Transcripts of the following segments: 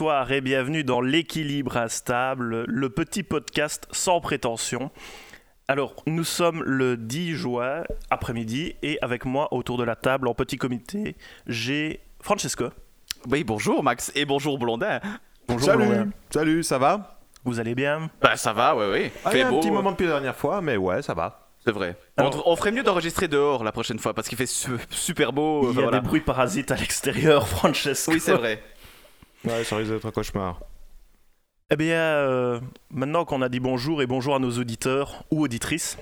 Bonsoir et bienvenue dans l'équilibre instable, le petit podcast sans prétention. Alors, nous sommes le 10 juin après-midi et avec moi autour de la table en petit comité, j'ai Francesco. Oui, bonjour Max et bonjour Blondin. Bonjour Salut, Blondin. salut, ça va? Vous allez bien? Bah ça va, ouais, ouais. Ah, Fait a un beau, petit moment depuis la dernière fois, mais ouais, ça va. C'est vrai. Alors- on, on ferait mieux d'enregistrer dehors la prochaine fois parce qu'il fait su- super beau. euh, Il y a voilà. des bruits parasites à l'extérieur, Francesco. Oui, c'est vrai. Ouais, ça risque d'être un cauchemar. Eh bien, euh, maintenant qu'on a dit bonjour et bonjour à nos auditeurs ou auditrices,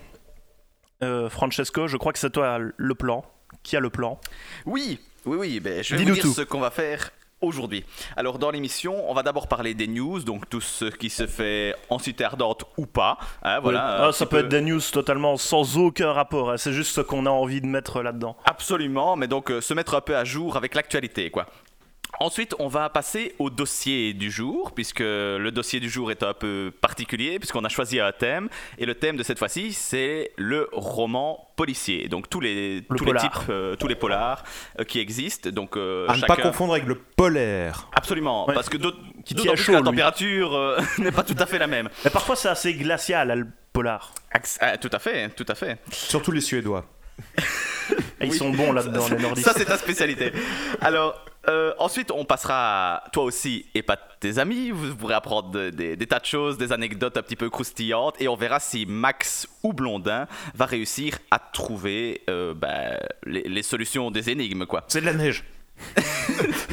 euh, Francesco, je crois que c'est toi le plan. Qui a le plan? Oui, oui, oui. Ben, je vais Dis-nous vous dire tout. ce qu'on va faire aujourd'hui. Alors dans l'émission, on va d'abord parler des news, donc tout ce qui se fait en cité ardente ou pas. hein, voilà. Ah, ça peut peu- être des news totalement sans aucun rapport. hein. C'est juste ce qu'on a envie de mettre là-dedans. Absolument, mais donc euh, se mettre un peu à jour avec l'actualité, quoi. Ensuite, on va passer au dossier du jour, puisque le dossier du jour est un peu particulier, puisqu'on a choisi un thème, et le thème de cette fois-ci, c'est le roman policier. Donc tous les, Le tous polar. les types, euh, tous les polars euh, qui existent. Donc euh, À ne pas confondre avec le polaire. Absolument, Ouais. parce que d'autres, Qui tient chaud, que la température euh, n'est pas tout à fait la même. Mais parfois, c'est assez glacial, le polar. Ah, tout à fait, tout à fait. Surtout les Suédois. Ils Oui. sont bons là-dedans, les nordistes. Ça, c'est ta spécialité. Alors, euh, ensuite, on passera à toi aussi et pas tes amis. Vous pourrez apprendre de- des- tas de choses, des anecdotes un petit peu croustillantes. Et on verra si Max ou Blondin va réussir à trouver euh, bah, les, les solutions des énigmes, quoi. C'est de la neige.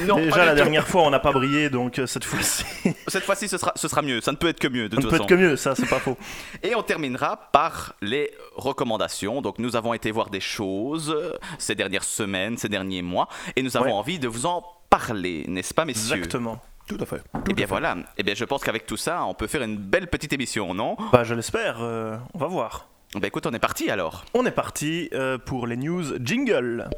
Non, Déjà, la dernière fois, on n'a pas brillé, donc euh, cette fois-ci, Cette fois-ci, ce sera, ce sera mieux. Ça ne peut être que mieux, de ne toute peut façon. être que mieux, ça, c'est pas faux. Et on terminera par les recommandations. Donc nous avons été voir des choses euh, ces dernières semaines, ces derniers mois, et nous avons Ouais. envie de vous en parler, n'est-ce pas, messieurs? Exactement. Tout à fait. Et bien voilà. Et bien je pense qu'avec tout ça, on peut faire une belle petite émission, non? Bah, je l'espère, euh, on va voir. Ben écoute, on est parti alors. On est parti euh, pour les news jingle.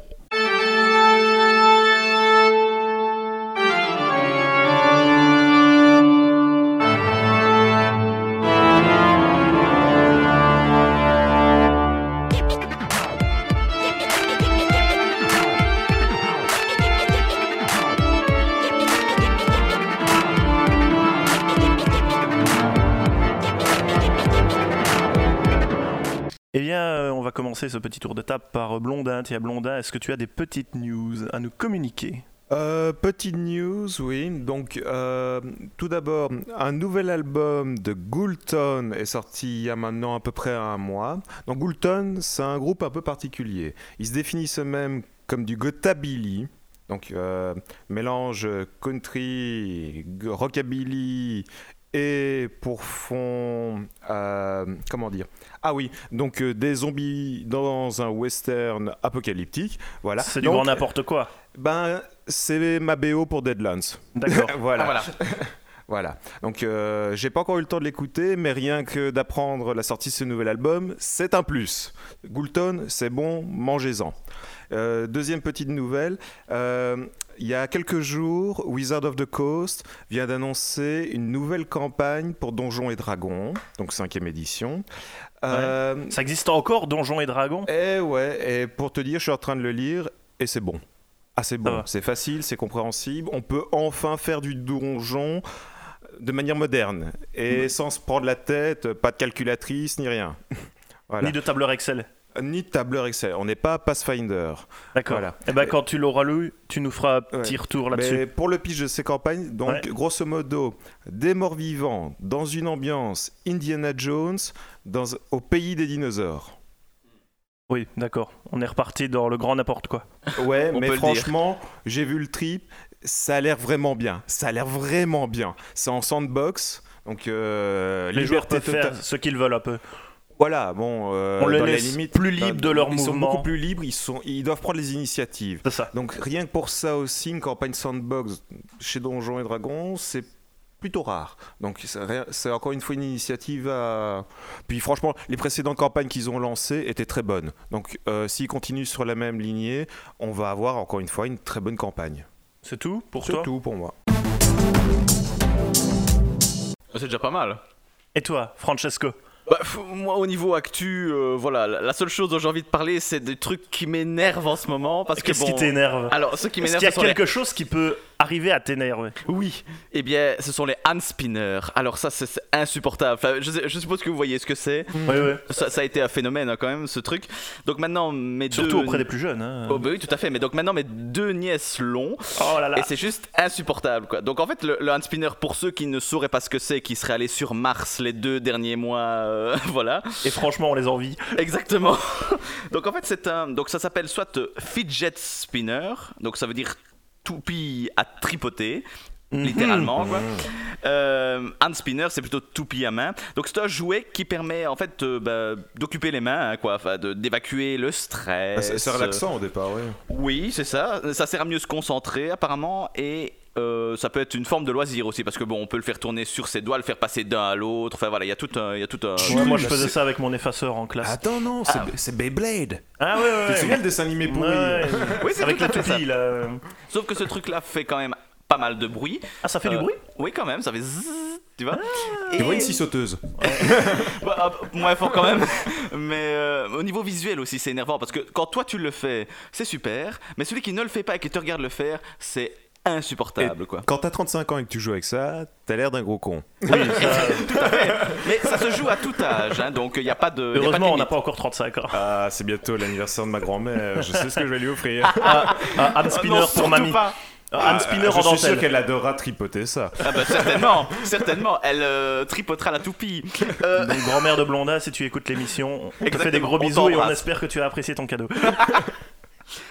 Eh bien, euh, on va commencer ce petit tour de table par euh, Blondin. Tiens, Blondin, est-ce que tu as des petites news à nous communiquer? Euh, petite news, oui. Donc, euh, tout d'abord, un nouvel album de Goulton est sorti il y a maintenant à peu près un mois. Donc, Goulton, c'est un groupe un peu particulier. Ils se définissent eux-mêmes comme du gotabilly. Donc, mélange country, rockabilly et pour fond, euh, comment dire? Ah oui, donc euh, des zombies dans un western apocalyptique. Voilà. C'est du Donc, grand n'importe quoi. ben, c'est ma BO pour Deadlands. D'accord. voilà. Ah, voilà. Voilà. Donc, euh, j'ai pas encore eu le temps de l'écouter, mais rien que d'apprendre la sortie de ce nouvel album, c'est un plus. Goulton, c'est bon, mangez-en. Euh, deuxième petite nouvelle. euh, il y a quelques jours, Wizard of the Coast vient d'annoncer une nouvelle campagne pour Donjons et Dragons, donc cinquième édition. Euh, Ça existe encore, Donjons et Dragons? Et ouais, et pour te dire, je suis en train de le lire et c'est bon. Ah, c'est bon, c'est facile, c'est compréhensible. On peut enfin faire du donjon de manière moderne et sans se prendre la tête, pas de calculatrice ni rien. Voilà. Ni de tableur Excel Ni de tableur Excel. On n'est pas Pathfinder. D'accord. Voilà. Et ben, quand tu l'auras lu, tu nous feras un petit Ouais. retour là-dessus. Mais pour le pitch de ces campagnes, donc Ouais. grosso modo, des morts vivants dans une ambiance Indiana Jones dans, au pays des dinosaures. Oui, d'accord. On est reparti dans le grand n'importe quoi. Ouais, On mais franchement, j'ai vu le trip, ça a l'air vraiment bien. Ça a l'air vraiment bien. C'est en sandbox, donc euh, Les joueurs liberté peuvent faire ce qu'ils veulent un peu. Voilà, bon, euh, On les dans la laisse limite, plus libres de leurs ils sont mouvements. beaucoup plus libres, ils sont, ils doivent prendre les initiatives. C'est ça. Donc rien que pour ça aussi, une campagne sandbox chez Donjons et Dragons, c'est plutôt rare. Donc c'est c'est encore une fois une initiative à... Puis franchement, les précédentes campagnes qu'ils ont lancées étaient très bonnes. Donc euh, s'ils continuent sur la même lignée, on va avoir encore une fois une très bonne campagne. C'est tout pour C'est toi tout pour moi. C'est déjà pas mal. Et toi, Francesco? Bah, moi, au niveau actu, euh, voilà, la seule chose dont j'ai envie de parler, c'est des trucs qui m'énervent en ce moment. Parce que Qu'est-ce qui t'énerve Alors, ce qui Est-ce m'énerve, qu'il y a les- quelque chose qui peut arriver à t'énerver? Oui, eh bien, ce sont les hand spinners. Alors ça, c'est c'est insupportable. Enfin, je, sais- je suppose que vous voyez ce que c'est. Oui, oui. Ça, ça a été un phénomène hein, quand même, ce truc. Donc maintenant, mes Surtout deux... auprès des plus jeunes. hein. Oh, bah oui, tout à fait. Mais donc maintenant, mes deux nièces l'ont. Oh là là. Et c'est juste insupportable, quoi. Donc en fait, le, le hand spinner, pour ceux qui ne sauraient pas ce que c'est, qui seraient allés sur Mars les deux derniers mois, euh, voilà. Et franchement, on les envie. Exactement. donc en fait, c'est un. Donc ça s'appelle soit euh, fidget spinner, donc ça veut dire toupie à tripoter. Littéralement, quoi. Euh, hand spinner, c'est plutôt toupie à main. Donc c'est un jouet qui permet en fait euh, bah, d'occuper les mains, hein, quoi, enfin, de- d'évacuer le stress. Ah, C'est c'est relaxant au départ, oui. Oui, c'est ça. Ça sert à mieux se concentrer apparemment et euh, ça peut être une forme de loisir aussi parce que bon, on peut le faire tourner sur ses doigts, le faire passer d'un à l'autre. Enfin voilà, il y a tout un, il y a tout un. Ouais, moi, je mais faisais c'est- ça avec mon effaceur en classe. Attends, non, c'est c'est Beyblade. Ah ouais, ouais, souviens le dessin animé pourri Ouais, Oui, c'est avec la toupie, là. Sauf que ce truc-là fait quand même pas mal de bruit. Ah, ça fait du Euh, bruit Oui, quand même, ça fait zzzz, tu vois. Tu vois une scie sauteuse. Bah, ah, moins fort quand même. Mais euh, au niveau visuel aussi, c'est énervant parce que quand toi tu le fais, c'est super. Mais celui qui ne le fait pas et qui te regarde le faire, c'est insupportable, quoi. Quand t'as 35 ans et que tu joues avec ça, t'as l'air d'un gros con. Oui, ça- Mais ça se joue à tout âge, hein, donc il n'y a pas de. y a pas de Heureusement, on n'a pas encore 35 ans. Ah, c'est bientôt l'anniversaire de ma grand-mère. Je sais ce que je vais lui offrir. Ah, hand Ah, spinner non, pour surtout mamie. pas. Ah, hand spinner je en suis sûr qu'elle adorera tripoter ça. Ah bah certainement, certainement, elle euh, tripotera la toupie. Euh, Donc, grand-mère de Blonda, si tu écoutes l'émission, on te fait des gros on bisous et on espère que tu as apprécié ton cadeau.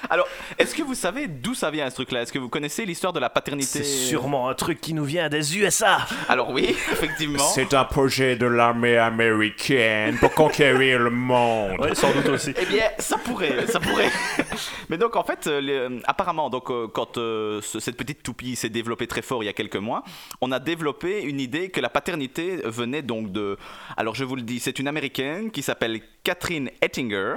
alors, est-ce que vous savez d'où ça vient ce truc-là? Est-ce que vous connaissez l'histoire de la paternité? C'est sûrement un truc qui nous vient des USA. Alors oui, effectivement. C'est un projet de l'armée américaine pour conquérir le monde. Oui, sans doute aussi. Eh bien, ça pourrait, ça pourrait. Mais donc, en fait, euh, les- apparemment, donc, euh, quand euh, ce- cette petite toupie s'est développée très fort il y a quelques mois, on a développé une idée que la paternité venait donc de. Alors, je vous le dis, c'est une américaine qui s'appelle Catherine Ettinger.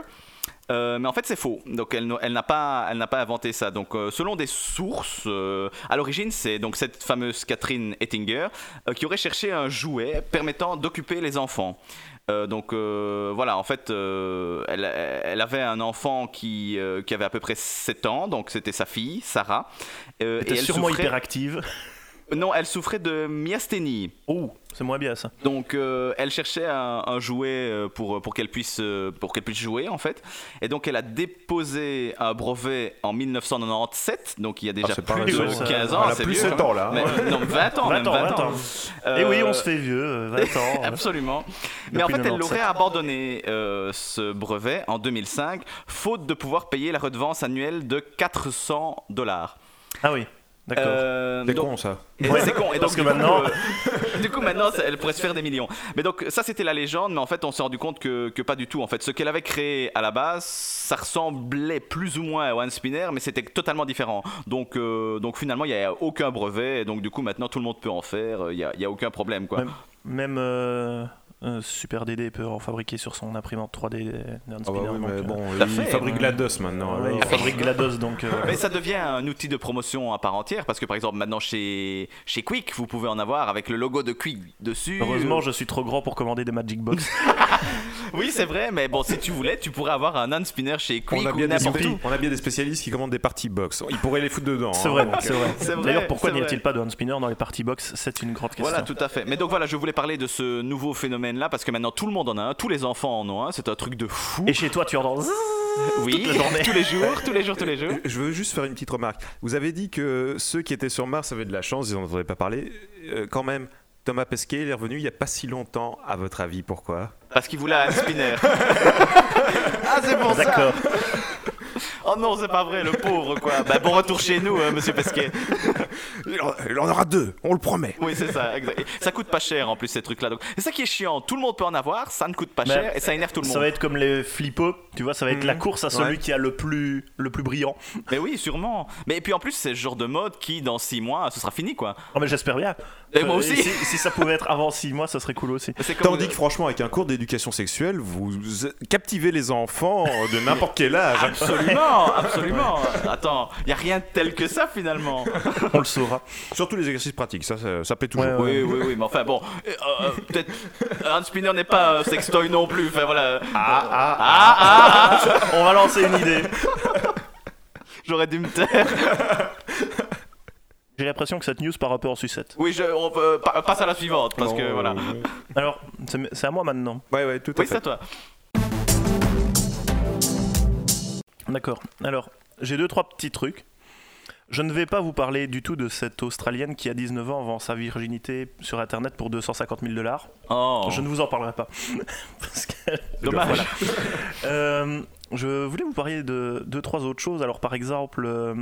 Euh, mais en fait, c'est faux. Donc, elle, n'a- elle n'a pas, elle n'a pas inventé ça. Donc, euh, selon des sources, euh, à l'origine, c'est donc cette fameuse Catherine Ettinger qui aurait cherché un jouet permettant d'occuper les enfants. Donc voilà, en fait, elle, elle avait un enfant qui, qui avait à peu près 7 ans, donc c'était sa fille, Sarah. Elle sûrement souffrait- hyperactive. Non, elle souffrait de myasthénie. Oh, c'est moins bien ça. Donc euh, elle cherchait un, un jouet euh, pour, pour qu'elle puisse, euh, pour qu'elle puisse jouer en fait. Et donc elle a déposé un brevet en 1997, donc il y a déjà Ah, plus de récent, ça. 15 ans. Elle a plus vieux, 7 quand ans, là, Mais, hein. euh, non, 20 ans, 20 même, ans, 20 20 ans. Euh, Et oui, on se fait vieux, euh, 20 ans. Absolument. Mais en fait, elle 97. aurait abandonné euh, ce brevet en 2005, faute de pouvoir payer la redevance annuelle de 400 dollars. Ah oui, d'accord. Euh, C'est con ça. Ouais, c'est con. Et donc, parce que du coup, maintenant- euh, du coup, maintenant, ça- elle pourrait se faire des millions. Mais donc, ça, c'était la légende. Mais en fait, on s'est rendu compte que, que pas du tout. En fait, ce qu'elle avait créé à la base, ça ressemblait plus ou moins à One Spinner, mais c'était totalement différent. Donc, euh, donc finalement, il n'y a aucun brevet. Et donc, du coup, maintenant, tout le monde peut en faire. Il n'y a, aucun problème, quoi. Même, même euh, euh, Super DD peut en fabriquer sur son imprimante 3D d'un Ah bah spinner. oui, donc, mais euh, bon, il fait, fabrique ouais. GLaDOS maintenant. ouais, il fabrique GLaDOS donc. euh, Mais ça devient un outil de promotion à part entière parce que par exemple maintenant chez, chez Quick vous pouvez en avoir avec le logo de Quick dessus. Heureusement, je suis trop grand pour commander des Magic Box. Oui c'est vrai mais bon si tu voulais tu pourrais avoir un hand spinner chez Quick On a, ou bien n'importe où. on a bien des spécialistes qui commandent des parties box. Ils pourraient les foutre dedans. C'est hein, vrai, donc, c'est vrai. D'ailleurs, pourquoi n'y a-t-il pas de hand spinner dans les party box? C'est une grande question. Voilà tout à fait. Mais donc voilà je voulais parler de ce nouveau phénomène là parce que maintenant tout le monde en a un, tous les enfants en ont un, c'est un truc de fou. Et chez toi, tu entends. oui, toute la journée. tous les jours, tous les jours, tous les jours. Je veux juste faire une petite remarque. Vous avez dit que ceux qui étaient sur Mars avaient de la chance, ils n'en entendaient pas parler. Euh, quand même, Thomas Pesquet, il est revenu il n'y a pas si longtemps. À votre avis, pourquoi? Parce qu'il voulait un spinner. ah c'est pour ça. D'accord. Oh non c'est pas vrai le pauvre quoi. Bah bon retour chez nous euh, Monsieur Pesquet. Il en, aura deux, on le promet. Oui, c'est ça, exact. Ça coûte pas cher en plus ces trucs-là. Donc, c'est ça qui est chiant. Tout le monde peut en avoir, ça ne coûte pas cher et ça énerve tout le Ça monde. va être comme les flippos, tu vois, ça va être la course à celui Ouais. qui a le plus, le plus brillant. Mais oui, sûrement. Mais et puis en plus, c'est le genre de mode qui, dans 6 mois, ce sera fini quoi. Oh, mais j'espère bien. Et moi Euh, aussi. Si, si ça pouvait être avant 6 mois, ça serait cool aussi. Tandis que franchement, avec un cours d'éducation sexuelle, vous captivez les enfants de n'importe quel âge. Absolument, absolument. Attends, il y a rien de tel que ça finalement. On le saura. Surtout les exercices pratiques, ça, ça, ça plaît toujours. Ouais, Oui, oui, oui, mais enfin bon, euh, euh, peut-être un spinner n'est pas euh, sextoy non plus. Enfin voilà. Ah, ah, Ah, ah, ah, On va lancer une idée. J'aurais dû me taire. J'ai l'impression que cette news part un peu en sucette. Oui, je, on peut- pa- passe à la suivante parce que voilà. euh, Alors, c'est à moi maintenant. Ouais, ouais, tout à Oui, c'est fait. à toi. D'accord. Alors, j'ai deux, trois petits trucs. Je ne vais pas vous parler du tout de cette Australienne qui, à 19 ans, vend sa virginité sur Internet pour 250 000 dollars. Oh, Je ne vous en parlerai pas. Parce que- dommage. Voilà. Euh, je voulais vous parler de deux, trois autres choses. Alors, par exemple, euh,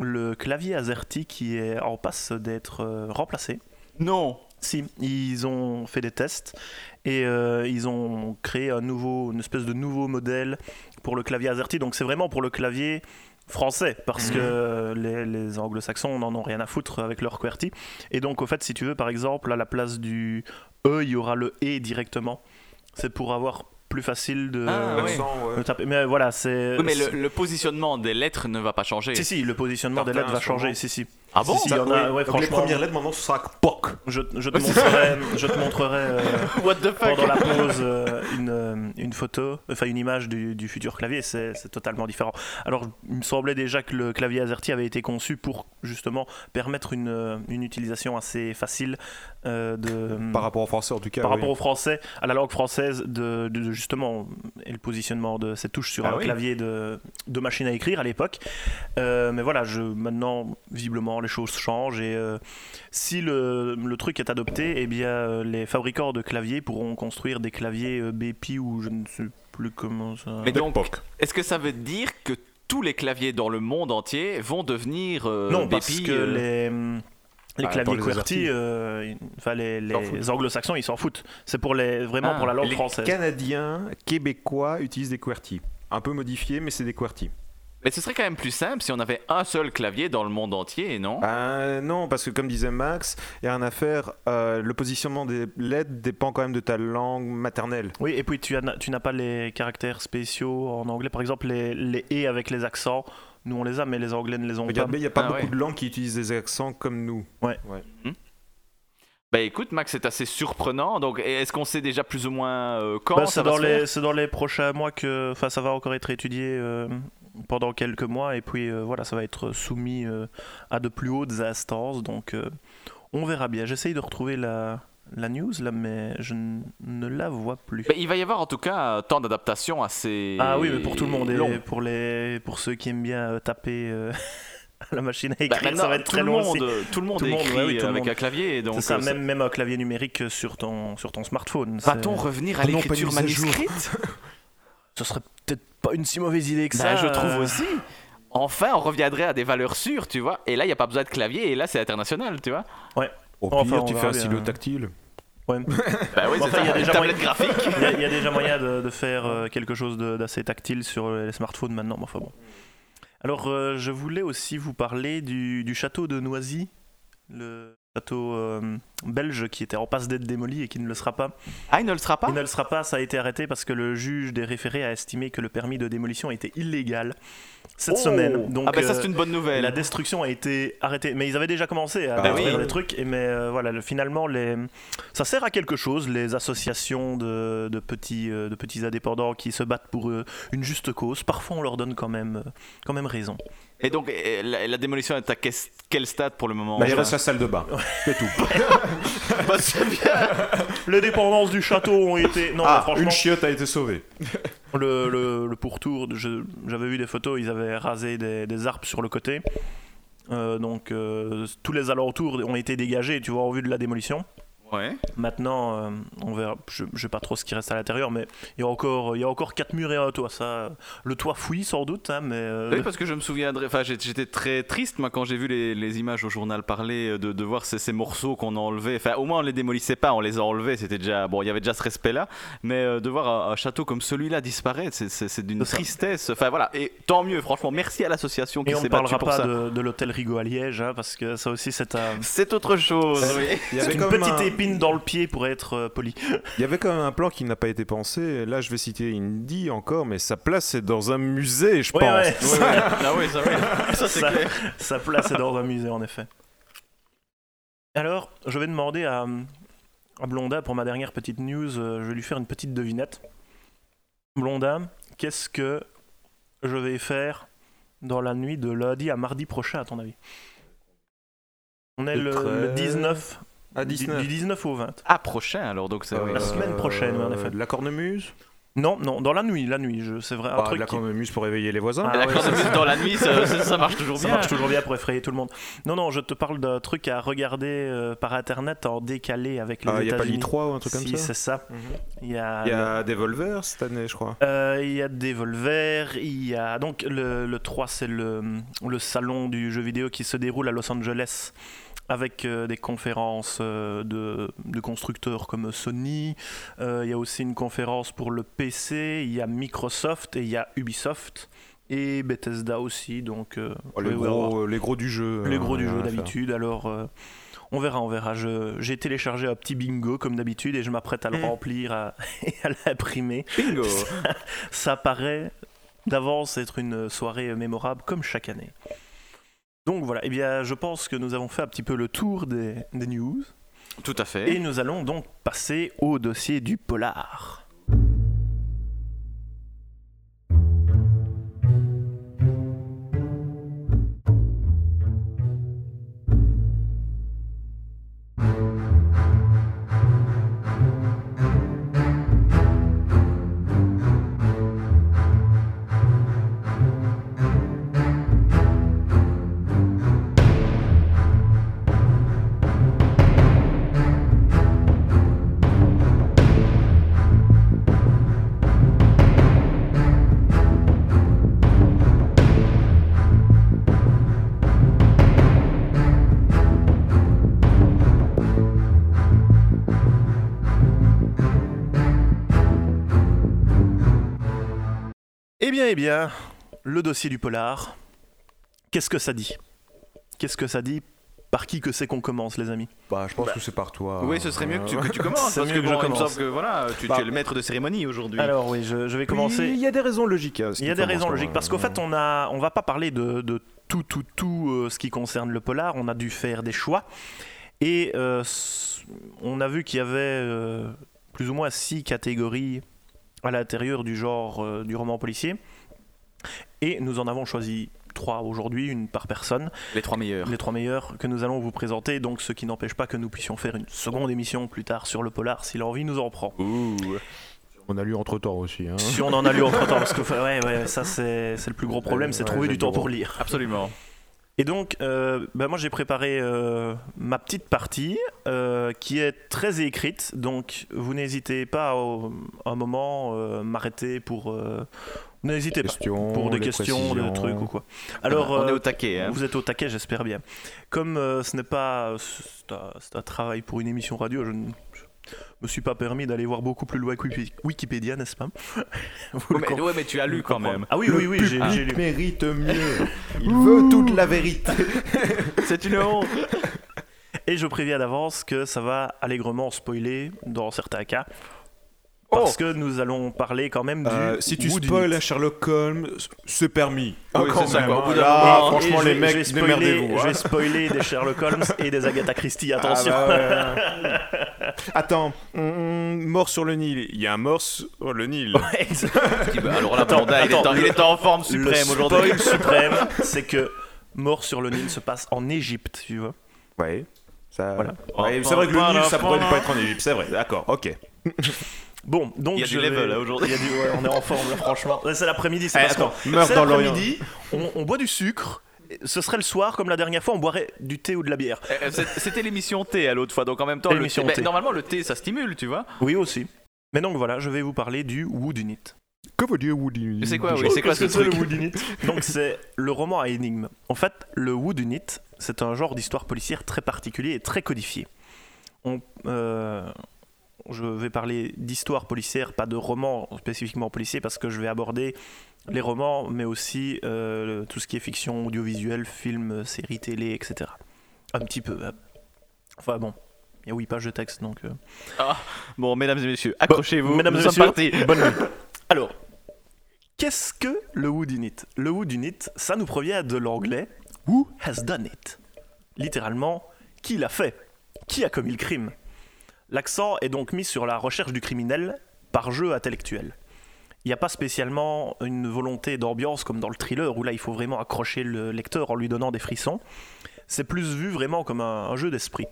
le clavier AZERTY qui est en passe d'être euh, remplacé. Non. Si, ils ont fait des tests et euh, ils ont créé un nouveau, une espèce de nouveau modèle pour le clavier AZERTY. Donc c'est vraiment pour le clavier français parce que les, les anglo-saxons n'en ont rien à foutre avec leur QWERTY. Et donc au fait, si tu veux, par exemple, à la place du E, il y aura le E directement. C'est pour avoir plus facile de, Ah, de taper. Mais voilà, c'est... Oui, mais le, le positionnement des lettres ne va pas changer. Si, si, le positionnement des lettres va changer, si, si. Ah bon Si, si, il y en a, ouais, Donc les premières lettres maintenant ce sera POC. Je, je te montrerai, je te montrerai euh, What the fuck pendant la pause euh, une, euh, une photo, enfin une image du, du futur clavier, c'est totalement différent. Alors il me semblait déjà que le clavier AZERTY avait été conçu pour justement permettre une, une utilisation assez facile euh, de, Par rapport au français en tout cas. par oui. rapport au français, à la langue française, de, de- justement, et le positionnement de cette touche sur Ah un oui. clavier de, de machine à écrire à l'époque. Euh, mais voilà, je, maintenant, visiblement, les choses changent et euh, si le, le truc est adopté, eh bien, euh, les fabricants de claviers pourront construire des claviers euh, BP ou je ne sais plus comment ça. Mais donc, est-ce que ça veut dire que tous les claviers dans le monde entier vont devenir euh, non, BPI, parce que euh, les. Les Ah, claviers les QWERTY, euh, enfin les, les anglo-saxons, ils s'en foutent. C'est pour les, vraiment Ah, pour la langue Les française. Canadiens, Québécois utilisent des QWERTY. Un peu modifiés, mais c'est des QWERTY. Mais ce serait quand même plus simple si on avait un seul clavier dans le monde entier, non? Euh, non, parce que comme disait Max, il y a une affaire, euh, le positionnement des lettres dépend quand même de ta langue maternelle. Oui, et puis tu, as- tu n'as pas les caractères spéciaux en anglais. Par exemple, les, les et avec les accents, nous on les a, mais les anglais ne les ont Regarde, pas. il n'y a pas Ah beaucoup ouais. de langues qui utilisent des accents comme nous. Bah écoute, Max, c'est assez surprenant. Donc, est-ce qu'on sait déjà plus ou moins euh, quand Bah, ça c'est va dans, se les, faire? c'est dans les prochains mois que enfin, ça va encore être étudié euh, pendant quelques mois, et puis euh, voilà, ça va être soumis euh, à de plus hautes instances. Donc euh, on verra bien. J'essaye de retrouver la, la news là, mais je ne la vois plus. Bah, il va y avoir en tout cas un temps d'adaptation assez. Ah oui, mais pour tout le monde, et long. pour, les, pour ceux qui aiment bien euh, taper euh, à la machine à Bah, écrire, maintenant, ça va être tout très le long monde, aussi. Tout le monde Tout le monde, écrit ouais, oui, tout le avec monde. un clavier. Donc, C'est ça, euh, même, même un clavier numérique sur ton, sur ton smartphone. Va-t-on revenir à pas l'écriture manuscrite? Ce serait peut-être pas une si mauvaise idée que Bah, ça. Je trouve aussi. Enfin, on reviendrait à des valeurs sûres, tu vois. Et là, il n'y a pas besoin de clavier, et là, c'est international, tu vois. Au Enfin, pire, tu fais un stylo tactile. ouais. Bah oui, enfin, il y a déjà moyen- graphique. Il y, a- il y a déjà moyen de, de faire euh, quelque chose d'assez tactile sur les smartphones maintenant. mais Enfin bon. Alors, euh, je voulais aussi vous parler du, du château de Noisy, le château euh, belge qui était en passe d'être démoli et qui ne le sera pas. Ah, il ne le sera pas Il ne le sera pas, ça a été arrêté parce que le juge des référés a estimé que le permis de démolition était illégal cette Oh semaine. Donc, ah, bah ça, euh, c'est une bonne nouvelle. la destruction a été arrêtée, mais ils avaient déjà commencé à Ah oui. des trucs. Et mais euh, voilà, le- finalement, les... ça sert à quelque chose. Les associations de, de petits, euh, de petits indépendants qui se battent pour euh, une juste cause, parfois on leur donne quand même, euh, quand même raison. Et donc, la, la démolition est à quel, quel stade pour le moment Bah, il reste la salle de bain. C'est tout. bah, c'est bien. Les dépendances du château ont été. Non, ah, franchement, une chiotte a été sauvée. le, le, le pourtour, je- j'avais vu des photos, ils avaient rasé des, des arbres sur le côté. Euh, donc euh, tous les alentours ont été dégagés, tu vois, en vue de la démolition. Ouais. Maintenant, euh, on verra. Je, je sais pas trop ce qui reste à l'intérieur, mais il y a encore, il y a encore quatre murs et un toit. Ça, le toit fouille sans doute, hein, mais euh, Oui, parce que je me souviendrai. Enfin, j'étais très triste, moi, quand j'ai vu les, les images au journal parler euh, de, de voir ces, ces morceaux qu'on a enlevés. Enfin, au moins, on les démolissait pas, on les a enlevés. C'était déjà. Bon, il y avait déjà ce respect-là. Mais euh, de voir un, un château comme celui-là disparaître, c'est- d'une ça. tristesse. Enfin, voilà. Et tant mieux, franchement. Merci à l'association qui et on ne s'est battue parlera pour pas ça. de, de l'hôtel Rigaud à Liège, hein, parce que ça aussi c'est un- C'est autre chose. oui. C'est une petite un- épine dans le pied pour être euh, poli. Il y avait quand même un plan qui n'a pas été pensé. Là, je vais citer Indy encore, mais sa place est dans un musée, je Ouais, pense. ouais, ah oui, ça, oui. ça c'est Ça- clair. sa place est dans un musée en effet. Alors, je vais demander à, à Blonda pour ma dernière petite news, euh, je vais lui faire une petite devinette. Blonda, qu'est-ce que je vais faire dans la nuit de lundi à mardi prochain, à ton avis? On est Le le, le 13. 19, À du, 19. du 19 au 20. Ah, prochain alors, donc c'est. Euh, la semaine prochaine, oui, en effet. La cornemuse? Non, non, dans la nuit, la nuit, je- c'est vrai. Un Bah, truc La qui- cornemuse pour réveiller les voisins. Ah, la ouais, cornemuse ça- dans la nuit, ça, ça- ça marche toujours Ça bien. marche toujours bien pour effrayer tout le monde. Non, non, je te parle d'un truc à regarder euh, par internet en décalé avec les Il n'y Ah, a pas États-Unis. l'I3 ou un truc si, comme ça c'est ça. Mhm. Il y a, Il y a Devolver cette année, je crois. euh, il y a des Volver, il y a donc le, le 3 c'est le, le salon du jeu vidéo qui se déroule à Los Angeles avec euh, des conférences euh, de, de constructeurs comme Sony. Euh, il y a aussi une conférence pour le PC, il y a Microsoft et il y a Ubisoft et Bethesda aussi. Donc euh, Oh, les, gros, les gros du jeu. les euh, gros du jeu d'habitude. Alors, euh, on verra, on verra. J'ai téléchargé un petit bingo comme d'habitude et je m'apprête à le Mhm. remplir à- et à l'imprimer. Bingo. Ça paraît d'avance être une soirée mémorable comme chaque année. Donc voilà, eh bien, je pense que nous avons fait un petit peu le tour des, des news Tout à fait. et nous allons donc passer au dossier du polar. Eh bien, eh bien, le dossier du polar. Qu'est-ce que ça dit? Qu'est-ce que ça dit? Par qui que c'est qu'on commence, les amis? Bah, je pense que c'est par toi. Oui, ce serait mieux que tu, que tu commences. C'est parce mieux que que je il me commence. semble que voilà, tu, Bah. tu es le maître de cérémonie aujourd'hui. Alors oui, je, je vais Il commencer. y a des raisons logiques. hein, ce Il y a des raisons logiques parce qu'au fait on a on va pas parler de, de tout tout tout euh, ce qui concerne le polar, on a dû faire des choix et euh, on a vu qu'il y avait euh, plus ou moins six catégories à l'intérieur du genre euh, du roman policier et nous en avons choisi trois aujourd'hui, une par personne, Les trois meilleurs. les trois meilleurs que nous allons vous présenter, donc ce qui n'empêche pas que nous puissions faire une seconde émission plus tard sur le polar si l'envie nous en prend. Ouh. On a lu entre temps aussi. hein. Si on en a lu entre temps, parce que ouais, ouais, ça c'est c'est le plus gros problème, c'est Ouais, trouver du temps pour lire. Absolument. Et donc, euh, bah, moi j'ai préparé euh, ma petite partie euh, qui est très écrite, donc vous n'hésitez pas à un moment euh, m'arrêter pour. euh, n'hésitez pas Questions, pour des questions, des trucs ou quoi. Alors, on est au taquet. Hein. vous êtes au taquet, j'espère bien. Comme euh, ce n'est pas. C'est un, c'est un travail pour une émission radio, je ne me suis pas permis d'aller voir beaucoup plus loin que Wiki- Wikipédia, n'est-ce pas? Ouais, mais, com- ouais, mais tu as lu quand même. Ah oui, Le oui, oui, j'ai lu. mérite mieux. Il veut toute la vérité. C'est une honte. Et je préviens d'avance que ça va allègrement spoiler dans certains cas. Parce que nous allons parler quand même du. Euh, si tu spoil un Sherlock Holmes, c'est permis. Oui, Ah, quand c'est ça, même, quoi. Au hein. bout d'un Là, moment, Et franchement, les mecs, je vais spoiler, démerdez-vous. je vais hein. spoiler des Sherlock Holmes et des Agatha Christie, Ah, attention. bah ouais. Attends, mort sur le Nil. Il y a un mort sur le Nil. Ouais. Alors là, Blondin, il, est attends, en, il le- est en forme Le suprême aujourd'hui. spoil suprême, c'est que Mort sur le Nil se passe en Égypte, tu vois. Ouais. Ça... Voilà. Ouais, c'est vrai que le Nil, ça pourrait ne pas être en Égypte. C'est vrai, d'accord, ok. Bon, donc Il y a du je vais- level, là, aujourd'hui. Ouais, on est en forme là, franchement. C'est l'après-midi, c'est Eh, meurt dans l'après-midi, on, on boit du sucre. Ce serait le soir, comme la dernière fois, on boirait du thé ou de la bière. Euh, c'est- C'était l'émission thé à l'autre fois, donc en même temps, le l'émission thé- thé. normalement le thé ça stimule, tu vois. Oui, aussi. Mais donc voilà, je vais vous parler du Wood Unit. Que veut dire Woody C'est quoi, oui, c'est quoi ce Qu'est-ce que truc le Wood Unit Donc c'est le roman à énigme. En fait, le Wood Unit, c'est un genre d'histoire policière très particulier et très codifié. On, euh, je vais parler d'histoire policière, pas de roman spécifiquement policier, parce que je vais aborder les romans, mais aussi euh, tout ce qui est fiction audiovisuelle, film, séries télé, etc. Un petit peu. hein. Enfin bon, il y a 8 pages de texte, donc... euh, Bon, mesdames et messieurs, accrochez-vous. Mesdames nous et sommes messieurs, partis. bonne nuit. Alors, qu'est-ce que le Wood Unit Le Wood Unit, ça nous provient de l'anglais Who has done it? Littéralement, qui l'a fait? Qui a commis le crime? L'accent est donc mis sur la recherche du criminel par jeu intellectuel. Il n'y a pas spécialement une volonté d'ambiance comme dans le thriller où là il faut vraiment accrocher le lecteur en lui donnant des frissons. C'est plus vu vraiment comme un, jeu d'esprit.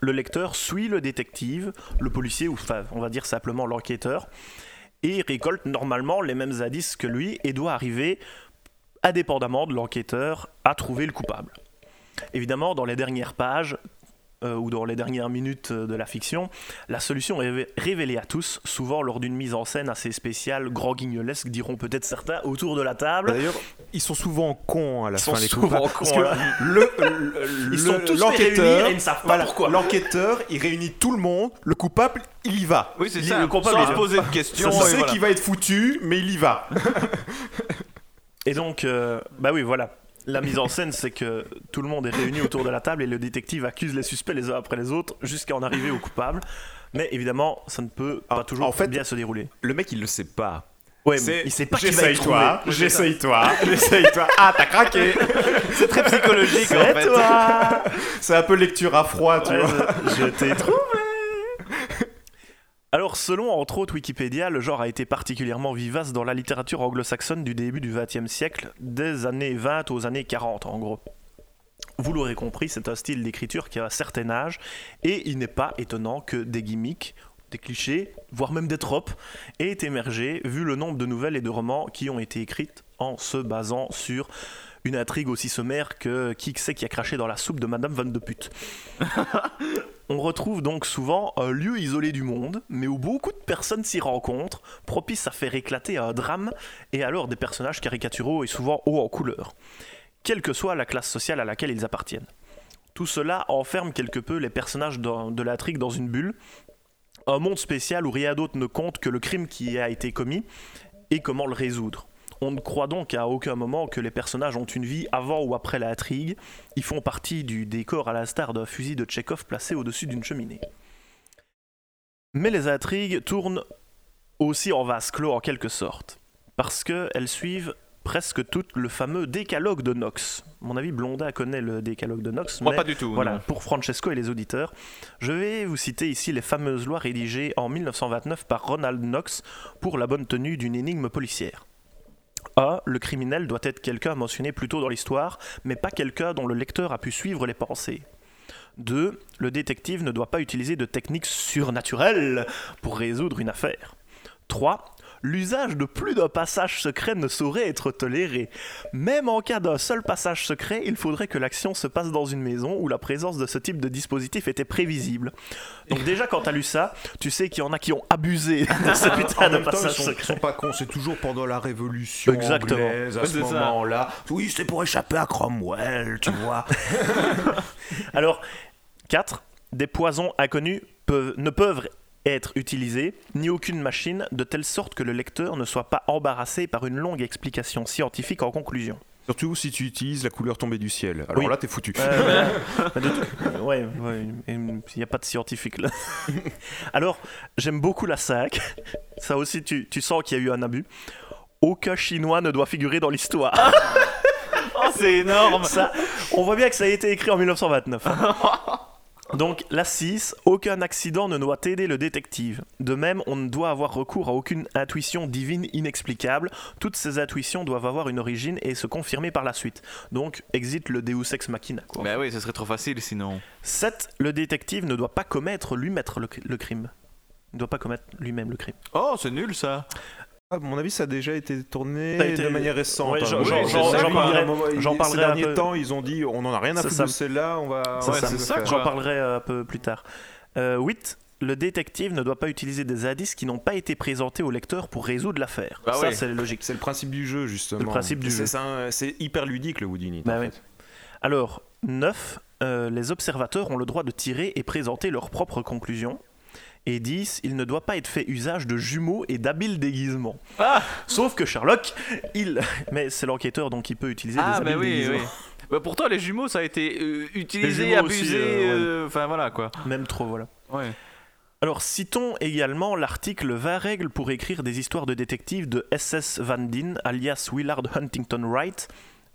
Le lecteur suit le détective, le policier ou enfin, on va dire simplement l'enquêteur et récolte normalement les mêmes indices que lui et doit arriver, indépendamment de l'enquêteur, à trouver le coupable. Évidemment, dans les dernières pages, euh, ou dans les dernières minutes euh, de la fiction, la solution est révé- révélée à tous, souvent lors d'une mise en scène assez spéciale, grand guignolesque, diront peut-être certains, autour de la table. D'ailleurs, ils sont souvent cons à la Ils fin sont les souvent cons, Parce que là. le, le- Ils sont tous l'enquêteur, et ils ne savent pas voilà, pourquoi. L'enquêteur, il réunit tout le monde. Le coupable, il y va. Oui, c'est ça. le coupable, Sans il- se poser de questions. Il et sait voilà. qu'il va être foutu, mais il y va. Et donc, euh, bah oui, voilà. La mise en scène, c'est que tout le monde est réuni autour de la table et le détective accuse les suspects les uns après les autres jusqu'à en arriver au coupable. Mais évidemment, ça ne peut pas toujours en fait, bien se dérouler. Le mec, il le sait pas. Ouais, mais il sait pas qui va toi, j'essaye toi, j'essaye toi. Ah, t'as craqué. C'est très psychologique en C'est fait. toi C'est un peu lecture à froid, tu Ouais, vois. t'ai trouvé Alors, selon entre autres Wikipédia, le genre a été particulièrement vivace dans la littérature anglo-saxonne du début du XXe siècle, des années 20 aux années 40 en gros. Vous l'aurez compris, c'est un style d'écriture qui a un certain âge, et il n'est pas étonnant que des gimmicks, des clichés, voire même des tropes, aient émergé vu le nombre de nouvelles et de romans qui ont été écrites en se basant sur une intrigue aussi sommaire que qui c'est qui a craché dans la soupe de Madame Van de Pute. On retrouve donc souvent un lieu isolé du monde, mais où beaucoup de personnes s'y rencontrent, propice à faire éclater un drame, et alors des personnages caricaturaux et souvent hauts en couleur, quelle que soit la classe sociale à laquelle ils appartiennent. Tout cela enferme quelque peu les personnages de l'intrigue dans une bulle, un monde spécial où rien d'autre ne compte que le crime qui a été commis et comment le résoudre. On ne croit donc à aucun moment que les personnages ont une vie avant ou après l'intrigue, ils font partie du décor à l'instar d'un fusil de Tchekhov placé au-dessus d'une cheminée. Mais les intrigues tournent aussi en vase clos en quelque sorte, parce qu'elles suivent presque toutes le fameux décalogue de Knox. À mon avis, Blondin connaît le décalogue de Knox. Moi mais pas du tout. voilà, non. pour Francesco et les auditeurs, je vais vous citer ici les fameuses lois rédigées en 1929 par Ronald Knox pour la bonne tenue d'une énigme policière. A. Le criminel doit être quelqu'un mentionné plus tôt dans l'histoire, mais pas quelqu'un dont le lecteur a pu suivre les pensées. 2. Le détective ne doit pas utiliser de techniques surnaturelles pour résoudre une affaire. 3. L'usage de plus d'un passage secret ne saurait être toléré. Même en cas d'un seul passage secret, il faudrait que l'action se passe dans une maison où la présence de ce type de dispositif était prévisible. Donc déjà quand t'as lu ça, tu sais qu'il y en a qui ont abusé de ce putain En de même temps, ils passage sont, ils secret. sont pas cons, c'est toujours pendant la révolution Exactement. anglaise, à Ouais, ce c'est moment-là. Oui, c'était pour échapper à Cromwell, tu vois. Alors, 4. Des poisons inconnus peuvent- ne peuvent être utilisés, ni aucune machine, de telle sorte que le lecteur ne soit pas embarrassé par une longue explication scientifique en conclusion. Surtout si tu utilises la couleur tombée du ciel. Alors Oui. là, t'es foutu. Euh, ouais, ouais, il n'y a pas de scientifique là. Alors, j'aime beaucoup la 5. Ça aussi, tu, tu sens qu'il y a eu un abus. Aucun chinois ne doit figurer dans l'histoire. Oh, c'est énorme. Ça, on voit bien que ça a été écrit en 1929. Donc la 6, aucun accident ne doit aider le détective. De même, on ne doit avoir recours à aucune intuition divine inexplicable. Toutes ces intuitions doivent avoir une origine et se confirmer par la suite. Donc, exit le Deus ex machina. Quoi. Bah oui, ce serait trop facile sinon. 7, le détective ne doit pas commettre lui-même le, le crime. Il ne doit pas commettre lui-même le crime. Oh, c'est nul ça. À mon avis, ça a déjà été tourné été- de manière récente. Ouais, hein. j'en- parlerai- Ces derniers peu. temps, ils ont dit on en a rien à foutre de celle-là, on va. C'est ouais, ça. J'en parlerai un peu plus tard. Euh, 8. Le détective ne doit pas utiliser des indices qui n'ont pas été présentés au lecteur pour résoudre l'affaire. Bah ça, c'est logique. C'est le principe du jeu, justement. C'est le principe du jeu. c'est hyper ludique, le Houdini. Bah oui. Alors, 9. les observateurs ont le droit de tirer et présenter leurs propres conclusions. Et 10. Il ne doit pas être fait usage de jumeaux et d'habiles déguisements. Ah, Sauf que Sherlock, il. Mais c'est l'enquêteur donc il peut utiliser ah des bah habiles oui, déguisements. oui. Bah pourtant les jumeaux ça a été euh, utilisé, abusé, euh, ouais. euh, enfin voilà quoi. Même trop, voilà. Ouais. Alors, citons également l'article 20 règles pour écrire des histoires de détectives de S.S. Van Dien, alias Willard Huntington Wright,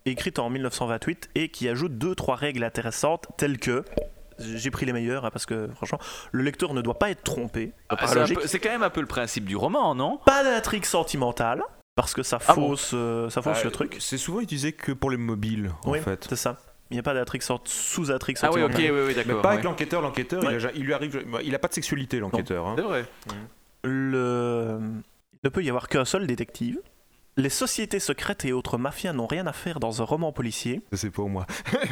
écrite en 1928 et qui ajoute deux trois règles intéressantes telles que j'ai pris les meilleurs hein, parce que franchement, le lecteur ne doit pas être trompé. Ah, c'est quand même un peu le principe du roman, non? Pas d'intrigue sentimentale parce que ça Ah bon fausse, euh, ça fausse Bah, le truc. C'est souvent utilisé que pour les mobiles, en Oui, fait. c'est ça. Il n'y a pas d'intrigue sort- sous-intrigue Ah oui, ok, oui, oui, Mais d'accord. pas ouais. avec l'enquêteur. L'enquêteur, Ouais. il, il lui arrive. bah, Il a pas de sexualité, l'enquêteur. hein. C'est vrai. Le... Il ne peut y avoir qu'un seul détective. Les sociétés secrètes et autres mafias n'ont rien à faire dans un roman policier. C'est pour moi.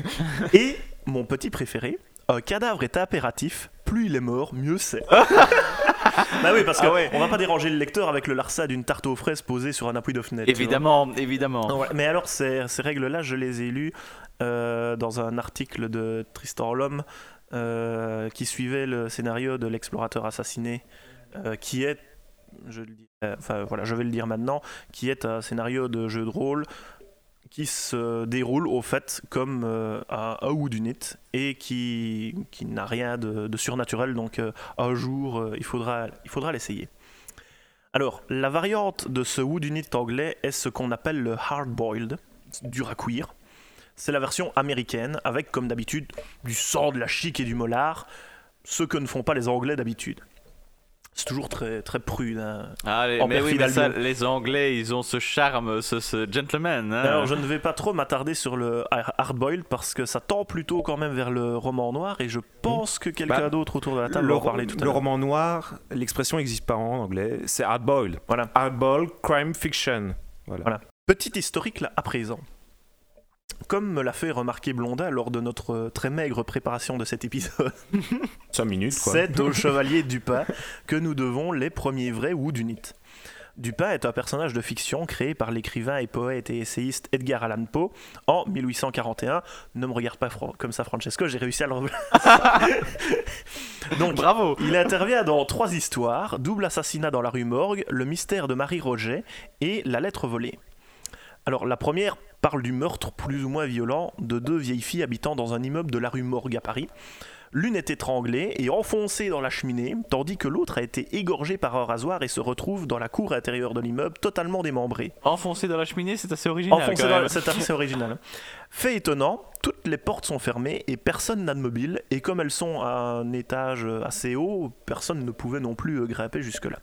Et mon petit préféré, un cadavre est impératif, plus il est mort, mieux c'est. bah oui, parce qu'on Ah ouais. va pas déranger le lecteur avec le larça d'une tarte aux fraises posée sur un appui de fenêtre. Évidemment, évidemment. Non. Mais alors, ces, ces règles-là, je les ai lues euh, dans un article de Tristan Lhomme euh, qui suivait le scénario de l'explorateur assassiné, euh, qui est, je, le dis, enfin, voilà, je vais le dire maintenant, qui est un scénario de jeu de rôle qui se déroule au fait comme euh, un, un Whodunit et qui, qui n'a rien de, surnaturel, donc euh, un jour, euh, il faudra il faudra l'essayer. Alors, la variante de ce Whodunit anglais est ce qu'on appelle le hard-boiled, dur à cuire. C'est la version américaine, avec comme d'habitude du sang, de la chic et du molar, ce que ne font pas les Anglais d'habitude. C'est toujours très, très prude. hein. Ah, les- En mais oui, mais ça, les Anglais, ils ont ce charme, ce, ce gentleman. hein. Alors, je ne vais pas trop m'attarder sur le hard-boiled parce que ça tend plutôt quand même vers le roman noir et je pense que quelqu'un Bah, d'autre autour de la table le, va en parler tout à le l'heure. roman noir, l'expression n'existe pas en anglais. C'est hardboiled. Voilà. Hardboiled crime fiction. Voilà. Voilà. Petit historique là à présent. Comme me l'a fait remarquer Blondin lors de notre euh, très maigre préparation de cet épisode, 5 minutes, quoi. c'est au chevalier Dupin que nous devons les premiers vrais Whodunit. Dupin est un personnage de fiction créé par l'écrivain et poète et essayiste Edgar Allan Poe en 1841. Ne me regarde pas comme ça, Francesco, j'ai réussi à le. Donc, Bravo. il intervient dans trois histoires double assassinat dans la rue Morgue, le mystère de Marie Roget et la lettre volée. Alors, la première parle du meurtre plus ou moins violent de deux vieilles filles habitant dans un immeuble de la rue Morgue à Paris. L'une est étranglée et enfoncée dans la cheminée, tandis que l'autre a été égorgée par un rasoir et se retrouve dans la cour intérieure de l'immeuble totalement démembrée. Enfoncé dans la cheminée, c'est assez original. Enfoncé quand dans même. c'est assez original. Fait étonnant, toutes les portes sont fermées et personne n'a de mobile. Et comme elles sont à un étage assez haut, personne ne pouvait non plus euh, grimper jusque-là.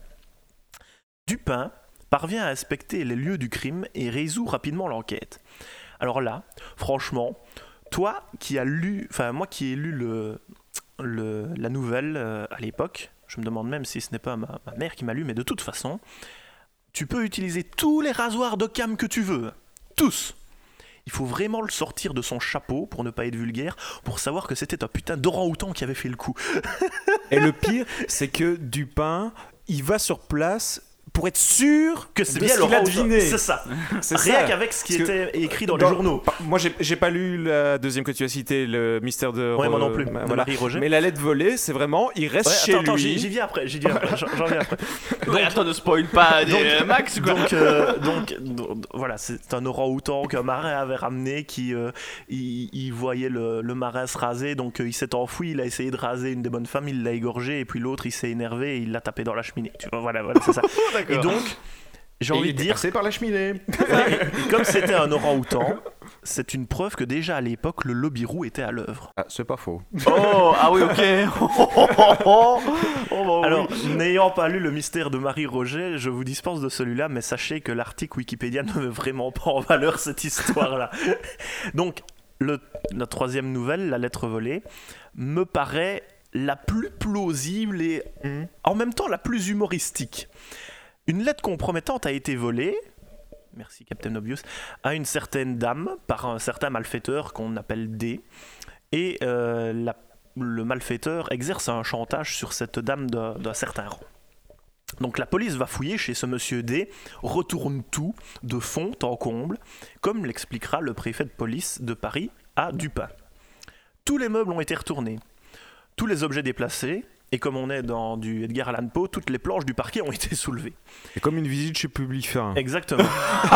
Dupin parvient à inspecter les lieux du crime et résout rapidement l'enquête. Alors là, franchement, toi qui as lu, enfin moi qui ai lu le, la nouvelle euh, à l'époque, je me demande même si ce n'est pas ma, mère qui m'a lu, mais de toute façon, tu peux utiliser tous les rasoirs d'Occam que tu veux. Tous. Il faut vraiment le sortir de son chapeau, pour ne pas être vulgaire, pour savoir que c'était un putain d'orang-outan qui avait fait le coup. Et le pire, c'est que Dupin, il va sur place pour être sûr Que c'est bien ce qu'il a l'orang-outan. deviné. C'est ça. C'est Rien ça. qu'avec ce qui Parce que était écrit dans, dans- les journaux. Moi, j'ai j'ai pas lu la deuxième que tu as cité, le mystère de. Ouais, moi non plus. voilà. Marie Roger. Mais la lettre volée, c'est vraiment, il reste Ouais, chez attends, attends, j'y lui. j'y viens après, j'y viens après, j'en j'en viens après. Ouais, attends, ne spoil pas Donc- euh, Max, quoi. Donc, euh, donc, donc, voilà, c'est un orang-outan qu'un marin avait ramené qui euh, il, il voyait le, le marin se raser, donc euh, il s'est enfui, il a essayé de raser une des bonnes femmes, il l'a égorgé, et puis l'autre il s'est énervé et il l'a tapé dans la cheminée. Tu vois, voilà, voilà, c'est ça. et donc, j'ai envie de dire, passé par la cheminée. et comme c'était un orang-outan, c'est une preuve que déjà à l'époque, le lobby roux était à l'œuvre. Ah, c'est pas faux. Oh, ah oui, ok. Oh, oh, oh, oh. Oh, bah oui. Alors, n'ayant pas lu le mystère de Marie Roger, je vous dispense de celui-là, mais sachez que l'article Wikipédia ne met vraiment pas en valeur cette histoire-là. Donc, le- la troisième nouvelle, La lettre volée, me paraît la plus plausible et Mhm. en même temps la plus humoristique. Une lettre compromettante a été volée, merci Captain Obvious, à une certaine dame par un certain malfaiteur qu'on appelle D. Et euh, le malfaiteur exerce un chantage sur cette dame d'un certain rang. Donc la police va fouiller chez ce monsieur D, retourne tout de fond en comble, comme l'expliquera le préfet de police de Paris à Dupin. Tous les meubles ont été retournés, tous les objets déplacés, et comme on est dans du Edgar Allan Poe, toutes les planches du parquet ont été soulevées. C'est comme une visite chez Publifin. Exactement.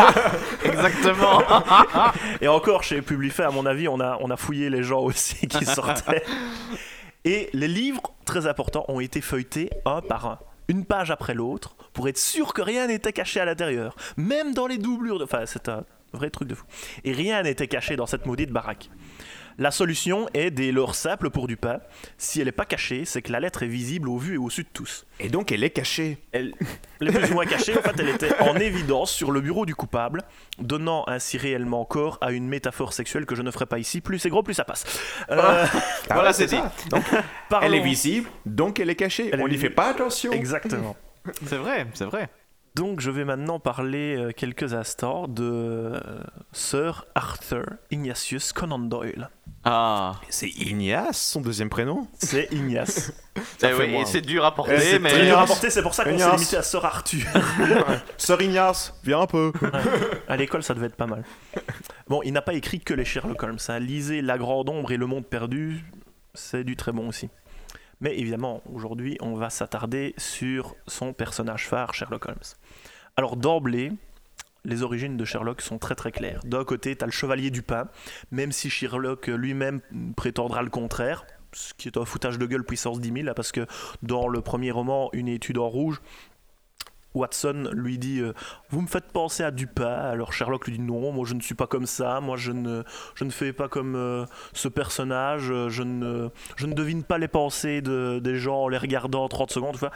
Exactement. Et encore chez Publifait, à mon avis, on a, on a fouillé les gens aussi qui sortaient. Et les livres, très importants, ont été feuilletés un par un, une page après l'autre, pour être sûr que rien n'était caché à l'intérieur. Même dans les doublures. De... Enfin, c'est un vrai truc de fou. Et rien n'était caché dans cette maudite baraque. La solution est des leurres simples pour Dupin. Si elle n'est pas cachée, c'est que la lettre est visible au vu et au su de tous. Et donc elle est cachée. Elle, elle est plus ou moins cachée, en fait, elle était en évidence sur le bureau du coupable, donnant ainsi réellement corps à une métaphore sexuelle que je ne ferai pas ici. Plus c'est gros, plus ça passe. Euh, Voilà, c'est dit. Donc, parlons- elle est visible, donc elle est cachée. Elle On n'y fait pas attention. Exactement. C'est vrai, c'est vrai. Donc je vais maintenant parler euh, quelques instants de euh, Sir Arthur Ignatius Conan Doyle. Ah, C'est Ignace, son deuxième prénom? C'est Ignace. Eh oui, moins. c'est dur à porter, Eh, c'est mais. Très dur à porter, c'est pour ça qu'on s'est limité à Sir Arthur. Sœur Ignace, viens un peu. À l'école, ça devait être pas mal. Bon, il n'a pas écrit que les Sherlock Holmes. hein. Lisez La Grande Ombre et Le Monde Perdu, c'est du très bon aussi. Mais évidemment, aujourd'hui, on va s'attarder sur son personnage phare, Sherlock Holmes. Alors d'emblée, les origines de Sherlock sont très très claires. D'un côté, tu as le chevalier du pain, même si Sherlock lui-même prétendra le contraire, ce qui est un foutage de gueule puissance 10 000, là, parce que dans le premier roman, Une étude en rouge, Watson lui dit euh, Vous me faites penser à Dupin. Alors Sherlock lui dit Non, moi je ne suis pas comme ça, moi je ne, je ne fais pas comme euh, ce personnage, euh, je ne, je ne devine pas les pensées de, des gens en les regardant 30 secondes. vois.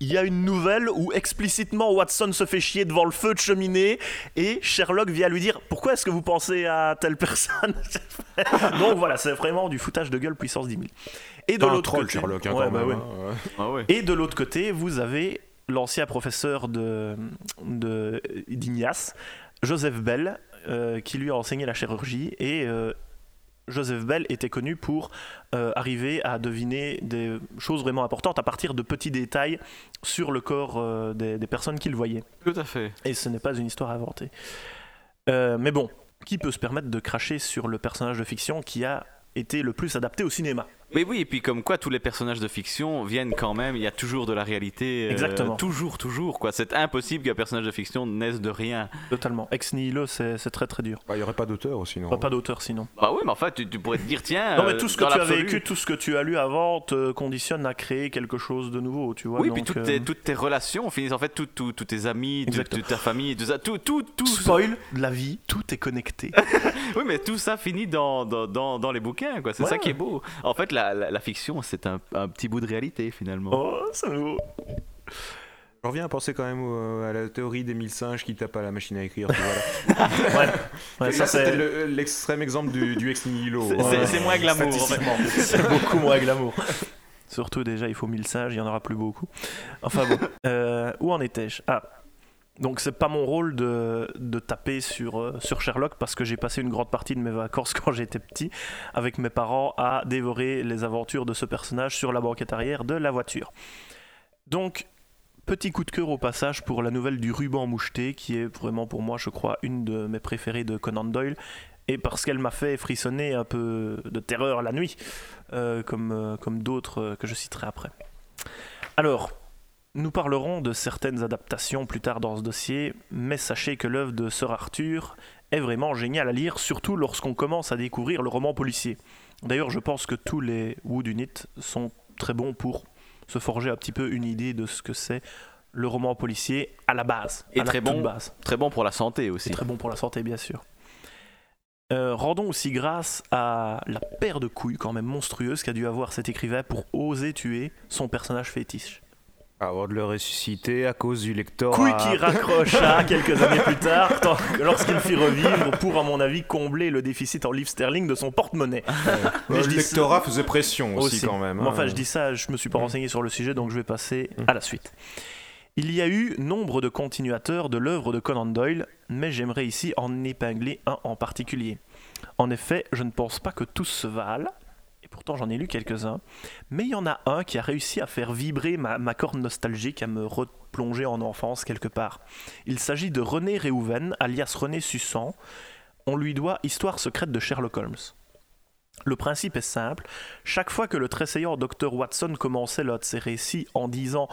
Il y a une nouvelle où explicitement Watson se fait chier devant le feu de cheminée et Sherlock vient lui dire Pourquoi est-ce que vous pensez à telle personne? Donc voilà, c'est vraiment du foutage de gueule puissance 10 000. Et de l'autre côté, Sherlock, hein, Ouais, quand bah même. ouais. hein, ouais. Ah ouais. et de l'autre côté, vous avez l'ancien professeur de, de- d'Ignace, Joseph Bell, euh, qui lui a enseigné la chirurgie. Et euh, Joseph Bell était connu pour euh, arriver à deviner des choses vraiment importantes à partir de petits détails sur le corps des, des personnes qu'il voyait. Tout à fait. Et ce n'est pas une histoire inventée. Mais bon, qui peut se permettre de cracher sur le personnage de fiction qui a été le plus adapté au cinéma? Mais oui, et puis comme quoi tous les personnages de fiction viennent quand même, il y a toujours de la réalité. euh, Exactement. Toujours, toujours, quoi. C'est impossible qu'un personnage de fiction naisse de rien. Totalement. Ex nihilo, c'est, c'est très très dur. Bah, Il n'y aurait pas d'auteur sinon. Pas, pas d'auteur sinon. Bah oui, mais en fait, tu, tu pourrais te dire, tiens. Non, mais euh, tout ce que dans tu as vécu, tout ce que tu as lu avant te conditionne à créer quelque chose de nouveau, tu vois. Oui, donc, puis toutes, euh, tes, toutes tes relations finissent en fait, tout- tout- tous tes amis, toute ta famille, tout ça, tout, tout, tout. Spoil de la vie, tout est connecté. Oui, mais tout ça finit dans, dans, dans, dans les bouquins, quoi. C'est Ouais. ça qui est beau. En fait, la, la, la fiction, c'est un, un petit bout de réalité, finalement. oh, c'est nouveau. Je reviens à penser quand même à la théorie des mille singes qui tapent à la machine à écrire. Ouais, ouais ça c'était c'est. le- l'extrême exemple du, du ex nihilo. C'est- hein. c'est- moins glamour. C'est beaucoup moins glamour. Surtout déjà, il faut 1000 singes, il n'y en aura plus beaucoup. Enfin bon, Euh, où en étais-je? Ah, donc c'est pas mon rôle de, de taper sur, euh, sur Sherlock parce que j'ai passé une grande partie de mes vacances quand j'étais petit avec mes parents à dévorer les aventures de ce personnage sur la banquette arrière de la voiture. Donc, petit coup de cœur au passage pour la nouvelle du ruban moucheté qui est vraiment pour moi, je crois, une de mes préférées de Conan Doyle et parce qu'elle m'a fait frissonner un peu de terreur la nuit euh, comme, euh, comme d'autres que je citerai après. Alors, nous parlerons de certaines adaptations plus tard dans ce dossier, mais sachez que l'œuvre de Sir Arthur est vraiment géniale à lire, surtout lorsqu'on commence à découvrir le roman policier. D'ailleurs, je pense que tous les Wood Unit sont très bons pour se forger un petit peu une idée de ce que c'est le roman policier à la base. Et à très bon base. Très bon pour la santé aussi. Très bon pour la santé, bien sûr. Euh, rendons aussi grâce à la paire de couilles quand même monstrueuse qu'a dû avoir cet écrivain pour oser tuer son personnage fétiche. Avant de le ressusciter à cause du lectorat. Couille qui raccrocha quelques années plus tard lorsqu'il fit revivre pour, à mon avis, combler le déficit en livres sterling de son porte-monnaie. Mais le lectorat faisait pression aussi, aussi. quand même. Enfin, hein. je dis ça, je me suis pas Mm. renseigné sur le sujet, donc je vais passer Mm. à la suite. Il y a eu nombre de continuateurs de l'œuvre de Conan Doyle, mais j'aimerais ici en épingler un en particulier. En effet, je ne pense pas que tous se valent, pourtant j'en ai lu quelques-uns, mais il y en a un qui a réussi à faire vibrer ma, ma corde nostalgique, à me replonger en enfance quelque part. Il s'agit de René Réhouven, alias René Sussan. On lui doit Histoire secrète de Sherlock Holmes. Le principe est simple. Chaque fois que le tressaillant Dr. Watson commençait l'un de ses récits en disant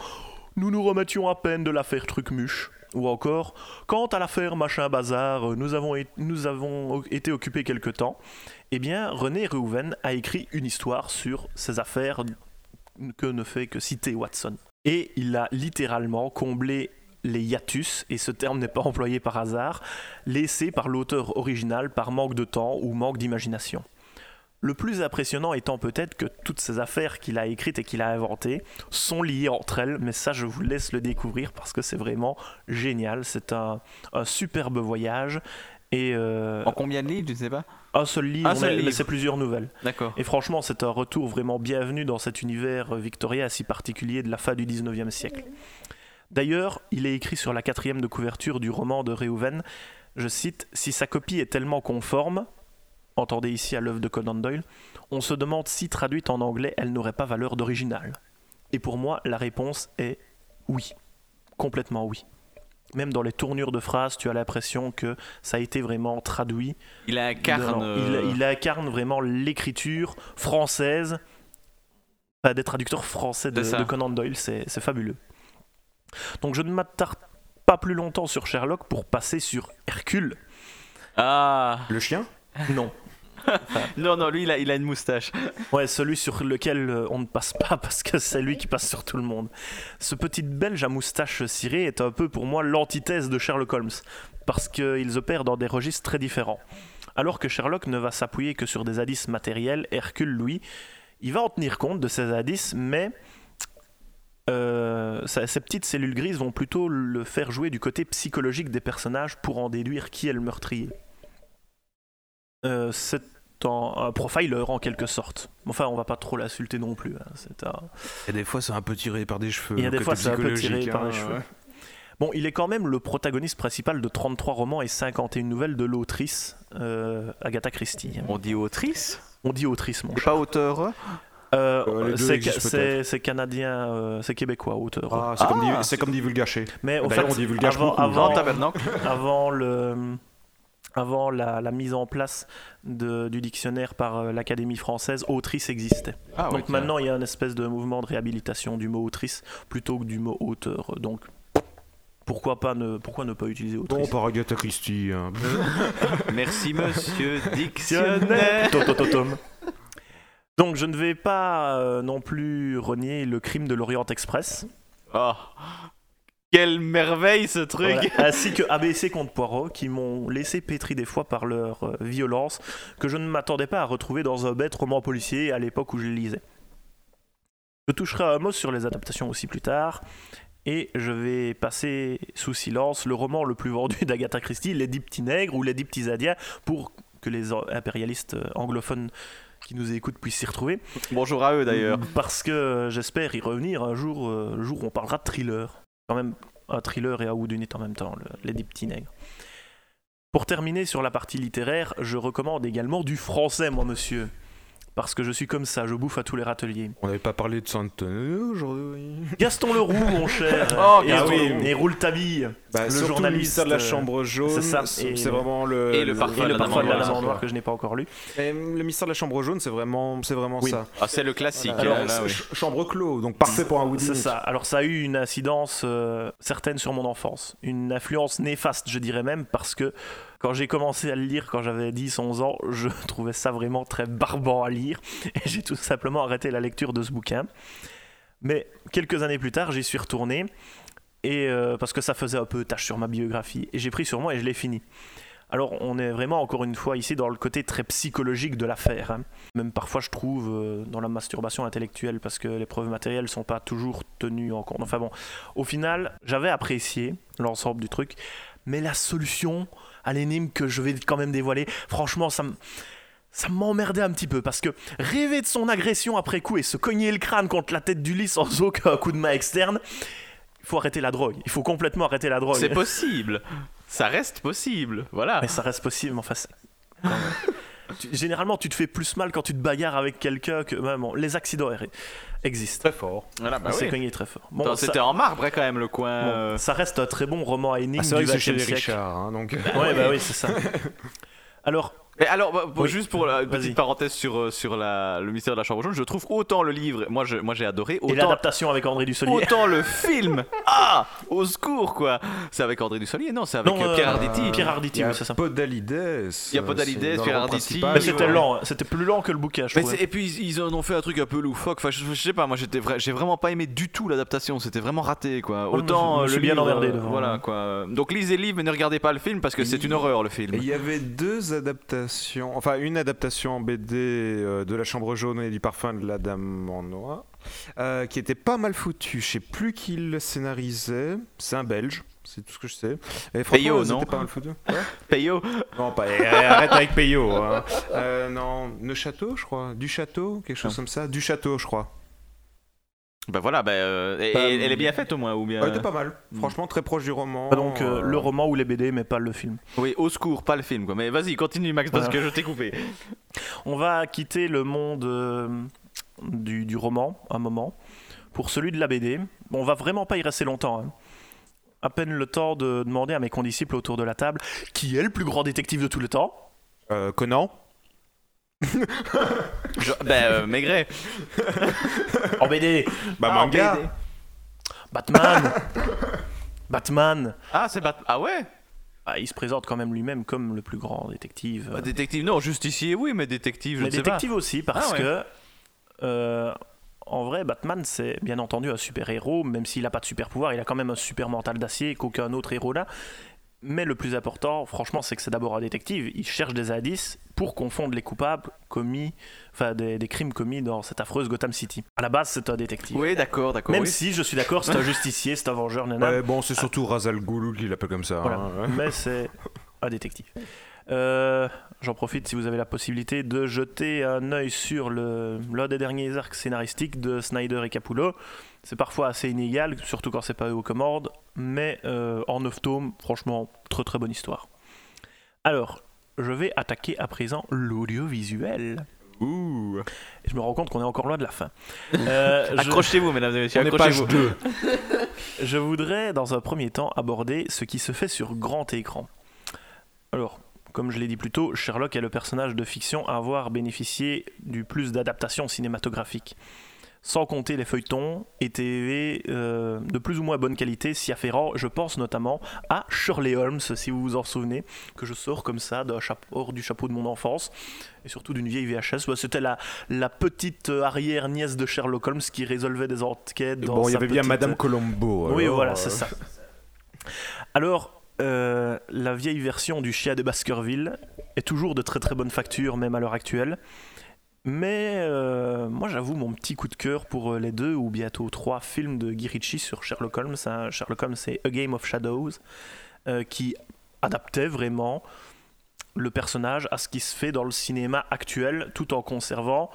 Nous nous remettions à peine de l'affaire Trucmuche, ou encore Quant à l'affaire Machin Bazar, nous avons, é- nous avons été occupés quelque temps, eh bien, René Reuven a écrit une histoire sur ces affaires que ne fait que citer Watson. Et il a littéralement comblé les hiatus, et ce terme n'est pas employé par hasard, laissés par l'auteur original par manque de temps ou manque d'imagination. Le plus impressionnant étant peut-être que toutes ces affaires qu'il a écrites et qu'il a inventées sont liées entre elles, mais ça je vous laisse le découvrir parce que c'est vraiment génial. C'est un, un superbe voyage et euh, En combien de livres, je ne sais pas un seul livre, Un seul mais- mais livre. c'est plusieurs nouvelles. D'accord. Et franchement, c'est un retour vraiment bienvenu dans cet univers victorien si particulier de la fin du 19e siècle. D'ailleurs, il est écrit sur la quatrième de couverture du roman de Reuven, je cite, Si sa copie est tellement conforme, entendez ici à l'œuvre de Conan Doyle, on se demande si traduite en anglais, elle n'aurait pas valeur d'original. Et pour moi, la réponse est oui. Complètement oui. Même dans les tournures de phrases, tu as l'impression que ça a été vraiment traduit Il incarne. non, il, il incarne vraiment l'écriture française, pas des traducteurs français de, de Conan Doyle, c'est c'est fabuleux. Donc je ne m'attarde pas plus longtemps sur Sherlock pour passer sur Hercule. Ah Le chien? Non. Non, non, lui, il a, une moustache. Ouais, celui sur lequel euh, on ne passe pas parce que c'est lui qui passe sur tout le monde. Ce petit belge à moustache cirée est un peu pour moi l'antithèse de Sherlock Holmes parce qu'ils opèrent dans des registres très différents. Alors que Sherlock ne va s'appuyer que sur des indices matériels, Hercule, lui, il va en tenir compte de ces indices, mais euh, ces petites cellules grises vont plutôt le faire jouer du côté psychologique des personnages pour en déduire qui est le meurtrier. Euh, un, un profiler en quelque sorte. Enfin, on va pas trop l'insulter non plus. hein. Un- Et des fois, c'est un peu tiré par des cheveux. Il y a des fois, c'est un peu tiré par hein, les cheveux. ouais. Bon, il est quand même le protagoniste principal de 33 romans et 51 nouvelles de l'autrice euh, Agatha Christie. On dit autrice? On dit autrice, mon cher. pas auteur Euh, les deux c'est, canadien, euh, c'est québécois, auteur. Ah, c'est comme, Ah, dit- c'est comme divulgaché. Mais au fait, on divulgage avant, beaucoup, avant le avant la, la mise en place de- du dictionnaire par euh, l'Académie française, autrice existait. Ah, Donc maintenant, il y a une espèce de mouvement de réhabilitation du mot autrice plutôt que du mot auteur. Donc pourquoi pas ne, pourquoi ne pas utiliser Bon, autrice par Agatha Christie. hein. Merci, monsieur Dictionnaire. Totototom. Donc je ne vais pas euh, non plus renier le crime de l'Orient Express, Oh, quelle merveille ce truc Voilà. ainsi que ABC contre Poirot, qui m'ont laissé pétri des fois par leur euh, violence, que je ne m'attendais pas à retrouver dans un bête roman policier à l'époque où je le lisais. Je toucherai un mot sur les adaptations aussi plus tard, et je vais passer sous silence le roman le plus vendu d'Agatha Christie, Les Dix Petits Nègres ou Les Dix Petits Indiens, pour que les impérialistes euh, anglophones qui nous écoutent puissent s'y retrouver. Bonjour à eux d'ailleurs. Parce que j'espère y revenir un jour, euh, le jour où on parlera de thriller. Quand même un thriller et un whodunit en même temps, le- les dix petits nègres. Pour terminer sur la partie littéraire, je recommande également du français, moi, monsieur. Parce que je suis comme ça, je bouffe à tous les râteliers. On n'avait pas parlé de Saint-Antoine aujourd'hui. Gaston Leroux, mon cher. Oh, et, et- roule ta bille. Bah, Le journaliste, le mystère de la euh, chambre jaune. c'est vraiment le. et le parfum Et de le la parfum de la Dame Noire. noir que je n'ai pas encore lu. Et le mystère de la chambre jaune, c'est vraiment, c'est vraiment Oui. ça. Ah, c'est le classique. Alors, hein, là, c'est oui. ch- chambre clos, donc parfait pour un Woody. C'est ça. Alors ça a eu une incidence euh, certaine sur mon enfance. Une influence néfaste, je dirais même, parce que quand j'ai commencé à le lire quand j'avais 10-11 ans, je trouvais ça vraiment très barbant à lire. Et j'ai tout simplement arrêté la lecture de ce bouquin. Mais quelques années plus tard, j'y suis retourné. Et euh, parce que ça faisait un peu tâche sur ma biographie. Et j'ai pris sur moi et je l'ai fini. Alors on est vraiment encore une fois ici dans le côté très psychologique de l'affaire. hein. Même parfois je trouve euh, dans la masturbation intellectuelle parce que les preuves matérielles sont pas toujours tenues en compte. Enfin bon, au final j'avais apprécié l'ensemble du truc, mais la solution à l'énigme que je vais quand même dévoiler, franchement ça me... Ça m'emmerdait un petit peu parce que rêver de son agression après coup et se cogner le crâne contre la tête du lit sans aucun coup de main externe, il faut arrêter la drogue. Il faut complètement arrêter la drogue. C'est possible. Ça reste possible. Voilà. Mais ça reste possible, mais enfin. c'est-. Tu- généralement, tu te fais plus mal quand tu te bagarres avec quelqu'un que. bon, les accidents er- existent. Très fort. Voilà, bah On s'est oui. cogné très fort. Bon, Attends, ça, C'était en marbre hein, quand même le coin. bon, euh. ça reste un très bon roman à énigmes Ah, c'est vrai du que c'est chez 20e les siècle. Richard, hein, donc. Ouais, bah oui, c'est ça. Alors, Et alors, bah, Oui. juste pour la petite parenthèse sur, euh, sur la, le mystère de la chambre jaune, je trouve autant le livre, moi je- moi j'ai adoré, et autant, l'adaptation avec André Dussolier. autant le film. Ah, au secours quoi. C'est avec André Dussolier, non, c'est avec Non, euh, euh, Pierre Arditi. Pierre Arditi, Il y a oui, c'est ça. Podalides. Il y a Podalides, Pierre Arditi. Mais c'était lent, c'était plus lent que le bouquin, je et puis ils, en ont fait un truc un peu loufoque. Enfin, je, je sais pas, moi j'étais vra- j'ai vraiment pas aimé du tout l'adaptation. C'était vraiment raté quoi. Autant euh, suis le bien emmerdé euh, devant, Voilà quoi. Donc lisez le livre, mais ne regardez pas le film parce que c'est une horreur le film. Et il y avait deux adaptations adaptation, enfin une adaptation en BD euh, de La Chambre jaune et du parfum de la Dame en noir, euh, qui était pas mal foutu. Je sais plus qui le scénarisait. C'est un Belge. C'est tout ce que je sais. Et c'était non pas mal foutu. Ouais. Non, pas. eh, Arrête avec Peyo. hein. Euh, non, Neuchâteau, je crois. Du château, quelque chose comme ça. Du château, je crois. Bah voilà, bah, euh, et- Bah, et elle est bien faite au moins, ou bien. Ouais, c'était pas mal. Hmm. Franchement, très proche du roman. Pas donc euh, euh, le roman ou les BD, mais pas le film. Oui, au secours, pas le film, quoi. Mais vas-y, continue, Max, parce Voilà. que je t'ai coupé. On va quitter le monde euh, du, du roman un moment pour celui de la BD. On va vraiment pas y rester longtemps. hein. À peine le temps de demander à mes condisciples autour de la table qui est le plus grand détective de tout le temps? euh, Conan. Je... Bah, euh, Maigret. En BD, Bah, Ah, en manga. BD. Batman. Batman. Ah, c'est Bat... Ah ouais Ah, il se présente quand même lui-même comme le plus grand détective. Bah, Détective, non, justicier, oui, mais détective, je Mais ne sais détective aussi, parce Ah ouais. que euh, en vrai, Batman, c'est bien entendu un super-héros, même s'il n'a pas de super-pouvoir, il a quand même un super mental d'acier qu'aucun autre héros n'a. Mais le plus important, franchement, c'est que c'est d'abord un détective. Il cherche des indices pour confondre les coupables commis, enfin des, des crimes commis dans cette affreuse Gotham City. À la base, c'est un détective. Oui, d'accord, d'accord. Même oui. si je suis d'accord, c'est un justicier, c'est un vengeur, nana. Ouais, bon, c'est surtout Razal Ghul qui l'appelle comme ça. Voilà. hein, ouais. Mais c'est un détective. Euh, J'en profite si vous avez la possibilité de jeter un œil sur l'un des derniers arcs scénaristiques de Snyder et Capullo. C'est parfois assez inégal, surtout quand c'est pas eux aux commandes, mais euh, en 9 tomes, franchement, très très bonne histoire. Alors, je vais attaquer à présent l'audiovisuel. Ouh. Et je me rends compte qu'on est encore loin de la fin. Euh, je- Accrochez-vous, mesdames et messieurs, On est page accrochez-vous. 2. Je voudrais, dans un premier temps, aborder ce qui se fait sur grand écran. Alors, comme je l'ai dit plus tôt, Sherlock est le personnage de fiction à avoir bénéficié du plus d'adaptations cinématographiques. Sans compter les feuilletons et TV euh, de plus ou moins bonne qualité s'y afférent, je pense notamment à Shirley Holmes, si vous vous en souvenez, que je sors comme ça chapeau, hors du chapeau de mon enfance, et surtout d'une vieille VHS. Ouais, C'était la, la petite euh, arrière-nièce de Sherlock Holmes qui résolvait des enquêtes. dans Bon, il y avait bien Madame Colombo. oui, voilà, euh, c'est ça. Alors, euh, la vieille version du chien de Baskerville est toujours de très très bonne facture, même à l'heure actuelle. Mais euh, moi, j'avoue mon petit coup de cœur pour euh, les deux ou bientôt trois films de Guy Ritchie sur Sherlock Holmes. hein. Sherlock Holmes, c'est A Game of Shadows, euh, qui adaptait vraiment le personnage à ce qui se fait dans le cinéma actuel, tout en conservant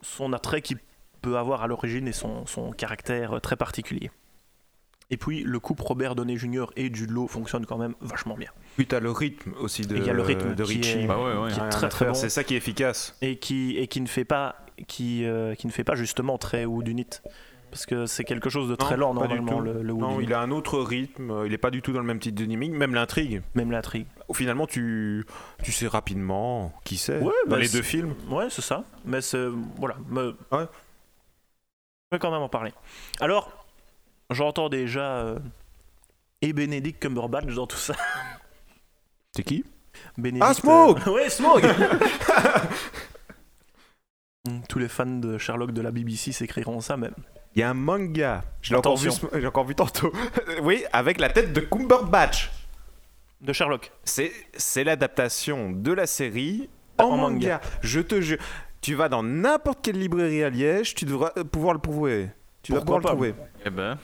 son attrait qu'il peut avoir à l'origine et son, caractère très particulier. Et puis le couple Robert Downey Jr. et Jude Law fonctionne quand même vachement bien. Puis t'as le rythme aussi de, Et il y a le rythme de qui Richie. est- Bah ouais, ouais. qui est Rien très très bon. C'est ça qui est efficace. Et qui, et qui ne fait pas qui, euh, qui ne fait pas justement très Woodunit. Parce que c'est quelque chose de très Non, lent normalement le, le Non, il a un autre rythme. euh, Il est pas du tout dans le même type de dynamique. Même l'intrigue. Même l'intrigue. Finalement, tu, tu sais rapidement qui c'est. Ouais, dans bah, les deux films. Ouais, c'est ça. Mais c'est. Voilà. Mais... Ouais. Je vais quand même en parler. Alors, j'entends déjà. euh, Et Benedict Cumberbatch dans tout ça. C'est qui? Benedict, Ah, Smaug euh, Ouais, Mm, Tous les fans de Sherlock de la BBC s'écriront ça même. Il y a un manga. Je l'ai encore, vu, j'ai encore vu tantôt. oui, avec la tête de Cumberbatch. De Sherlock. C'est, c'est l'adaptation de la série En en, manga. manga. Je te jure. Tu vas dans n'importe quelle librairie à Liège, tu devras euh, pouvoir le trouver. Tu Pourquoi pouvoir le trouver. Eh ben,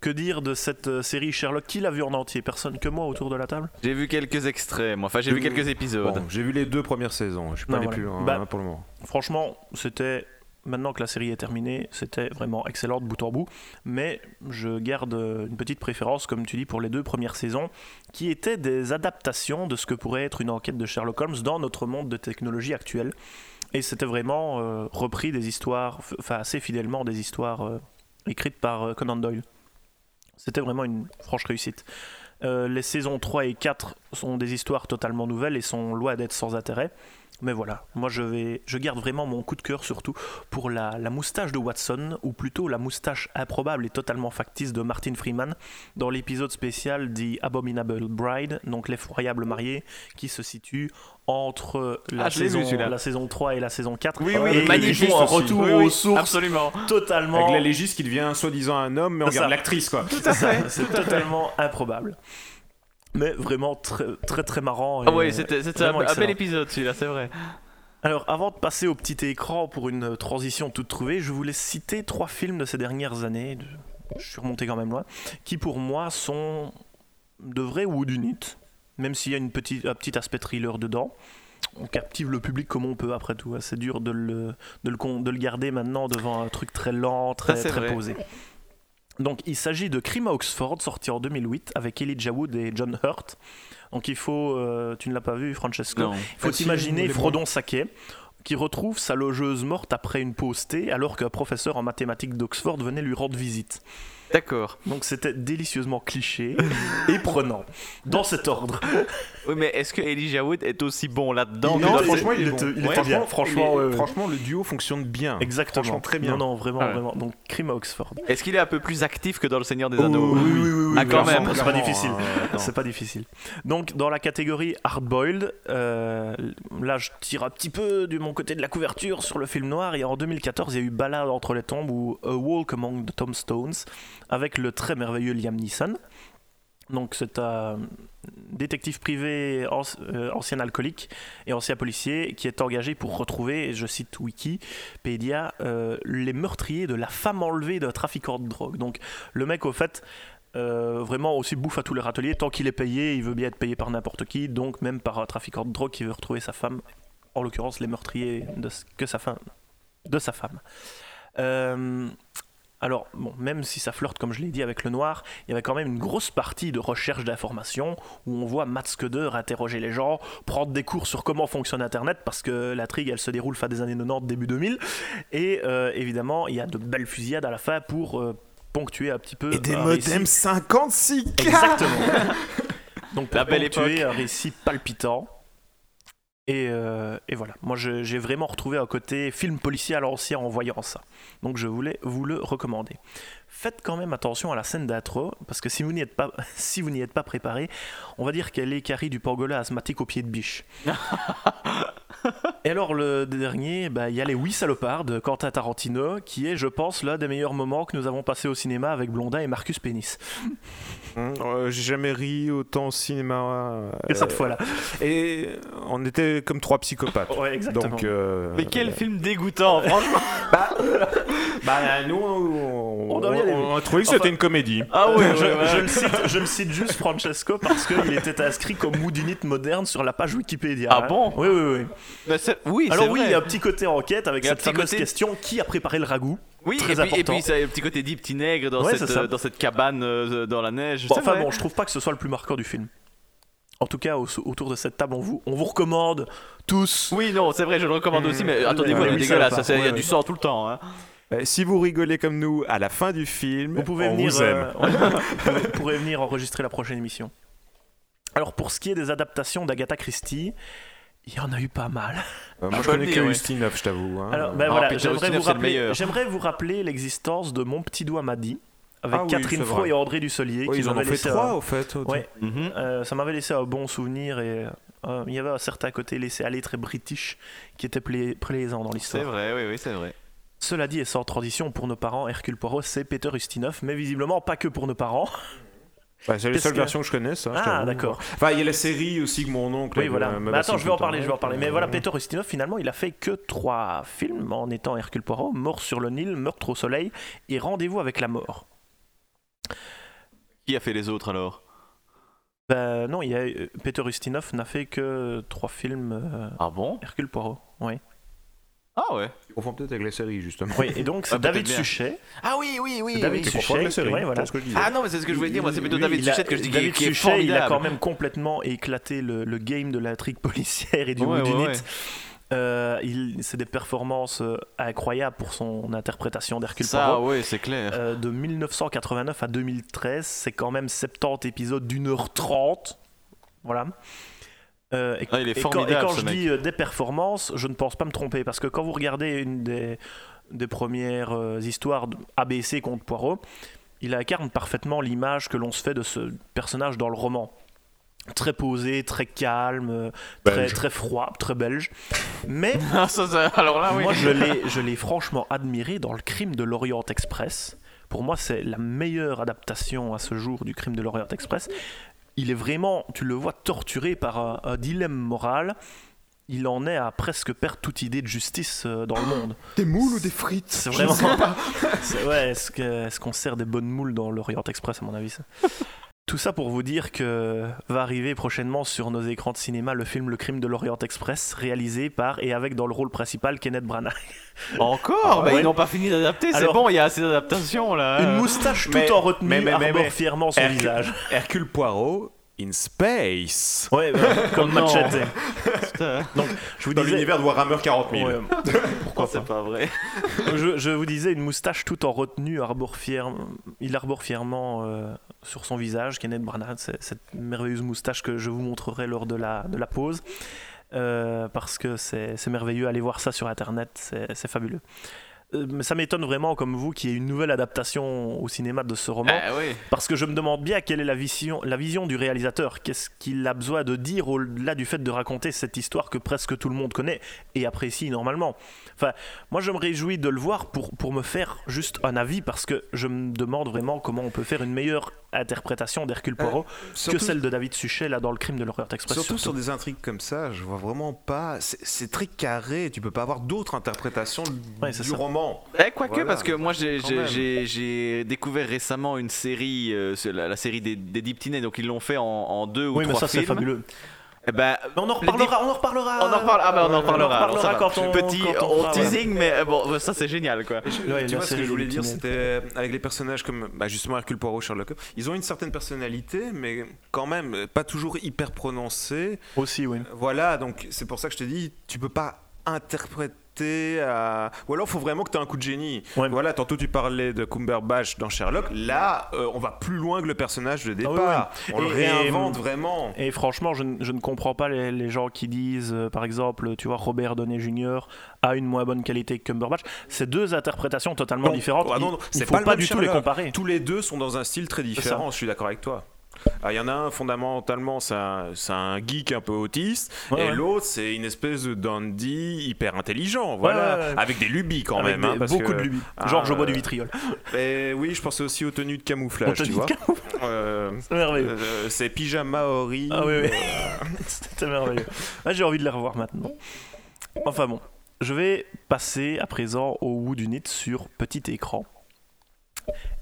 Que dire de cette euh, série Sherlock? Qui l'a vu en entier? Personne que moi autour de la table? J'ai vu quelques extraits, moi. Enfin, j'ai vu quelques épisodes. Bon, j'ai vu les deux premières saisons. Je suis pas Non, allé voilà. plus loin Bah, hein, pour le moment. Franchement, c'était. Maintenant que la série est terminée, c'était vraiment excellent de bout en bout. Mais je garde euh, une petite préférence, comme tu dis, pour les deux premières saisons, qui étaient des adaptations de ce que pourrait être une enquête de Sherlock Holmes dans notre monde de technologie actuelle. Et c'était vraiment euh, repris des histoires, enfin assez fidèlement des histoires euh, écrites par euh, Conan Doyle. C'était vraiment une franche réussite. Euh, les saisons 3 et 4 sont des histoires totalement nouvelles et sont loin d'être sans intérêt. Mais voilà, moi je vais, je garde vraiment mon coup de cœur surtout pour la, la moustache de Watson, ou plutôt la moustache improbable et totalement factice de Martin Freeman dans l'épisode spécial The Abominable Bride, donc l'effroyable mariée, qui se situe entre la, Ah, vu, saison, la saison 3 et la saison 4. Oui, et oui, ils font un retour Oui, oui, aux sources Absolument. totalement Avec la légiste qui devient soi-disant un homme, mais on regarde l'actrice quoi. c'est ça, c'est totalement improbable. Mais vraiment très très très marrant. Ah oui, c'était un, un bel épisode celui-là, c'est vrai. Alors, avant de passer au petit écran pour une transition toute trouvée, je voulais citer trois films de ces dernières années. Je suis remonté quand même loin, qui pour moi sont de vrais Wood Unit, même s'il y a une petite, un petit aspect thriller dedans. On captive le public comme on peut après tout. hein. C'est dur de le, de, le, con- de le garder maintenant devant un truc très lent, très, très vrai. posé. Donc il s'agit de Crime à Oxford, sorti en 2008 avec Elijah Wood et John Hurt. Donc il faut, euh, tu ne l'as pas vu Francesco, Non. il faut Ah, si, imaginer Frodon Saquet qui retrouve sa logeuse morte après une pause thé alors qu'un professeur en mathématiques d'Oxford venait lui rendre visite. D'accord. Donc c'était délicieusement cliché et prenant, dans cet ordre. Oui, mais est-ce que Elijah Wood est aussi bon là-dedans non, franchement, il est bon. Ouais, bien. franchement, Franchement, il est- ouais, ouais. franchement, le duo fonctionne bien. Exactement. Franchement, très bien. Non, non, vraiment, Ah ouais. vraiment. Donc crime à Oxford. Est-ce qu'il est un peu plus actif que dans Le Seigneur des Oh, Anneaux oui, oui, oui, oui, Ah, quand même. C'est pas difficile. euh. C'est pas difficile. Donc, dans la catégorie hardboiled, euh, là, je tire un petit peu de mon côté de la couverture sur le film noir. Et en 2014, il y a eu Ballade entre les tombes ou A Walk Among the Tombstones avec le très merveilleux Liam Neeson. Donc, c'est un détective privé, euh, ancien alcoolique et ancien policier qui est engagé pour retrouver, et je cite Wikipédia, euh, les meurtriers de la femme enlevée d'un trafiquant de drogue. Donc, le mec, au fait, euh, vraiment aussi bouffe à tous les râteliers. Tant qu'il est payé, il veut bien être payé par n'importe qui, donc même par un trafiquant de drogue qui veut retrouver sa femme, en l'occurrence les meurtriers de, que sa femme, de sa femme. Euh, alors, bon, même si ça flirte, comme je l'ai dit, avec le noir, il y avait quand même une grosse partie de recherche d'informations où on voit Matt Scudder interroger les gens, prendre des cours sur comment fonctionne Internet, parce que l'intrigue, elle se déroule fin des années 90, début 2000. Et euh, évidemment, il y a de belles fusillades à la fin pour euh, ponctuer un petit peu. Et des modems récit. 56K Exactement. Donc pour La belle ponctuer époque. un récit palpitant. Et, euh, et voilà, moi j'ai vraiment retrouvé un côté film policier à l'ancien en voyant ça. Donc je voulais vous le recommander. Faites quand même attention à la scène d'intro, parce que si vous n'y êtes pas, si vous n'y êtes pas préparé, on va dire qu'elle est Carrie du pangolin asthmatique au pied de biche. et alors le dernier, bah, il y a les Oui salopards de Quentin Tarantino, qui est, je pense, l'un des meilleurs moments que nous avons passé au cinéma avec Blondin et Marcus Pénis. Hum, euh, J'ai jamais ri autant au cinéma. euh, Et cette fois-là. Et on était comme trois psychopathes. Ouais, exactement. Donc, euh, Mais quel film dégoûtant, franchement Bah, nous, on, a trouvé que c'était Enfin- une comédie. Ah ouais, je, ouais, je le cite, je le cite juste Francesco parce qu'il était inscrit comme mood unit moderne sur la page Wikipédia. Ah bon Oui, oui, oui. Oui, Alors oui, vrai. il y a un petit côté enquête avec un cette fameuse côté- question qui a préparé le ragoût Oui, très et puis, et important. puis ça y a un petit côté dit petit nègre dans, Ouais, cette, euh, dans cette cabane euh, dans la neige. Bon, Enfin vrai. bon, je trouve pas que ce soit le plus marquant du film. En tout cas, au- autour de cette table, on vous, on vous recommande tous. Oui, non, c'est vrai, je le recommande aussi, mais attendez-vous, ouais, dégueulasse. Il y a du sang tout le temps. Hein. Euh, Si vous rigolez comme nous à la fin du film, Vous pouvez on venir, vous aime. euh, vous pourrez venir enregistrer la prochaine émission. Alors pour ce qui est des adaptations d'Agatha Christie, il y en a eu pas mal. Euh, moi, je connais que. Ustinov, je t'avoue. hein. Alors, ben Ah, voilà, j'aimerais vous, c'est le rappeler, vous l'existence de Mon Petit Doigt Madi avec Ah oui, Catherine c'est Fro et André Dusselier Ouais, qui ils en ont fait trois, un- au fait. au- Ouais. Mhm. Euh, ça m'avait laissé un bon souvenir et euh, il y avait un certain côté laissé aller très british qui était pla- plaisant dans C'est l'histoire. vrai, oui, oui, c'est vrai. Cela dit, et sans transition pour nos parents, Hercule Poirot, c'est Peter Ustinov, mais visiblement pas que pour nos parents. Bah, c'est les Qu'est-ce seules que- versions que je connais, ça. je Ah, d'accord. Enfin, il y a la série aussi que mon oncle. Oui, euh, voilà. me Mais bassine attends, je vais en le parler, je vais en parler. Mais Euh, voilà, Peter Ustinov, finalement, il a fait que trois films en étant Hercule Poirot Mort sur le Nil, Meurtre au soleil et Rendez-vous avec la mort. Qui a fait les autres alors? Ben non, il y a, euh, Peter Ustinov n'a fait que trois films euh, Ah bon? Hercule Poirot. Oui. Ah ouais. Tu confonds peut-être avec les séries, justement. oui. Et donc, c'est Ah, peut-être David. Suchet. Ah oui, oui, oui. David oui. avec Suchet, séries. ouais, voilà. c'est ce que je disais. Ah non, mais c'est ce que je voulais dire. Moi, c'est plutôt Lui, David Suchet que je dis David qui est Suchet, il a quand même complètement éclaté le, le game de l'intrigue policière et du Ouais, Wood ouais. Euh, c'est des performances euh, incroyables pour son interprétation d'Hercule Ça, Poirot. ouais, c'est clair. Euh, de 1989 à 2013, c'est quand même 70 épisodes d'une heure 30. Voilà. Euh, et, Ah, il est et quand, et formidable, quand ce je mec. dis euh, des performances, je ne pense pas me tromper parce que quand vous regardez une des, des premières euh, histoires de ABC contre Poirot, il incarne parfaitement l'image que l'on se fait de ce personnage dans le roman. Très posé, très calme, très, très froid, très belge. Mais Ah, ça, ça- alors là, oui. moi, je l'ai, je l'ai franchement admiré dans le crime de l'Orient Express. Pour moi, c'est la meilleure adaptation à ce jour du crime de l'Orient Express. Il est vraiment, tu le vois torturé par un, un dilemme moral. Il en est à presque perdre toute idée de justice euh, dans le monde. Des moules ou des frites C'est vraiment. C'est- ouais, est-ce que- est-ce qu'on sert des bonnes moules dans l'Orient Express, à mon avis ça? Tout ça pour vous dire que va arriver prochainement sur nos écrans de cinéma le film Le crime de l'Orient Express, réalisé par et avec dans le rôle principal Kenneth Branagh. Encore Bah, ouais. Ils n'ont pas fini d'adapter, c'est bon, il y a assez d'adaptations là. Une moustache tout mais- en retenue mais- mais- mais- arbore mais- fièrement son Hercule- visage. Hercule Poirot in space. Ouais, comme. Machete. Putain. Je vous Dans disais. l'univers de Warhammer 40 000. Ouais, Pourquoi c'est pas vrai je, je vous disais une moustache tout en retenue arbore fier... il arbore fièrement euh, sur son visage Kenneth Branagh cette merveilleuse moustache que je vous montrerai lors de la, de la pause Euh, parce que c'est merveilleux allez voir ça sur internet c'est c'est fabuleux Euh, mais ça m'étonne vraiment comme vous qu'il y ait une nouvelle adaptation au cinéma de ce roman Ah oui. parce que je me demande bien quelle est la vision, la vision du réalisateur. Qu'est-ce qu'il a besoin de dire au-delà du fait de raconter cette histoire que presque tout le monde connaît et apprécie normalement? Enfin, moi je me réjouis de le voir pour, pour me faire juste un avis parce que je me demande vraiment comment on peut faire une meilleure interprétation d'Hercule Poirot que Surtout- celle de David Suchet là dans le crime de l'Orient Express. Surtout sur des intrigues comme ça, je vois vraiment pas. C'est très carré, tu peux pas avoir d'autres interprétations Ouais, du ça. roman. Eh, quoique, Voilà. parce que moi j'ai- découvert récemment une série, euh, la, la série des, des Deep donc ils l'ont fait en, en deux ou Oui, mais trois ça c'est films. fabuleux. Mais on en reparlera, on en reparlera. on en reparle, ah ben on en On en reparlera. reparlera va. quand on- Petit quand on on fera, teasing, mais euh, bon, ça c'est génial quoi. Ouais, tu vois, ce que je voulais dire, c'était avec les personnages comme bah, justement Hercule Poirot, Sherlock Holmes, ils ont une certaine personnalité, mais quand même pas toujours hyper prononcée. Aussi, oui. Voilà, donc c'est pour ça que je te dis, tu peux pas interpréter à... Ou alors, faut vraiment que tu aies un coup de génie. Ouais. Voilà, tantôt tu parlais de Cumberbatch dans Sherlock. Là, euh, on va plus loin que le personnage de Ah départ. On le Et- et, réinvente vraiment. Et franchement, je, ne- je ne comprends pas les, les gens qui disent, euh, par exemple, tu vois, Robert Downey Jr. a une moins bonne qualité que Cumberbatch. C'est deux interprétations totalement Non. différentes. Ah non, Il- non, il c'est faut pas le du tout les comparer. Tous les deux sont dans un style très différent, je suis d'accord avec toi. Ah, Il y en a un, fondamentalement, c'est un, geek un peu autiste, Ouais, et ouais. l'autre, c'est une espèce de dandy hyper intelligent, voilà, Ouais, avec des lubies quand Avec même. des- hein, parce beaucoup que- de lubies. Ah, Genre, je bois euh, du vitriol. Et oui, je pensais aussi aux tenues de camouflage, tu vois. Euh, C'est merveilleux. euh, c'est pyjama Ori. Ah oui, oui. C'était merveilleux. Ah, J'ai envie de les revoir maintenant. Enfin bon, je vais passer à présent au Wood Unit sur petit écran.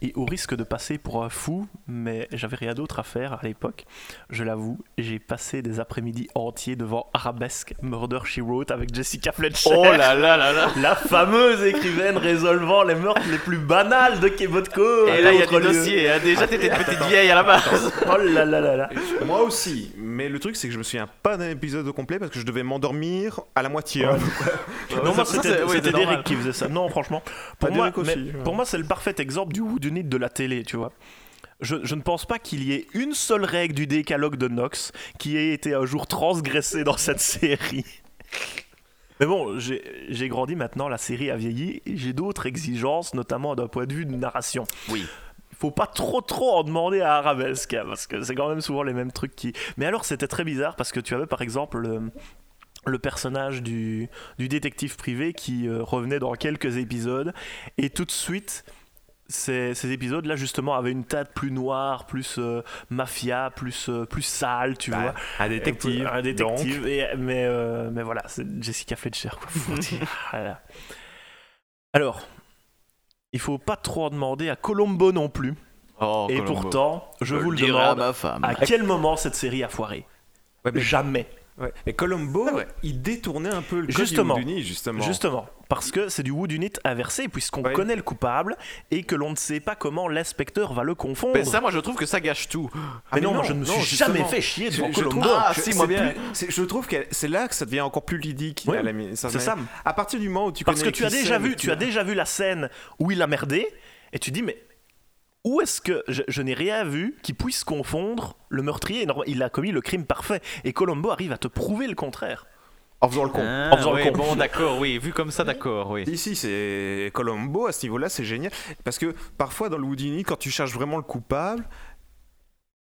Et au risque de passer pour un fou, mais j'avais rien d'autre à faire à l'époque, je l'avoue, j'ai passé des après-midi entiers devant Arabesque Murder She Wrote avec Jessica Fletcher. Oh là là là là. La fameuse écrivaine résolvant les meurtres les plus banals de Québotco. Et là il y a des dossiers, hein. déjà t'étais une petite vieille à la base. Oh là là là là. Moi aussi, mais le truc c'est que je me souviens pas d'un épisode au complet parce que je devais m'endormir à la moitié. hein. Non, moi ça, c'était. Derek qui faisait ça. Non, franchement, pour Pas moi, aussi, ouais. pour moi c'est le parfait exemple du Whodunit de la télé, tu vois. Je, je ne pense pas qu'il y ait une seule règle du décalogue de Nox qui ait été un jour transgressée dans cette série. Mais bon, j'ai grandi maintenant, la série a vieilli, et j'ai d'autres exigences, notamment d'un point de vue de narration. Oui. faut pas trop trop en demander à Arabesque hein, parce que c'est quand même souvent les mêmes trucs qui. Mais alors c'était très bizarre parce que tu avais par exemple le, le personnage du, du détective privé qui euh, revenait dans quelques épisodes et tout de suite ces, ces épisodes-là justement avaient une teinte plus noire, plus euh, mafia, plus euh, plus sale, tu Bah, vois. un détective. Un détective. Et, mais, euh, mais voilà, c'est Jessica Fletcher. Quoi. Voilà. Alors, il faut pas trop en demander à Colombo non plus. Oh, et pourtant, je vous le à demande, ma femme. à quel moment cette série a foiré? Ouais, mais, Jamais. Ouais. Mais Colombo, Ouais. il détournait un peu le code Justement. du Houdini, justement. Justement, parce que c'est du Wood Unit inversé, puisqu'on Ouais. connaît le coupable et que l'on ne sait pas comment l'inspecteur va le confondre. Mais ça, moi, je trouve que ça gâche tout. Mais Ah, non, mais moi non, je ne me suis justement. jamais fait chier devant Colombo. trouve- Ah, je- si, moi bien. plus- Je trouve que c'est là que ça devient encore plus ludique. C'est ça. À partir du moment où tu Parce que connais tu as déjà vu, tu as déjà vu la scène où il a merdé et tu dis mais où est-ce que je, je n'ai rien vu qui puisse confondre le meurtrier Il a commis le crime parfait et Colombo arrive à te prouver le contraire. En faisant le con. Ah, En faisant le con. Bon, d'accord, oui, vu comme ça, d'accord, oui. Ici, c'est Colombo à ce niveau-là, c'est génial. Parce que parfois, dans le Houdini, quand tu cherches vraiment le coupable,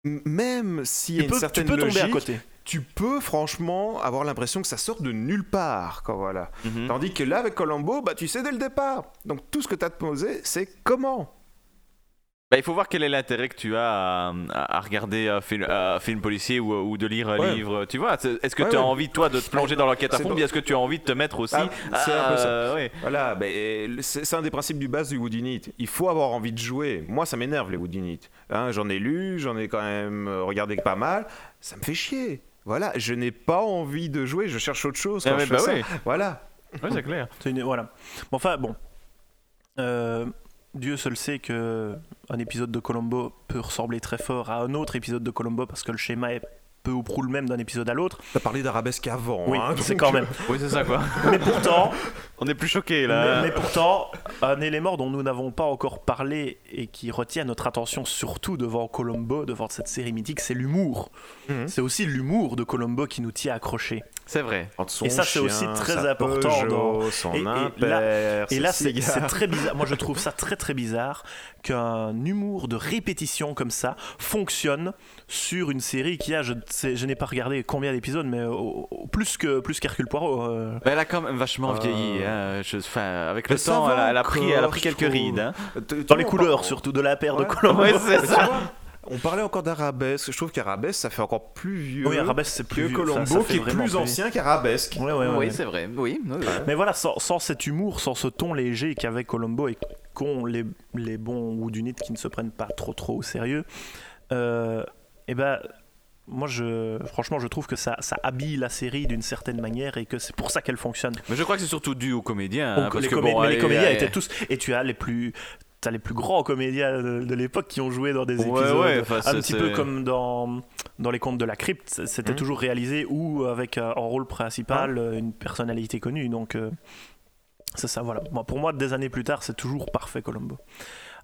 même s'il y a Tu une peux, tu certaine peux tomber à logique, côté. tu peux franchement avoir l'impression que ça sort de nulle part. Quoi, voilà. Mhm. Tandis que là, avec Colombo, bah, tu sais dès le départ. Donc tout ce que tu as te posé, c'est comment Bah, il faut voir quel est l'intérêt que tu as à, regarder un film, un film policier ou, ou de lire un Ouais. livre. Tu vois, est-ce que Ouais, tu as ouais. envie, toi, de te plonger dans l'enquête à fond, bien est-ce que tu as envie de te mettre aussi Ah, c'est un peu ça. euh, ouais. Voilà, euh, c'est un des principes du base du Wood Unit. Il faut avoir envie de jouer. Moi, ça m'énerve les Wood Unit. Hein, j'en ai lu, j'en ai quand même euh, regardé pas mal. Ça me fait chier. Voilà, je n'ai pas envie de jouer, je cherche autre chose. Ah Quand ouais, je fais ça. ouais. Voilà. Ouais, c'est clair. Une- voilà. Bon, enfin, bon. Euh, Dieu seul sait que un épisode de Colombo peut ressembler très fort à un autre épisode de Colombo parce que le schéma est peu ou prou le même d'un épisode à l'autre. T'as parlé d'arabesque avant. Oui, hein, c'est donc, quand même. Oui, c'est ça, quoi. Mais pourtant, On est plus choqués, mais, là. mais pourtant, un élément dont nous n'avons pas encore parlé et qui retient notre attention surtout devant Colombo, devant cette série mythique, c'est l'humour. Mhm. C'est aussi l'humour de Colombo qui nous tient accrochés. C'est vrai. entre son Et ça, c'est aussi très important Peugeot, dans- Son Et- et là- impair, Et ses là, c'est très bizarre. Moi, je trouve ça très très bizarre qu'un humour de répétition comme ça fonctionne sur une série qui a, je, n'ai pas regardé combien d'épisodes, mais plus que plus qu'Hercule Poirot. euh. Elle a quand même vachement Euh, vieilli. hein. Je- avec le temps, elle a, elle a pris, elle a pris quelques trouve. rides. hein. Dans les couleurs, surtout de la paire de. Ouais, c'est ça. On parlait encore d'arabesque. Je trouve qu'arabesque, ça fait encore plus vieux Oui, Arabesque, c'est plus que. Colombo, ça qui est plus ancien qu'arabesque. Ouais, ouais, ouais, ouais. c'est vrai. Oui, oui, oui. Mais voilà, sans, sans cet humour, sans ce ton léger qu'avait Colombo et qu'ont les, les bons Woodunit qui ne se prennent pas trop trop au sérieux, euh, et ben moi je franchement je trouve que ça, ça habille la série d'une certaine manière et que c'est pour ça qu'elle fonctionne. Mais je crois que c'est surtout dû aux comédiens. Hein, parce les, que comé- bon, mais les comédiens étaient tous et tu as les plus T'as les plus grands comédiens de, de l'époque qui ont joué dans des épisodes ouais, enfin, un petit peu comme dans, dans les contes de la crypte. C'était Mhm. toujours réalisé ou avec euh, en rôle principal euh, une personnalité connue. Donc euh, c'est ça, voilà. Moi, pour moi, des années plus tard, c'est toujours parfait Colombo.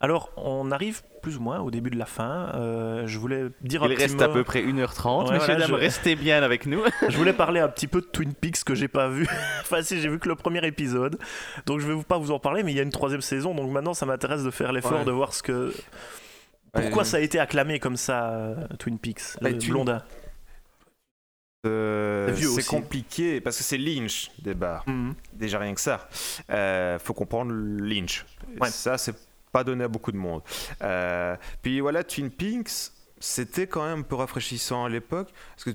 Alors, on arrive plus ou moins au début de la fin. Euh, je voulais dire un Il petit reste mot. à peu près 1h30. Ouais, voilà, je- restez bien avec nous. Je voulais parler un petit peu de Twin Peaks que j'ai pas vu. enfin, si, j'ai vu que le premier épisode. Donc, je vais pas vous en parler, mais il y a une troisième saison. Donc, maintenant, ça m'intéresse de faire l'effort Ouais. de voir ce que. Pourquoi Ouais. ça a été acclamé comme ça, euh, Twin Peaks Le Twin- blondin. Euh, C'est compliqué parce que c'est Lynch des bars. Mhm. Déjà rien que ça. Euh, faut comprendre Lynch. Ouais. Ça, c'est pas donné à beaucoup de monde. Euh, puis voilà, Twin Peaks, c'était quand même un peu rafraîchissant à l'époque parce que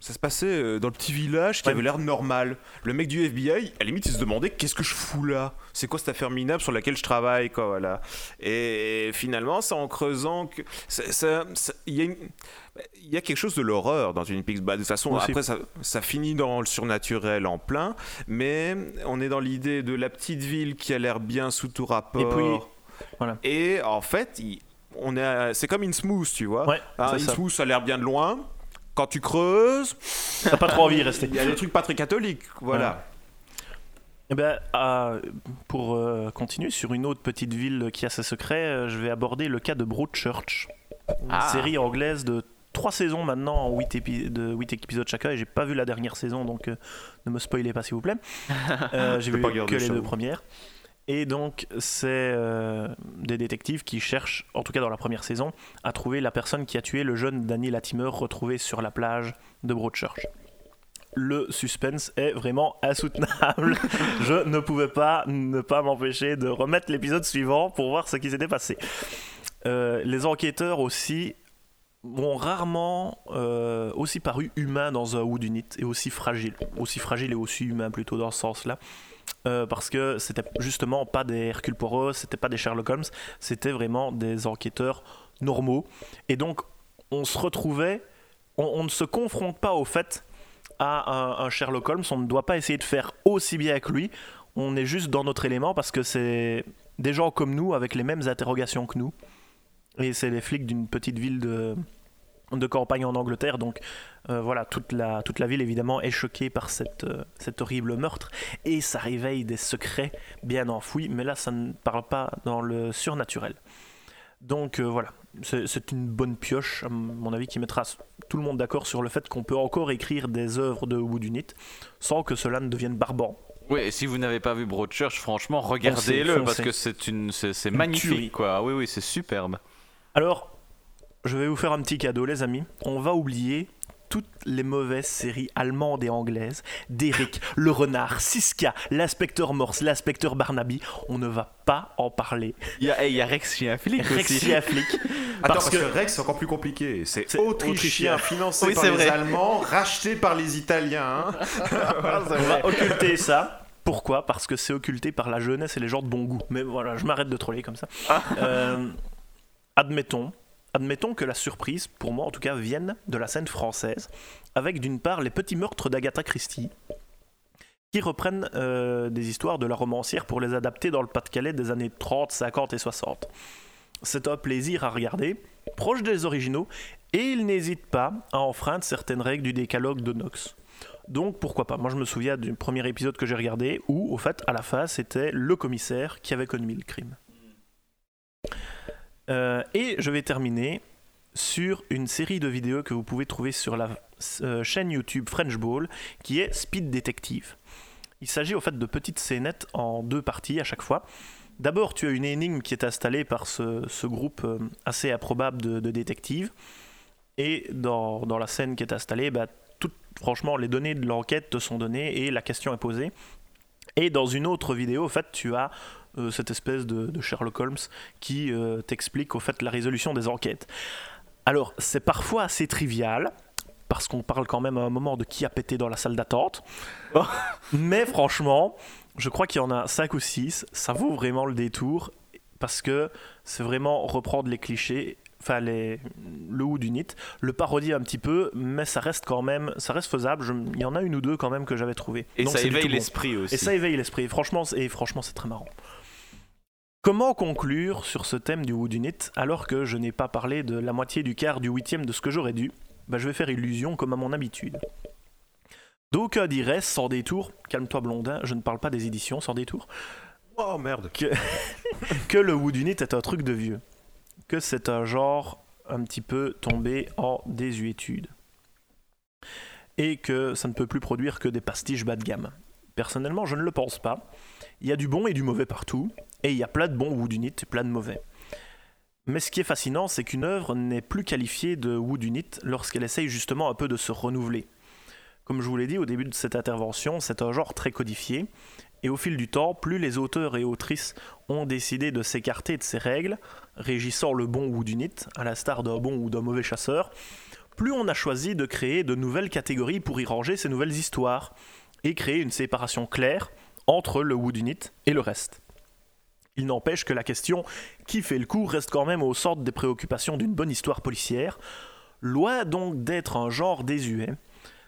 ça se passait euh, dans le petit village qui Ouais. avait l'air normal. Le mec du FBI, à la limite, il se demandait qu'est-ce que je fous là? C'est quoi cette affaire minable sur laquelle je travaille quoi, voilà. Et finalement, c'est en creusant que il y a une- il y a quelque chose de l'horreur dans Twin Peaks. Bah, de toute façon, après, ça, ça finit dans le surnaturel en plein, mais on est dans l'idée de la petite ville qui a l'air bien sous tout rapport. Et puis, voilà. Et en fait, il- on est, à- c'est comme Innsmouth, tu vois. Ouais, Hein, ça. Innsmouth, ça a l'air bien de loin. Quand tu creuses, T'as pas trop envie d'y rester. il y a des trucs pas très catholiques. Voilà. Eh ben, euh, pour euh, continuer sur une autre petite ville qui a ses secrets, euh, je vais aborder le cas de Broadchurch, une Ah. série anglaise de trois saisons maintenant en 8, de 8 épisodes chacun et j'ai pas vu la dernière saison donc euh, ne me spoilez pas s'il vous plaît. J'ai vu que les deux premières. Et donc c'est euh, des détectives qui cherchent, en tout cas dans la première saison, à trouver la personne qui a tué le jeune Danny Latimer retrouvé sur la plage de Broadchurch. Le suspense est vraiment insoutenable. Je ne pouvais pas ne pas m'empêcher de remettre l'épisode suivant pour voir ce qui s'était passé. Euh, les enquêteurs aussi m'ont rarement euh, aussi paru humains dans un Wood Unit et aussi fragile, aussi fragile et aussi humain plutôt dans ce sens-là. Euh, parce que c'était justement pas des Hercule Poirot, c'était pas des Sherlock Holmes, c'était vraiment des enquêteurs normaux. Et donc on se retrouvait, on, ne se confronte pas au fait à un, un Sherlock Holmes, on ne doit pas essayer de faire aussi bien que lui, on est juste dans notre élément parce que c'est des gens comme nous avec les mêmes interrogations que nous. Et c'est les flics d'une petite ville de, de campagne en Angleterre. Donc euh, voilà, toute la, toute la ville évidemment est choquée par cette, euh, cet horrible meurtre. Et ça réveille des secrets bien enfouis. Mais là, ça ne parle pas dans le surnaturel. Donc euh, voilà, c'est une bonne pioche, à mon avis, qui mettra tout le monde d'accord sur le fait qu'on peut encore écrire des œuvres de Wood Unit sans que cela ne devienne barbant. Oui, et si vous n'avez pas vu Broadchurch, franchement, regardez-le parce que c'est une, c'est magnifique, quoi. Oui, oui, c'est superbe. Alors, je vais vous faire un petit cadeau, les amis. On va oublier toutes les mauvaises séries allemandes et anglaises, Derrick, Le Renard, Siska, l'inspecteur Morse, l'inspecteur Barnaby, on ne va pas en parler. Il y a, hey, il y a Rex chien flic Rex aussi. Chien Flic. Attends, Parce parce que, que- Rex, c'est encore plus compliqué. C'est autrichien, financé Oui, par les vrai. Allemands, racheté par les Italiens. hein. On va occulter ça. Pourquoi? Parce que c'est occulté par la jeunesse et les gens de bon goût. Mais voilà, je m'arrête de troller comme ça. Euh, admettons, admettons que la surprise, pour moi en tout cas, vienne de la scène française, avec d'une part les petits meurtres d'Agatha Christie, qui reprennent euh, des histoires de la romancière pour les adapter dans le Pas-de-Calais des années 30, 50 et 60. C'est un plaisir à regarder, proche des originaux, et il n'hésite pas à enfreindre certaines règles du décalogue de Knox. Donc pourquoi pas? Moi je me souviens du premier épisode que j'ai regardé où au fait à la fin c'était le commissaire qui avait commis le crime. Euh, et je vais terminer sur une série de vidéos que vous pouvez trouver sur la euh, chaîne YouTube French Ball qui est Speed Detective. Il s'agit au fait de petites scénettes en deux parties à chaque fois. D'abord, tu as une énigme qui est installée par ce, groupe euh, assez improbable de, détectives. Et dans, la scène qui est installée, bah, franchement, les données de l'enquête te sont données et la question est posée. Et dans une autre vidéo, au fait, tu as euh, cette espèce de, de Sherlock Holmes qui euh, t'explique au fait la résolution des enquêtes. Alors, c'est parfois assez trivial, parce qu'on parle quand même à un moment de qui a pété dans la salle d'attente. Mais franchement, je crois qu'il y en a 5 ou 6. Ça vaut vraiment le détour, parce que c'est vraiment reprendre les clichés, enfin les, le ou du nid, le parodier un petit peu, mais ça reste quand même, ça rest faisable. Je- il y en a une ou deux quand même que j'avais trouvé. Et Donc ça éveille bon. l'esprit aussi. Et ça éveille l'esprit. Franchement, et franchement, c'est très marrant. Comment conclure sur ce thème du Woodunit alors que je n'ai pas parlé de la moitié du quart du huitième de ce que j'aurais dû? Bah, Je vais faire illusion comme à mon habitude. D'aucuns diraient, sans détour, calme-toi Blondin, je ne parle pas des éditions, sans détour, Oh merde. que le Woodunit est un truc de vieux. Que c'est un genre un petit peu tombé en désuétude. Et que ça ne peut plus produire que des pastiches bas de gamme. Personnellement, je ne le pense pas. Il y a du bon et du mauvais partout, et il y a plein de bons Woodunit et plein de mauvais. Mais ce qui est fascinant, c'est qu'une œuvre n'est plus qualifiée de Woodunit lorsqu'elle essaye justement un peu de se renouveler. Comme je vous l'ai dit au début de cette intervention, c'est un genre très codifié, et au fil du temps, plus les auteurs et autrices ont décidé de s'écarter de ces règles, régissant le bon Woodunit, à l'instar d'un bon ou d'un mauvais chasseur, plus on a choisi de créer de nouvelles catégories pour y ranger ces nouvelles histoires, et créer une séparation claire entre le Woodunit et le reste. Il n'empêche que la question qui fait le coup reste quand même au centre des préoccupations d'une bonne histoire policière. Loin donc d'être un genre désuet,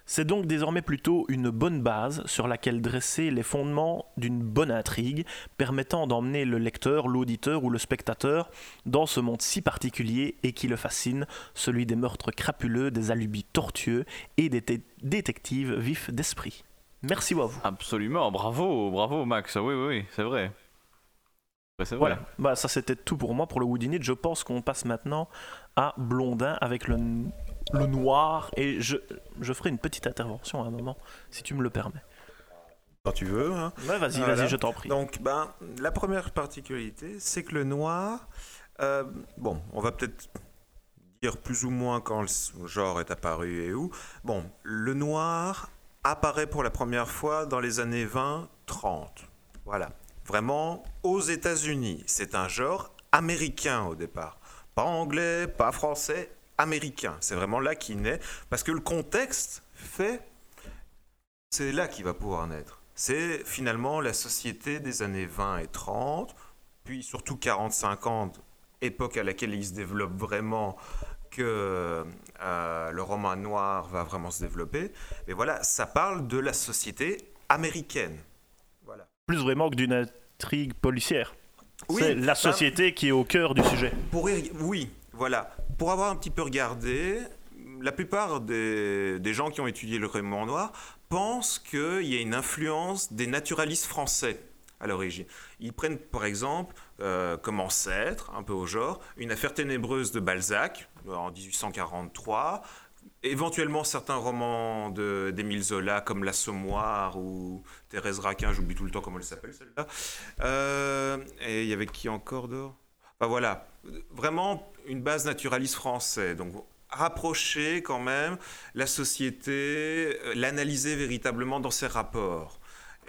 c'est donc désormais plutôt une bonne base sur laquelle dresser les fondements d'une bonne intrigue permettant d'emmener le lecteur, l'auditeur ou le spectateur dans ce monde si particulier et qui le fascine, celui des meurtres crapuleux, des alubis tortueux et des détectives vifs d'esprit. Merci à vous. Absolument, bravo, bravo Max. Oui, oui, oui, c'est vrai. Vrai. Voilà, bah, ça c'était tout pour moi pour le Woodinit. Je pense qu'on passe maintenant à Blondin avec le, le noir et je, je ferai une petite intervention à un moment si tu me le permets. Quand tu veux. hein. Ouais, vas-y, Voilà. vas-y, je t'en prie. Donc, ben, la première particularité, c'est que le noir, euh, bon, on va peut-être dire plus ou moins quand le genre est apparu et où. Bon, le noir apparaît pour la première fois dans les années 20-30. Voilà. Vraiment aux États-Unis. C'est un genre américain au départ. Pas anglais, pas français, américain. C'est vraiment là qu'il naît. Parce que le contexte fait c'est là qu'il va pouvoir naître. C'est finalement la société des années 20 et 30, puis surtout 40-50, époque à laquelle il se développe vraiment, que euh, le roman noir va vraiment se développer. Mais voilà, ça parle de la société américaine. Voilà. Plus vraiment que d'une intrigue policière. Oui, c'est la bah, société qui est au cœur du sujet. Pour oui, voilà. Pour avoir un petit peu regardé, la plupart des, des gens qui ont étudié le roman noir pensent qu'il y a une influence des naturalistes français à l'origine. Ils prennent par exemple euh, comme ancêtre, un peu au genre, une affaire ténébreuse de Balzac euh, en 1843. Éventuellement certains romans d'Émile Zola comme L'Assommoir ou Thérèse Raquin, j'oublie tout le temps comment elle s'appelle celle-là. Euh, et il y avait qui encore dehors? Enfin voilà, vraiment une base naturaliste français. Donc rapprocher quand même la société, l'analyser véritablement dans ses rapports.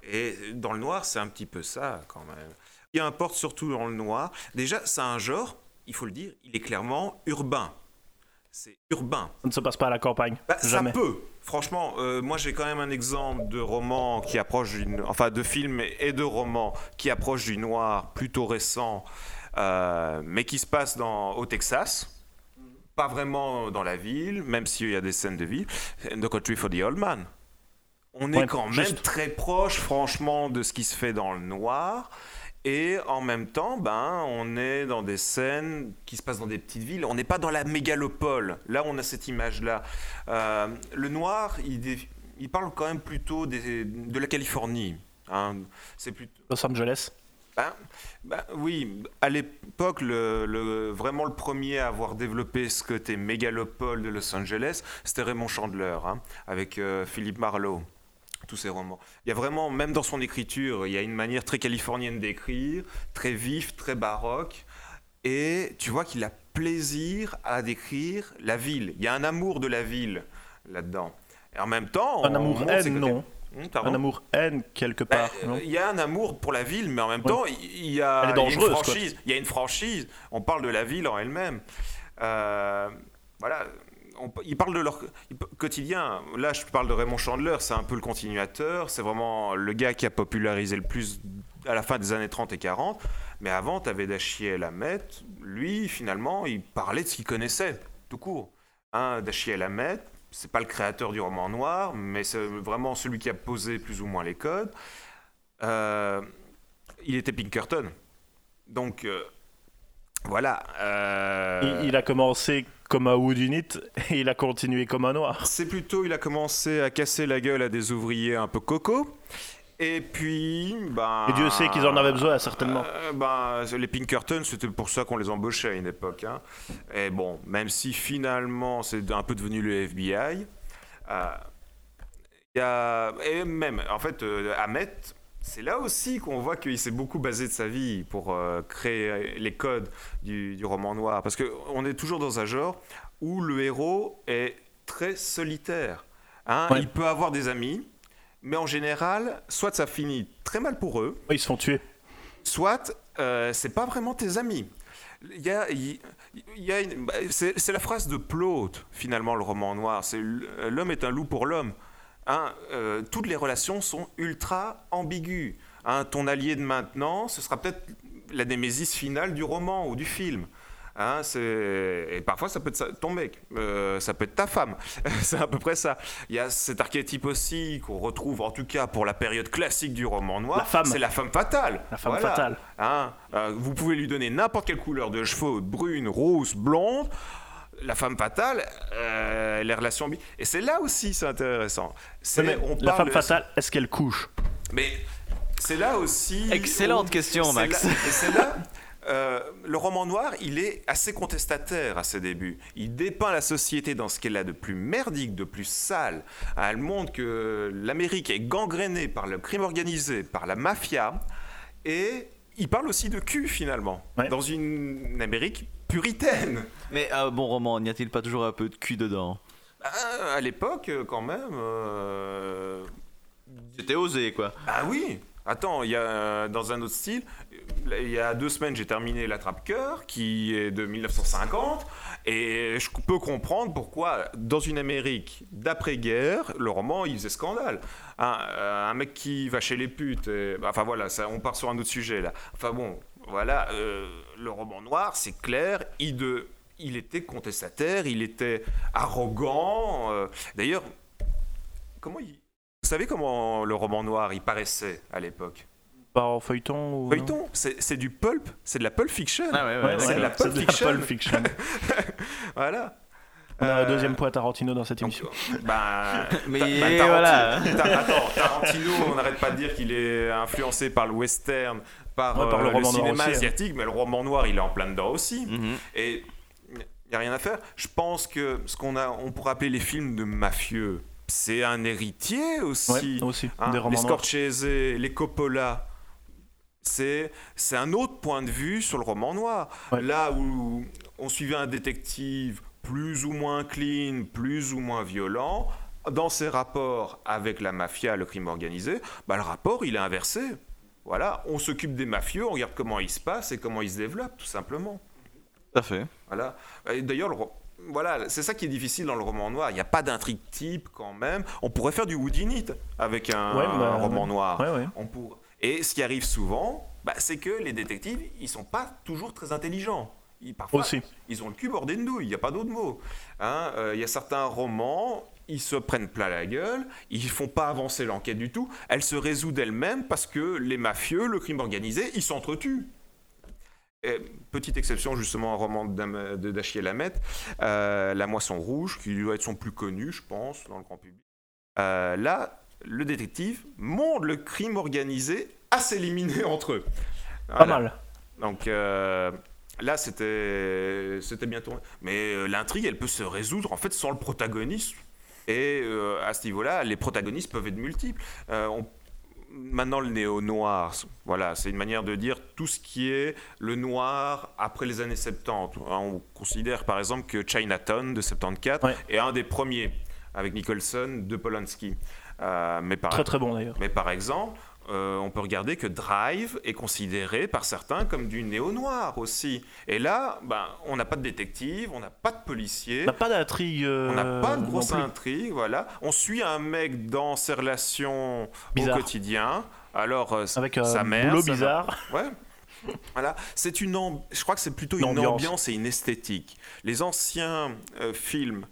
Et dans le noir, c'est un petit peu ça quand même. Importe surtout dans le noir. Déjà, c'est un genre, il faut le dire, il est clairement urbain. C'est urbain. Ça ne se passe pas à la campagne. Bah, ça Jamais. peut. Franchement, euh, moi j'ai quand même un exemple de roman qui approche du, enfin de film et de roman qui approche du noir plutôt récent, euh, mais qui se passe dans, au Texas. Pas vraiment dans la ville, même s'il y a des scènes de ville. No Country for the Old Man. On est quand même très proche, franchement, de ce qui se fait dans le noir. Et en même temps, ben, on est dans des scènes qui se passent dans des petites villes. On n'est pas dans la mégalopole. Là, on a cette image-là. Euh, le noir, il, parle quand même plutôt des- de la Californie. hein. C'est plutôt. Los Angeles. Ben, ben, oui, à l'époque, le, le- vraiment le premier à avoir développé ce côté mégalopole de Los Angeles, c'était Raymond Chandler, hein, avec euh, Philippe Marlowe, tous ses romans. Il y a vraiment, même dans son écriture, il y a une manière très californienne d'écrire, très vif, très baroque, et tu vois qu'il a plaisir à décrire la ville. Il y a un amour de la ville là-dedans. Et en même temps, Un amour haine, non. Hum, pardon Un amour haine quelque bah, part. Il y a un amour pour la ville, mais en même temps, il y a, une franchise. Il y a une franchise. On parle de la ville en elle-même. Euh, voilà. On- ils parlent de leur quotidien. Là, je parle de Raymond Chandler, c'est un peu le continuateur. C'est vraiment le gars qui a popularisé le plus à la fin des années 30 et 40. Mais avant, tu avais Dachiel Hamet. Lui, finalement, il parlait de ce qu'il connaissait, tout court. Hein, Dachiel Hamet, c'est pas le créateur du roman noir, mais c'est vraiment celui qui a posé plus ou moins les codes. Euh, il était Pinkerton. Donc, euh, voilà. euh, Il, il a commencé comme un Woodunit et il a continué comme un noir. C'est plutôt, il a commencé à casser la gueule à des ouvriers un peu cocos. Et puis, ben. Et Dieu sait qu'ils en avaient besoin, certainement. euh, ben, les Pinkerton, c'était pour ça qu'on les embauchait à une époque. hein. Et bon, même si finalement c'est un peu devenu le FBI, euh, y a. Et même, en fait, euh, Ahmet, c'est là aussi qu'on voit qu'il s'est beaucoup basé de sa vie pour euh, créer les codes du, du roman noir. Parce qu'on est toujours dans un genre où le héros est très solitaire. hein. Ouais. Il peut avoir des amis, mais en général, soit ça finit très mal pour eux, Ils se font tuer. soit euh, c'est pas vraiment tes amis. Il y a, il il y a une- bah, c'est, c'est la phrase de Plaute, finalement, le roman noir. C'est l- l'homme est un loup pour l'homme. Hein, euh, toutes les relations sont ultra ambiguës. Hein, ton allié de maintenant, ce sera peut-être la némésis finale du roman ou du film. Hein. Et parfois, ça peut être ton mec, euh, ça peut être ta femme. c'est à peu près ça. Il y a cet archétype aussi qu'on retrouve, en tout cas pour la période classique du roman noir. C'est la femme fatale. La femme Voilà. fatale. Hein, euh, vous pouvez lui donner n'importe quelle couleur de cheveux, brune, rose, blonde. La femme fatale, euh, les relations. bi- Et c'est là aussi, c'est intéressant. C'est, Mais on la parle- femme fatale, est-ce qu'elle couche? Mais c'est là aussi. Excellente question, c'est Max. là- et c'est là. euh, le roman noir, il est assez contestataire à ses débuts. Il dépeint la société dans ce qu'elle a de plus merdique, de plus sale. Elle montre que l'Amérique est gangrénée par le crime organisé, par la mafia. Et il parle aussi de cul, finalement. Ouais. Dans une, une Amérique puritaine. Mais un bon roman, n'y a-t-il pas toujours un peu de cul dedans? Ah, à l'époque, quand même. euh, C'était osé, quoi. Ah oui Attends, il y a dans un autre style, euh, il y a deux semaines j'ai terminé L'Attrape-Cœur qui est de 1950 et je peux comprendre pourquoi dans une Amérique d'après-guerre, le roman il faisait scandale. Un, euh, mec qui va chez les putes, et- enfin voilà, ça, on part sur un autre sujet là. Enfin bon, voilà, euh, le roman noir c'est clair, il, il était contestataire, il était arrogant. euh, D'ailleurs, comment il... Vous savez comment le roman noir il paraissait à l'époque? En feuilleton ou... Feuilleton, c'est du pulp, c'est de la pulp fiction. Ah ouais, ouais, Ouais, c'est ouais, de la pulp de la fiction. pulp fiction. Voilà. On a un Euh, deuxième point Tarantino dans cette donc, émission. bah, Mais ta- bah, Tarantino- voilà. Ta- attends, Tarantino, on n'arrête pas de dire qu'il est influencé par le western, par, Ouais, par le euh, roman noir cinéma aussi, hein. asiatique, mais le roman noir, il est en plein dedans aussi. Mhm. Et il n'y a rien à faire. Je pense que ce qu'on a, on pourrait appeler les films de mafieux, c'est un héritier aussi. Ouais, aussi. Hein, des les romans noirs. Scorsese, les Coppola, c'est c'est un autre point de vue sur le roman noir. Ouais. Là où on suivait un détective plus ou moins clean, plus ou moins violent, dans ses rapports avec la mafia, le crime organisé, bah, le rapport il est inversé. Voilà, on s'occupe des mafieux, on regarde comment ils se passent et comment ils se développent, tout simplement. Tout à fait. Voilà. D'ailleurs, le voilà, c'est ça qui est difficile dans le roman noir. Il n'y a pas d'intrigue type quand même. On pourrait faire du Woodinite avec un, Ouais, bah, un roman noir. Ouais, ouais. On pour- Et ce qui arrive souvent, bah, c'est que les détectives, ils sont pas toujours très intelligents. Ils, parfois, Aussi. ils ont le cul bordé de nouilles, il n'y a pas d'autre mot. Hein, euh, Il y a certains romans, ils se prennent plein la gueule, ils font pas avancer l'enquête du tout, elle se résout d'elle-même parce que les mafieux, le crime organisé, ils s'entretuent. Et, petite exception, justement, un roman de d'Achille Lamette, euh, La Moisson Rouge, qui doit être son plus connu, je pense, dans le grand public. Euh, là, le détective montre le crime organisé à s'éliminer entre eux. Pas mal. Donc euh, là, c'était c'était bien tourné. Mais euh, l'intrigue, elle peut se résoudre en fait sans le protagoniste. Et euh, à ce niveau-là, les protagonistes peuvent être multiples. On- Maintenant, le néo-noir, voilà, c'est une manière de dire tout ce qui est le noir après les années 70. Hein, On considère par exemple que Chinatown de 74 Ouais. est un des premiers, avec Nicholson, de Polanski. Euh, mais par Très très bon d'ailleurs. mais par exemple, euh, on peut regarder que Drive est considéré par certains comme du néo-noir aussi. Et là, ben, on n'a pas de détective, on n'a pas de policier, On n'a pas d'intrigue. on n'a pas de grosse grosse intrigue, voilà. On suit un mec dans ses relations Bizarre. au quotidien. Alors, euh, Avec sa mère, boulot bizarre. Ouais. Voilà, c'est une amb- je crois que c'est plutôt une ambiance. ambiance. et une esthétique. Les anciens euh, films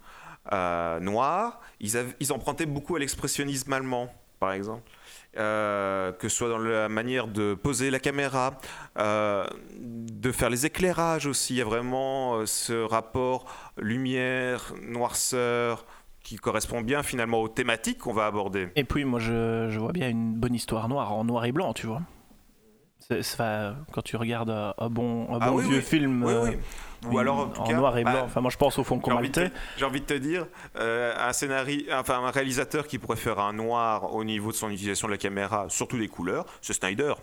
euh, noirs, ils, empruntaient beaucoup à l'expressionnisme allemand, par exemple. Euh, que ce soit dans la manière de poser la caméra, euh, de faire les éclairages aussi. Il y a vraiment euh, ce rapport lumière, noirceur qui correspond bien finalement aux thématiques qu'on va aborder. Et puis moi je, je vois bien une bonne histoire noire en noir et blanc, tu vois. Enfin, quand tu regardes un bon, un Ah bon oui, vieux oui. film Oui, euh. Ou alors en, cas, noir et bah, blanc. Enfin, moi je pense au fond te, j'ai envie de te dire, euh, un, scénari, enfin, un réalisateur qui pourrait faire un noir au niveau de son utilisation de la caméra, surtout des couleurs, c'est Snyder.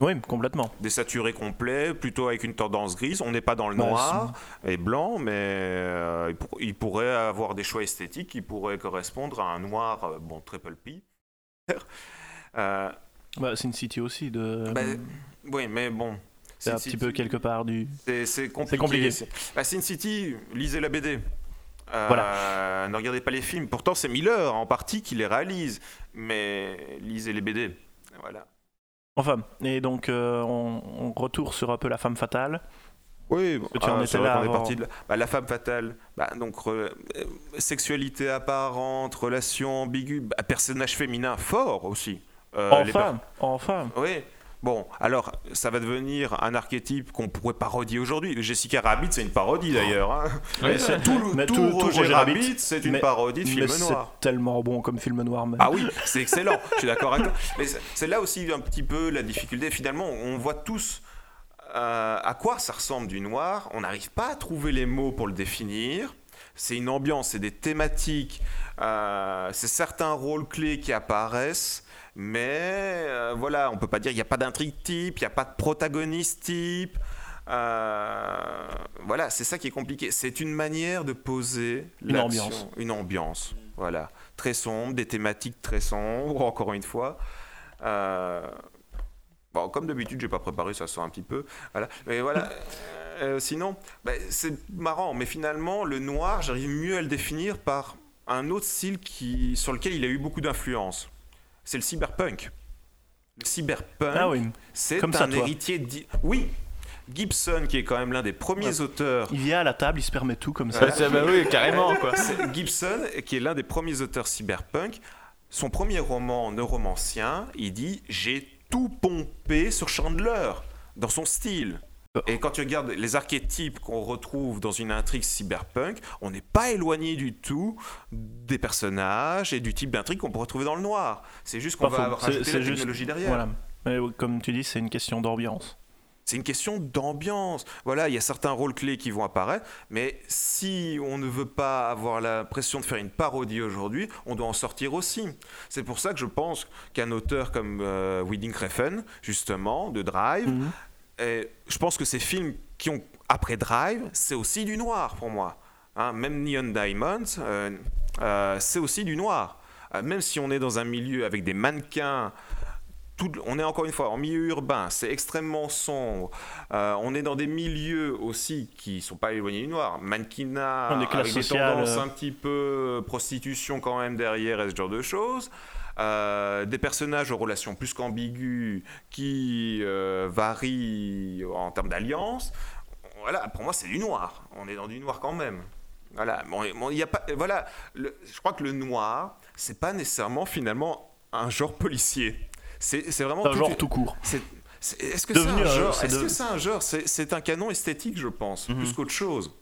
Oui, complètement. Des saturés complets, plutôt avec une tendance grise. On n'est pas dans le Bah, noir et blanc, mais euh, il, pour- il pourrait avoir des choix esthétiques qui pourraient correspondre à un noir, euh, bon, très pulpy. Euh, Bah, Sin City aussi. De... bah, oui, mais bon. c'est un petit peu quelque part du. C'est compliqué. compliqué. C'est- Bah, Sin City, lisez la BD. Euh, Ne regardez pas les films. Pourtant, c'est Miller en partie qui les réalise. Mais lisez les BD. Voilà. Enfin, et donc euh, on, on retourne sur un peu la femme fatale. Oui, que tu en étais là est parti de là. Bah, la femme fatale, bah, donc euh, sexualité apparente, relation ambiguë, bah, personnage féminin fort aussi. Euh, les per- enfin, enfin. Oui. Bon, alors, ça va devenir un archétype qu'on pourrait parodier aujourd'hui. Jessica Rabbit, c'est une parodie d'ailleurs. hein. Mais c'est- tout, le- mais tout tout- tout Roger, Roger Rabbit, Rabbit, c'est une mais- parodie de film c'est noir. tellement bon comme film noir. même. Ah oui, c'est excellent, je suis d'accord avec toi. Mais c'est- c'est là aussi un petit peu la difficulté. Finalement, on voit tous euh, à quoi ça ressemble du noir. On n'arrive pas à trouver les mots pour le définir. C'est une ambiance, c'est des thématiques, euh, c'est certains rôles clés qui apparaissent. Mais euh, voilà, on peut pas dire il n'y a pas d'intrigue type, il n'y a pas de protagoniste type. Euh, voilà, c'est ça qui est compliqué. C'est une manière de poser Une ambiance. Une ambiance, voilà. Très sombre, des thématiques très sombres, encore une fois. Euh, bon, comme d'habitude, j'ai pas préparé, ça sort un petit peu. Voilà. Mais voilà. Euh, sinon, bah, c'est marrant, mais finalement, le noir, j'arrive mieux à le définir par un autre style qui, sur lequel il a eu beaucoup d'influence. C'est le cyberpunk. Le cyberpunk, Ah oui. c'est comme un ça, héritier. di- Oui, Gibson, qui est quand même l'un des premiers auteurs Il vient à la table, il se permet tout comme ça. Bah, bah oui, carrément quoi. c'est Gibson, qui est l'un des premiers auteurs cyberpunk, son premier roman neuromancien, il dit J'ai tout pompé sur Chandler dans son style. Et quand tu regardes les archétypes qu'on retrouve dans une intrigue cyberpunk, on n'est pas éloigné du tout des personnages et du type d'intrigue qu'on peut retrouver dans le noir. C'est juste qu'on va. C'est- rajouter la juste- technologie derrière. Voilà. Mais comme tu dis, c'est une question d'ambiance. C'est une question d'ambiance. Voilà, il y a certains rôles clés qui vont apparaître, mais si on ne veut pas avoir l'impression de faire une parodie aujourd'hui, on doit en sortir aussi. C'est pour ça que je pense qu'un auteur comme euh, Wedding Refn, justement, de Drive, Mhm. Et je pense que ces films qui ont après Drive, c'est aussi du noir pour moi. hein, même Neon Diamonds, euh, euh, c'est aussi du noir. Euh, même si on est dans un milieu avec des mannequins, tout- on est encore une fois en milieu urbain, c'est extrêmement sombre. On est dans des milieux aussi qui sont pas éloignés du noir. Mannequinat, des avec des sociales, tendances un petit peu prostitution quand même derrière et ce genre de choses. Euh, des personnages aux relations plus qu'ambiguës qui euh, varient en termes d'alliance. Voilà, pour moi c'est du noir. On est dans du noir quand même. Voilà, bon, bon, il y a pas, voilà. le- je crois que le noir, c'est pas nécessairement finalement un genre policier. C'est c'est vraiment un toute genre une- tout court. c'est- c'est- Est-ce que c'est un un- genre c'est Est-ce de- un genre? C'est c'est un canon esthétique, je pense, Mhm. plus qu'autre chose.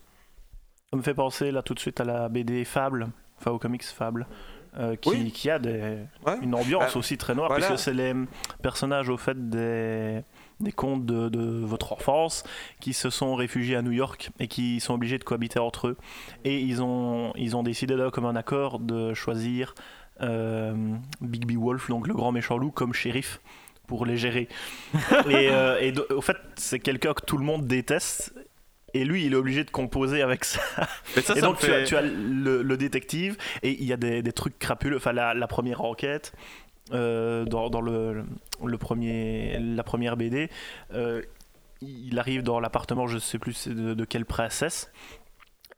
Ça me fait penser là tout de suite à la BD Fable, enfin au comics Fable, euh, qui, Oui. qui a des, Ouais. une ambiance Bah, aussi très noire, voilà. puisque c'est les personnages au fait des, des contes de, de votre enfance qui se sont réfugiés à New York et qui sont obligés de cohabiter entre eux. Et ils ont, ils ont décidé là, comme un accord de choisir euh, Bigby Wolf, donc le grand méchant loup, comme shérif pour les gérer. et euh, et au fait, c'est quelqu'un que tout le monde déteste. Et lui, il est obligé de composer avec ça. Et donc tu, fait- as, tu as le, le détective et il y a des, des trucs crapuleux. Enfin, la, la première enquête euh, dans, dans le, le premier, la première BD, euh, il arrive dans l'appartement, je sais plus de, de quelle princesse.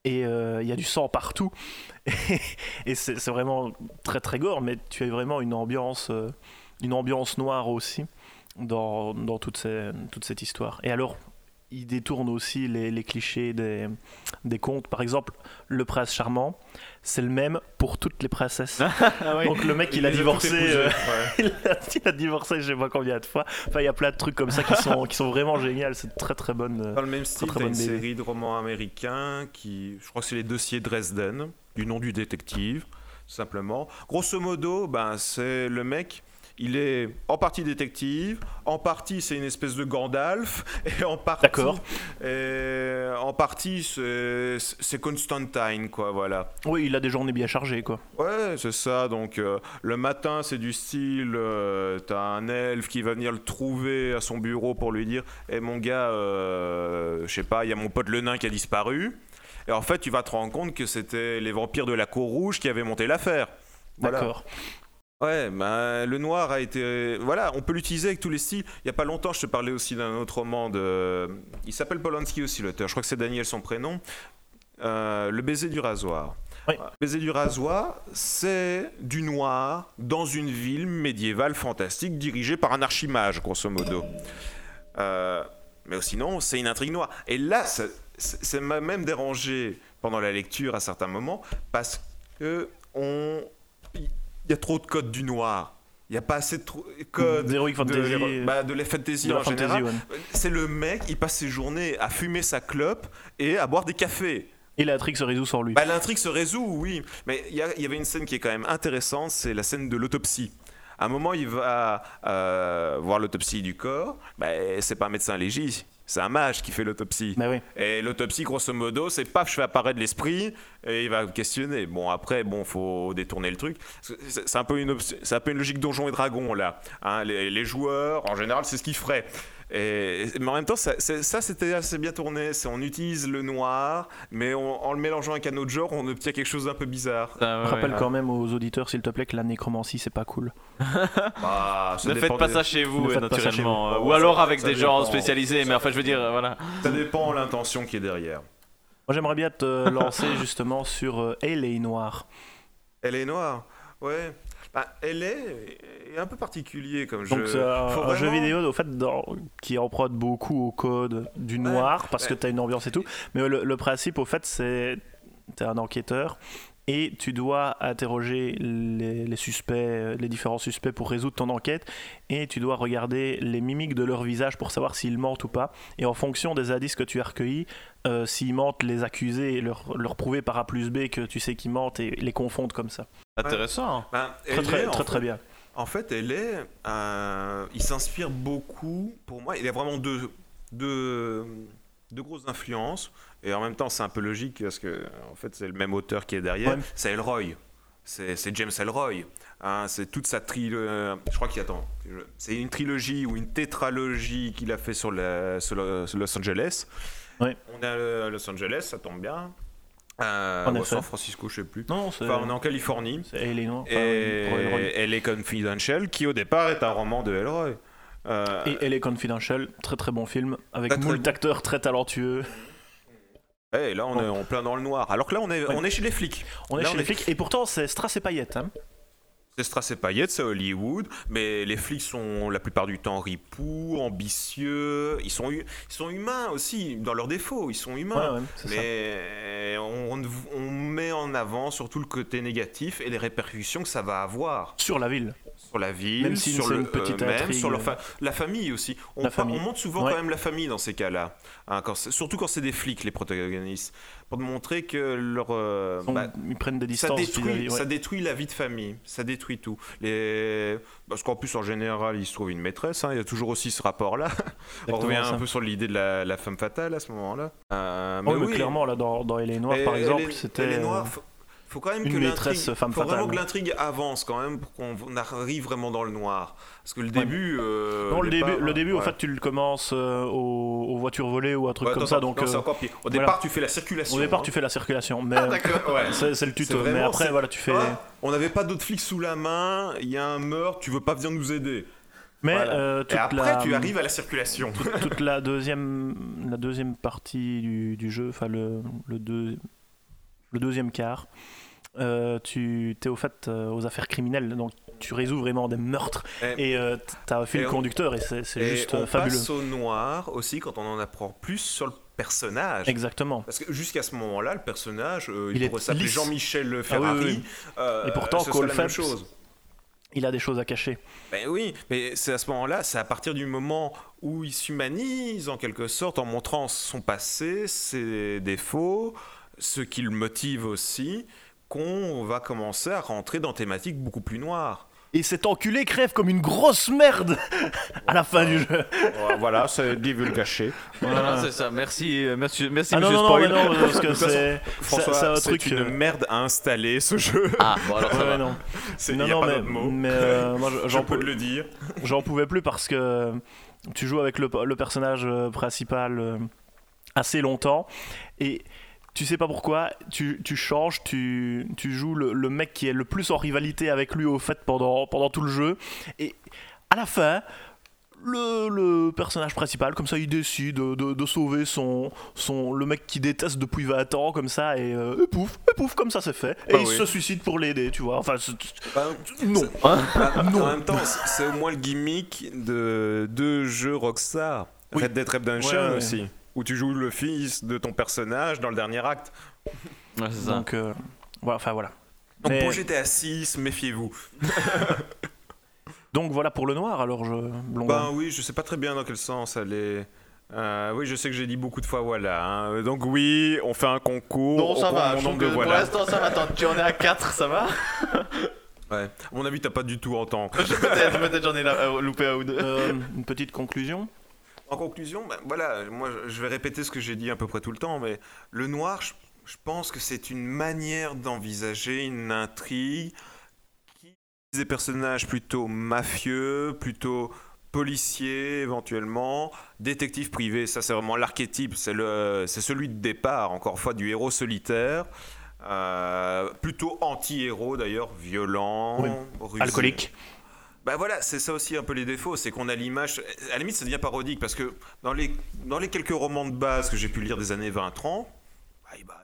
Et euh, il y a du sang partout. Et, et c'est vraiment très très gore, mais tu as vraiment une ambiance, une ambiance noire aussi dans, dans toute, ces- toute cette histoire. Et alors, il détourne aussi les, les clichés des, des contes. Par exemple, le prince charmant, c'est le même pour toutes les princesses. Ah oui. Donc le mec, il, a divorcé. euh, ouais. il, a, il a divorcé, je sais pas combien de fois. Enfin, il y a plein de trucs comme ça qui sont, qui sont vraiment géniaux. C'est très très bonne. Dans le même style, très une BD. série de romans américains qui, je crois que c'est les dossiers Dresden, du nom du détective, simplement. Grosso modo, ben, c'est le mec, il est en partie détective, en partie c'est une espèce de Gandalf, et en partie, D'accord. et en partie c'est c'est Constantine, quoi, voilà. Oui, il a des journées bien chargées, quoi. Ouais, c'est ça. Donc, euh, le matin, c'est du style euh, t'as un elfe qui va venir le trouver à son bureau pour lui dire Eh mon gars, euh, je sais pas, il y a mon pote le nain qui a disparu. Et en fait, tu vas te rendre compte que c'était les vampires de la Cour Rouge qui avaient monté l'affaire. Voilà. D'accord. Ouais, ben, le noir a été. Voilà, on peut l'utiliser avec tous les styles. Il y a pas longtemps, je te parlais aussi d'un autre roman de. Il s'appelle Polanski aussi, l'auteur. Je crois que c'est Daniel son prénom. Euh, le baiser du rasoir. Oui. Le baiser du rasoir, c'est du noir dans une ville médiévale fantastique dirigée par un archimage, grosso modo. Euh, mais sinon, c'est une intrigue noire. Et là, ça m'a même dérangé pendant la lecture à certains moments parce que on il y a trop de codes du noir. Il n'y a pas assez de codes D'Heroic de, Fantasy. bah, de la fantasy de en fantasy, général. ouais. C'est le mec, il passe ses journées à fumer sa clope et à boire des cafés. Et l'intrigue se résout sans lui. Bah, L'intrigue se résout, oui. Mais il y, y avait une scène qui est quand même intéressante, c'est la scène de l'autopsie. À un moment, il va euh, voir l'autopsie du corps. Bah, c'est pas un médecin légiste, c'est un mage qui fait l'autopsie. Oui. Et l'autopsie, grosso modo, c'est paf, je fais apparaître l'esprit et il va questionner. Bon, après, bon, faut détourner le truc. C'est c'est un peu une, obs- c'est un peu une logique donjon et dragon là. Hein, les, les joueurs, en général, c'est ce qu'ils feraient. Et, mais en même temps, ça, c'était assez bien tourné. C'est- On utilise le noir, mais on- en le mélangeant avec un autre genre, on obtient quelque chose d'un peu bizarre. Ah, ouais, Rappelle ouais. quand même aux auditeurs, s'il te plaît, que la nécromancie, c'est pas cool. Bah, Ne faites pas des- ça chez vous, euh, chez naturellement. vous. euh, Ou alors avec ça des gens spécialisés, mais enfin, je veux dire, euh, voilà. Ça dépend de l'intention qui est derrière. Moi, j'aimerais bien te lancer justement sur euh, Elle est noire. Elle est noire, ouais. Bah, elle est, est un peu particulier comme Donc, jeu. c'est un, jeu vidéo au fait, dans- qui emprunte beaucoup au code du noir parce que tu as une ambiance et tout. Mais le, le principe, au fait, c'est tu es un enquêteur et tu dois interroger les, les suspects, les différents suspects pour résoudre ton enquête et tu dois regarder les mimiques de leur visage pour savoir s'ils mentent ou pas. Et en fonction des indices que tu as recueillis, euh, s'ils mentent, les accuser et leur, leur prouver par A plus B que tu sais qu'ils mentent et les confondre comme ça. Intéressant. Bah, Très elle très, est, très, fait- très bien. En fait, elle est. euh, il s'inspire beaucoup. Pour moi, il y a vraiment deux, deux, deux grosses influences. Et en même temps, c'est un peu logique parce que, en fait, c'est le même auteur qui est derrière. Ouais. C'est Elroy. C'est James Elroy. Hein, c'est toute sa trilogie. je crois qu'il attend. C'est une trilogie ou une tétralogie qu'il a fait sur, la- sur le- sur Los Angeles. Ouais. On est à Los Angeles, ça tombe bien. Euh, En. San Francisco, je sais plus. Non, Enfin, on est en Californie. c'est Illinois. Et elle est Confidential, qui au départ est un roman de Elroy. Euh, Et Elle est Confidential, très très bon film, avec Très, très moult bon. acteurs très talentueux. Et là, on est en plein dans le noir. Alors que là, on est, Ouais. on est chez les flics. On est Là, chez on les flics, et pourtant c'est Strass et Paillettes. Hein. C'est Strass et Paillettes, c'est Hollywood, mais les flics sont la plupart du temps ripoux, ambitieux, ils sont, ils sont humains aussi, dans leurs défauts, ils sont humains. Ouais, ouais, mais on, on met en avant surtout le côté négatif et les répercussions que ça va avoir Sur la ville. Sur la ville, Même si sur le, une petite même intrigue. sur leur fa- la famille aussi. On, famille. on montre souvent Ouais. quand même la famille dans ces cas-là, hein, quand surtout quand c'est des flics les protagonistes, pour montrer que leur euh, Ils, bah, ils prennent des ça distances. détruit, vis-à-vis, ouais. ça détruit la vie de famille, ça détruit tout. Les... Parce qu'en plus, en général, il se trouve une maîtresse, hein, il y a toujours aussi ce rapport-là. On revient ça. un peu sur l'idée de la, la femme fatale à ce moment-là. Euh, Oh, mais clairement, là, dans, dans noire, par exemple, c'était. Faut, quand même que l'intrigue- femme faut vraiment fatale. que l'intrigue avance quand même pour qu'on arrive vraiment dans le noir. Parce que le début. euh, Non, le début, le début ouais. fait, tu le commences euh, aux, aux voitures volées ou un truc Ouais, comme ça. Donc, non, euh, encore pire. Au voilà. départ, tu fais la circulation. au départ, hein. tu fais la circulation. Mais Ah, c'est le tuto. Mais après, voilà, tu fais. On n'avait pas d'autres flics sous la main, il y a un meurtre, tu veux pas venir nous aider. Mais Voilà. euh, toute Et après, la, tu arrives à la circulation. toute, toute la deuxième, la deuxième partie du, du jeu, enfin le, le, deux- le deuxième quart, euh, tu es au fait euh, aux affaires criminelles, donc tu résous vraiment des meurtres Et- et euh, t'as un fil et on- conducteur et c'est juste on euh, fabuleux. passe au noir aussi quand on en apprend plus sur le personnage. Exactement. Parce que jusqu'à ce moment-là, le personnage, il, Il pourrait s'appeler. Jean-Michel Ah oui, Ferrari. oui, euh, Et pourtant, ce Cole la même chose. Il a des choses à cacher. Ben oui, mais c'est à ce moment-là, c'est à partir du moment où il s'humanise en quelque sorte en montrant son passé, ses défauts, ce qui le motive aussi, qu'on va commencer à rentrer dans thématiques beaucoup plus noires. Et cet enculé crève comme une grosse merde à la fin du jeu. voilà, c'est divulgaché. Voilà, c'est ça. Merci, euh, merci, merci Ah non, Monsieur non, non, Spoil. non, parce que c'est François, c'est- c'est un truc. une euh, merde à installer ce jeu. Ah, bon alors ça ouais, va. non. C'est- non, y a non, pas mais, d'autre mot. mais, euh, moi, J'en peux le dire. J'en pouvais plus parce que tu joues avec le, le personnage principal assez longtemps et tu sais pas pourquoi, tu, tu changes, tu, tu joues le, le mec qui est le plus en rivalité avec lui au fait pendant, pendant tout le jeu et à la fin, le, le personnage principal, comme ça, il décide de, de- de sauver son, son, le mec qui déteste depuis 20 ans, comme ça, et, euh, et pouf, et pouf, comme ça c'est fait. Et Bah il oui. se suicide pour l'aider, tu vois. Enfin, c'est- Bah, non. Bah, En même temps, c'est- c'est au moins le gimmick de deux jeux Rockstar. Oui. Red Dead Redemption Ouais, ouais. aussi. Où tu joues le fils de ton personnage dans le dernier acte. Ouais, c'est ça. Donc, euh, voilà, enfin voilà. Donc Mais- pour GTA 6, méfiez-vous. Donc voilà pour le noir, alors je. Blondin. Ben oui, je sais pas très bien dans quel sens elle est. Euh, oui, je sais que j'ai dit beaucoup de fois voilà. hein. Donc oui, on fait un concours. Non, on ça compte va. mon je nombre trouve de que Pour voilà. l'instant, ça va. Attends, tu en es à 4, ça va Ouais. À mon avis, t'as pas du tout en temps. Peut-être, peut-être j'en ai euh, loupé un ou deux. Euh, une petite conclusion. En conclusion, ben, voilà, moi je- vais répéter ce que j'ai dit à peu près tout le temps, mais le noir, je, je pense que c'est une manière d'envisager une intrigue qui utilise des personnages plutôt mafieux, plutôt policiers éventuellement, détective privé, ça c'est vraiment l'archétype, c'est le, c'est celui de départ, encore une fois, du héros solitaire. euh, plutôt anti-héros d'ailleurs, violent, Oui. Alcoolique. Bah voilà, c'est ça aussi un peu les défauts, c'est qu'on a l'image. À la limite, ça devient parodique parce que dans les, dans les quelques romans de base que j'ai pu lire des années 20-30, bah,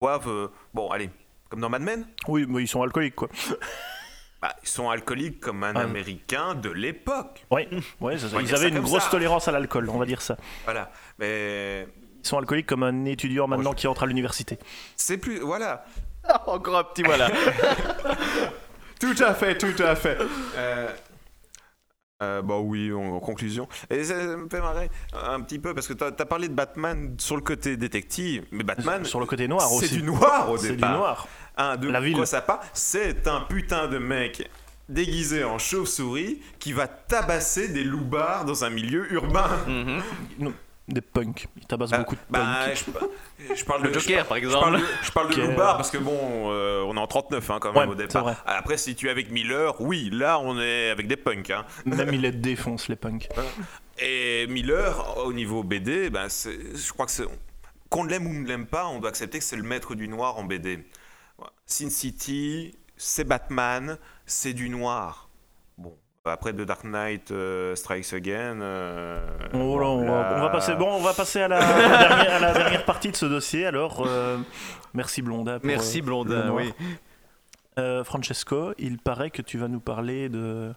bah, euh, bon, allez, comme dans Mad Men, Oui, mais ils sont alcooliques, quoi. bah, ils sont alcooliques comme un Ah. américain de l'époque. Oui, ouais, Ils avaient une grosse ça. tolérance à l'alcool, on va dire ça. Voilà, mais Ils sont alcooliques comme un étudiant maintenant qui entre à l'université. c'est plus. Voilà. Encore un petit voilà. Tout à fait, tout à fait. Euh, euh, bah oui, en, conclusion. Et ça me fait marrer un petit peu parce que tu as, parlé de Batman sur le côté détective, mais Batman, Sur le côté noir c'est aussi. du noir au C'est du départ. noir. Un, de La ville. quoi ça part C'est un putain de mec déguisé en chauve-souris qui va tabasser des loupards dans un milieu urbain. Mhm. Des punks. Ils tabassent Bah, beaucoup de bah, punks. je, je parle Le de Joker, par Je parle exemple. je parle de Ok. loupards parce que bon, euh, on est en 39 hein, quand même Ouais, au départ. Après, si tu es avec Miller, oui, là on est avec des punks. hein. Même ils les défoncent, les punks. Et Miller, au niveau BD, ben, je crois que c'est qu'on l'aime ou ne l'aime pas, on doit accepter que c'est le maître du noir en BD. Sin City, c'est Batman, c'est du noir. Bon, après The Dark Knight euh, Strikes Again. euh, Oh là, on, va, là- on va passer, bon, on va passer à la, dernière, à la dernière partie de ce dossier. Alors, euh, merci Blondin. pour, Merci euh, noir. oui. Euh, Francesco, il paraît que tu vas nous parler de.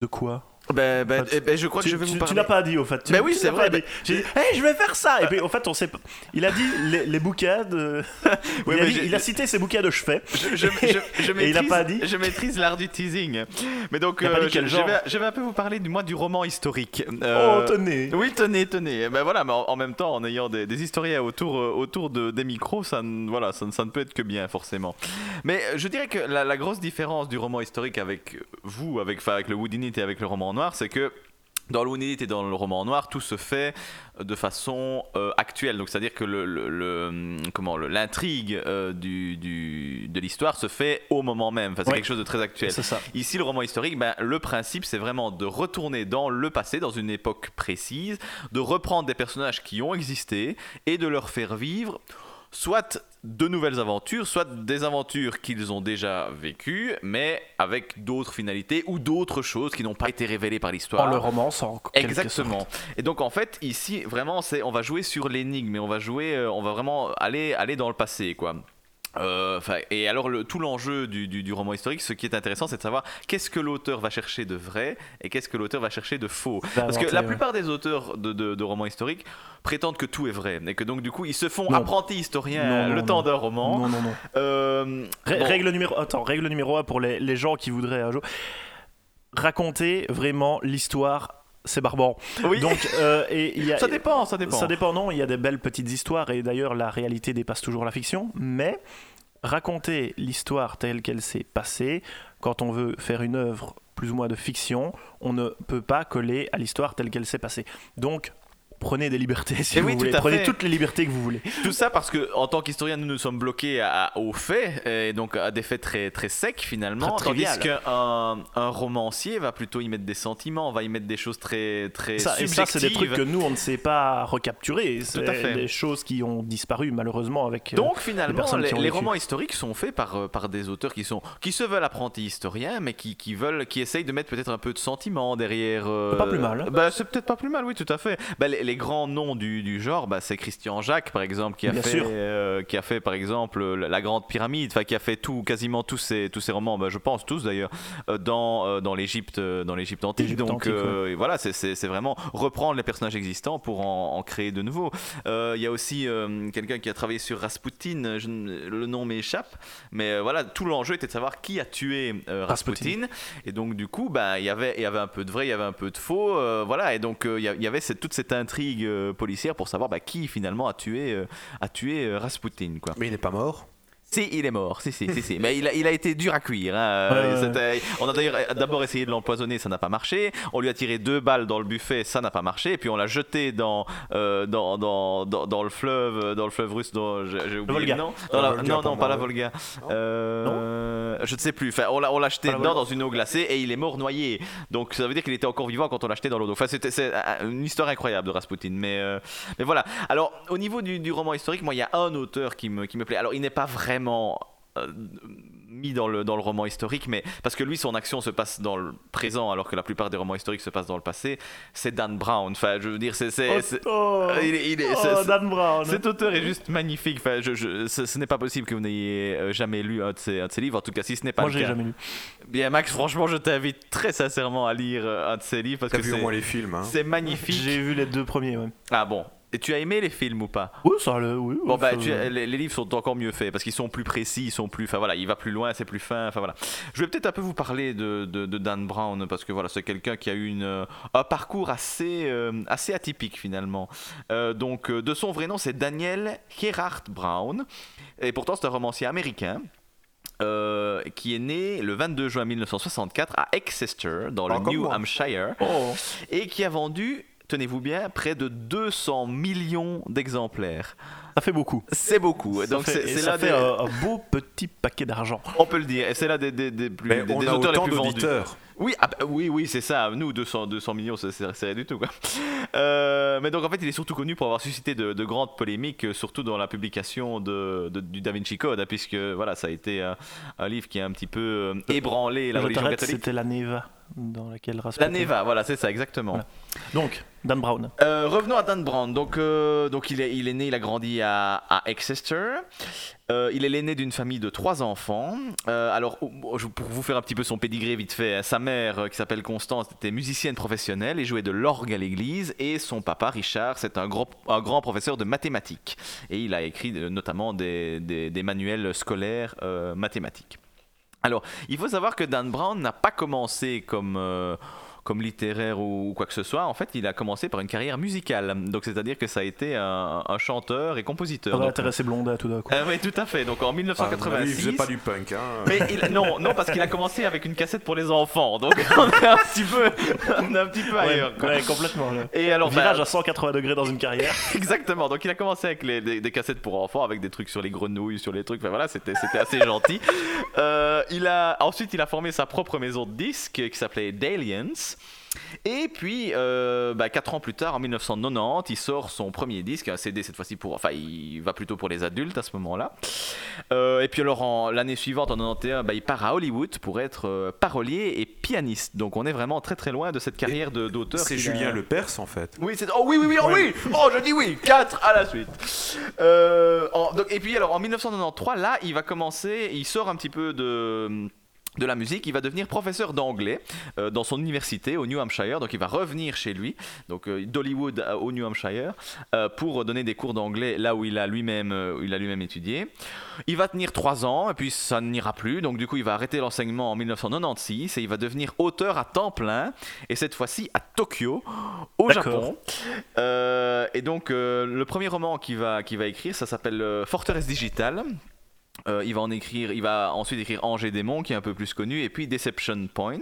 De quoi? Ben, ben, En fait, je crois que tu, je vais tu- vous tu parler. n'as pas dit au fait. Tu- Ben oui, tu c'est vrai. J'ai dit, hey, je vais faire ça. Et puis, au fait, on sait pas. Il a dit les, les bouquets de. Oui, il, a mais dit- j'ai- il a cité ses bouquets de chevet. Je, je, je, je Et il a maîtrise, pas dit je maîtrise l'art du teasing. Mais donc, dit je, vais, je vais un peu vous parler du moi du roman historique. Oh, Euh, tenez. Oui, tenez, tenez. Ben voilà, mais en, en même temps, en ayant des, des historiens autour, euh, autour de, des micros, ça, ne- voilà, ça, ça ne peut être que bien, forcément. Mais euh, je dirais que la, la grosse différence du roman historique avec vous, avec, avec le Woodinite et avec le roman noir, c'est que dans le Woodinite et dans le roman noir, tout se fait de façon euh, actuelle. Donc, c'est-à-dire que le, le- le, hum, comment, l'intrigue euh, du, du- de l'histoire se fait au moment même. Enfin, c'est Ouais. quelque chose de très actuel. Ça. Ici, le roman historique, ben, le principe, c'est vraiment de retourner dans le passé, dans une époque précise, de reprendre des personnages qui ont existé et de leur faire vivre soit de nouvelles aventures, soit des aventures qu'ils ont déjà vécues, mais avec d'autres finalités ou d'autres choses qui n'ont pas été révélées par l'histoire. En le romançant. en Exactement. sorte. Et donc en fait ici vraiment c'est on va jouer sur l'énigme et on va jouer euh, on va vraiment aller aller dans le passé quoi. Euh, et alors le, tout l'enjeu du, du- du roman historique, ce qui est intéressant, c'est de savoir qu'est-ce que l'auteur va chercher de vrai et qu'est-ce que l'auteur va chercher de faux. Parce que la plupart des auteurs de, de- de romans historiques prétendent que tout est vrai et que donc du coup ils se font Non. apprentis historiens Non, non, le temps d'un roman. Non, non, non. Euh, bon. Règle numéro attends, règle numéro un pour les, les gens qui voudraient un jour raconter vraiment l'histoire. C'est barbant. Oui. Donc, euh, et il y a, ça dépend, ça dépend. Ça dépend, non. Il y a des belles petites histoires et d'ailleurs la réalité dépasse toujours la fiction. Mais raconter l'histoire telle qu'elle s'est passée, quand on veut faire une œuvre plus ou moins de fiction, on ne peut pas coller à l'histoire telle qu'elle s'est passée. Donc, prenez des libertés si Eh vous oui, voulez. Prenez fait. toutes les libertés que vous voulez. Tout ça parce que en tant qu'historien, nous nous sommes bloqués à- aux faits et donc à des faits très très secs finalement. Très tandis qu'un un romancier va plutôt y mettre des sentiments, va y mettre des choses très très Ça, et ça, c'est des trucs que nous, on ne sait pas recapturer. C'est à fait. des choses qui ont disparu malheureusement avec. euh, Donc finalement, les, romans historiques sont faits par, euh, par des auteurs qui sont qui se veulent apprentis historiens, mais qui, qui veulent qui essayent de mettre peut-être un peu de sentiments derrière. euh, C'est pas plus mal. Bah, c'est peut-être pas plus mal, oui, tout à fait. Bah, les, les grands noms du, du genre, bah, c'est Christian Jacques par exemple qui a Bien fait euh, qui a fait par exemple la, la Grande Pyramide, enfin qui a fait tout quasiment tous ces tous ces romans, bah, je pense tous d'ailleurs, euh, dans euh, dans l'Égypte dans l'Égypte antique. Donc antique, et voilà, c'est- vraiment reprendre les personnages existants pour en, en créer de nouveaux. Il y a aussi quelqu'un qui a travaillé sur Rasputin, je le nom m'échappe, mais voilà, tout l'enjeu était de savoir qui a tué Rasputin. Et donc du coup, bah, il y avait il y avait un peu de vrai, il y avait un peu de faux, voilà, et donc il y a- il y avait cette- toute cette intrigue euh, policière pour savoir bah, qui finalement a tué euh, a tué euh, Rasputin quoi. Mais il n'est pas mort. Si, il est mort, si, si, si, si. Mais il a, il a été dur à cuire. hein. On a d'ailleurs d'abord essayé de l'empoisonner, ça n'a pas marché. On lui a tiré deux balles dans le buffet, ça n'a pas marché. Et puis on l'a jeté dans, euh, dans, dans, dans, dans le fleuve, dans le fleuve russe dont j'ai j'ai oublié Volga. le nom. La Dans la- Volga, non, non, pas la. Volga. Euh, je ne sais plus. Enfin, on l'a on l'a jeté dedans dans une eau glacée et il est mort noyé. Donc ça veut dire qu'il était encore vivant quand on l'a jeté dans l'eau. Enfin, c'était c'est euh, une histoire incroyable de Rasputin. Mais, euh, mais voilà. Alors, au niveau du, du roman historique, moi, il y a un auteur qui me, qui me plaît. Alors, il n'est pas vraiment euh, mis dans le, dans le roman historique, mais parce que lui, son action se passe dans le présent, alors que la plupart des romans historiques se passent dans le passé, c'est Dan Brown. Enfin, je veux dire, c'est. c'est- Oh, c'est- oh, il est- il est- oh, c'est- c'est- Dan Brown. cet auteur est juste magnifique. Enfin, je, je- ce, ce n'est pas possible que vous n'ayez euh, jamais lu un de, ses, un de ses livres. En tout cas, si ce n'est pas Moi, j'ai jamais lu. Bien, Max, franchement, je t'invite très sincèrement à lire euh, un de ses livres parce T'as que vu au moins c'est, les films. Hein. c'est magnifique. J'ai vu les deux premiers. Ouais. Ah bon. Et tu as aimé les films ou pas Oui, ça allait, oui. Bon bah tu- les, les livres sont encore mieux faits parce qu'ils sont plus précis, ils sont plus, enfin voilà, il va plus loin, c'est plus fin, enfin voilà. Je vais peut-être un peu vous parler de, de- de Dan Brown parce que voilà, c'est quelqu'un qui a eu une, euh, un parcours assez, euh, assez atypique finalement. Euh, donc de son vrai nom c'est Daniel Gerhard Brown et pourtant c'est un romancier américain. euh, qui est né le 22 juin 1964 à Exeter dans le Ah, comme New moi. Hampshire Oh. et qui a vendu tenez-vous bien, près de 200 millions d'exemplaires. Ça fait beaucoup. C'est beaucoup. Ça Donc fait, c'est là fait des- un, un beau petit paquet d'argent. On peut le dire. Et c'est là des, des, des plus, Mais des, on des a auteurs les autant plus vendus. Oui, ah bah, oui, oui, c'est ça. Nous, 200, 200 millions, c'est c'est- c'est rien du tout. Quoi. Euh, mais donc, en fait, il est surtout connu pour avoir suscité de, de grandes polémiques, euh, surtout dans la publication de, de- du Da Vinci Code, hein, puisque voilà, ça a été un, un livre qui a un petit peu euh, ébranlé la Je religion catholique. C'était la Neva dans laquelle Rasputin. La Neva, voilà, c'est ça, exactement. Voilà. Donc, Dan Brown. Euh, revenons à Dan Brown. Donc, euh, donc il, est, il est né, il a grandi à, à Exeter. Euh, il est l'aîné d'une famille de trois enfants. Alors, oh, je- pour vous faire un petit peu son pédigré vite fait, hein, sa mère, qui s'appelle Constance, était musicienne professionnelle et jouait de l'orgue à l'église. Et son papa, Richard, c'est un, gros- un grand professeur de mathématiques. Et il a écrit notamment des, des- des manuels scolaires mathématiques. Alors, il faut savoir que Dan Brown n'a pas commencé comme, euh, comme littéraire ou, quoi que ce soit. En fait, il a commencé par une carrière musicale. Donc, c'est-à-dire que ça a été un, un chanteur et compositeur. Ça va Donc, intéresser Blondet tout d'un coup. euh, oui, tout à fait. Donc, en Ah, à mon avis, il 1986. faisait pas du punk. Hein. Mais il- non, non, parce qu'il a commencé avec une cassette pour les enfants. Donc, on est un petit peu, on est un petit peu Ouais, ailleurs. quoi. ouais, complètement. là. Et alors, Virage bah, à 180 degrés dans une carrière. Exactement. Donc il a commencé avec les, des, des cassettes pour enfants, avec des trucs sur les grenouilles, sur les trucs. Enfin voilà, c'était c'était assez gentil. Euh, il a ensuite il a formé sa propre maison de disques qui s'appelait Dalians. Et puis, euh, bah, quatre ans plus tard, en 1990, il sort son premier disque, un CD cette fois-ci pour. Enfin, il va plutôt pour les adultes à ce moment-là. Euh, et puis, alors, l'année suivante, en 91, bah, il part à Hollywood pour être euh, parolier et pianiste. Donc, on est vraiment très très loin de cette carrière de- d'auteur. C'est Julien Lepers en fait. oui, c'est. Oh oui, oui, oui, oh oui Oh, je dis oui 4 à la suite Euh, en- donc, Et puis, alors, en 1993, là, il va commencer, il sort un petit peu de de la musique, il va devenir professeur d'anglais euh, dans son université au New Hampshire, donc il va revenir chez lui, donc euh, d'Hollywood au New Hampshire, euh, pour donner des cours d'anglais là où il a lui-même où il a lui-même étudié. Il va tenir trois ans et puis ça n'ira plus, donc du coup il va arrêter l'enseignement en 1996 et il va devenir auteur à temps plein et cette fois-ci à Tokyo, au. Japon. Et donc le premier roman qu'il va, qu'il va écrire, ça s'appelle Forteresse Digitale. Euh, il va en écrire, il va ensuite écrire Angers Démon qui est un peu plus connu et puis Deception Point.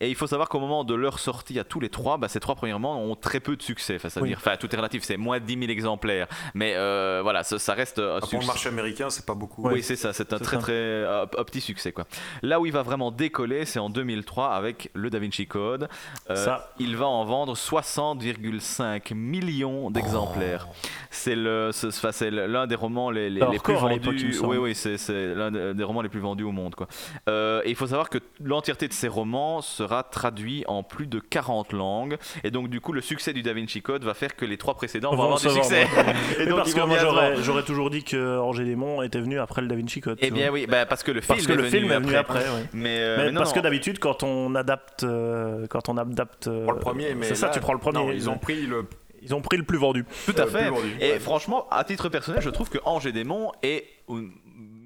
Et il faut savoir qu'au moment de leur sortie à tous les trois, bah, ces trois premiers romans ont très peu de succès. Enfin, c'est-à-dire, Oui. enfin, tout est relatif, c'est moins de 10 000 exemplaires. Mais euh, voilà, ça, ça reste un Ah, Pour le marché américain, c'est pas beaucoup. Oui, c'est ça, c'est un très ça. très euh, un petit succès quoi. Là où il va vraiment décoller, c'est en 2003 avec le Da Vinci Code. Euh, Ça. Il va en vendre 60,5 millions d'exemplaires. C'est le, ce- enfin, c'est l'un des romans les, les, plus vendus. Oui, oui, c'est c'est l'un des romans les plus vendus au monde quoi. Euh, et il faut savoir que l'entièreté de ces romans sera traduit en plus de 40 langues. Et donc du coup, le succès du Da Vinci Code va faire que les trois précédents vont Vont avoir du succès. Et donc parce que moi j'aurais, toujours dit que Angers Démon était venu après le Da Vinci Code. Eh bien vois. oui, bah, parce que le film parce que est le venu film est venu après. ouais. Mais, euh, Mais mais non, parce que d'habitude, quand on adapte, euh, quand on adapte, euh, Pour le premier, mais c'est ça, tu prends le premier. Non, ils ont pris le. Ils ont pris le plus vendu. Tout à fait. vendu. Et Ouais. franchement, à titre personnel, je trouve que Angers Démon est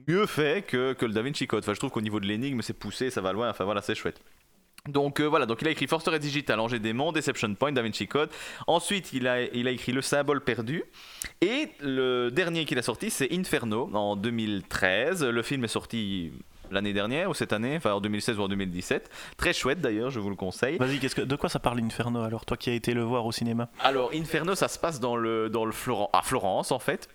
mieux fait que, que le Da Vinci Code. Enfin, je trouve qu'au niveau de l'énigme, c'est poussé, ça va loin. Enfin voilà, c'est chouette. Donc euh, voilà, donc il a écrit Forster et Digital, Angers Démon, Deception Point, Da Vinci Code. Ensuite, il a, il a écrit Le Symbole Perdu. Et le dernier qu'il a sorti, c'est Inferno en 2013. Le film est sorti l'année dernière ou cette année, enfin en 2016 ou en 2017. Très chouette d'ailleurs, je vous le conseille. Vas-y, qu'est-ce que, de quoi ça parle Inferno alors, toi qui as été le voir au cinéma? Alors, Inferno, ça se passe dans le, dans le Floren- à Florence, en fait.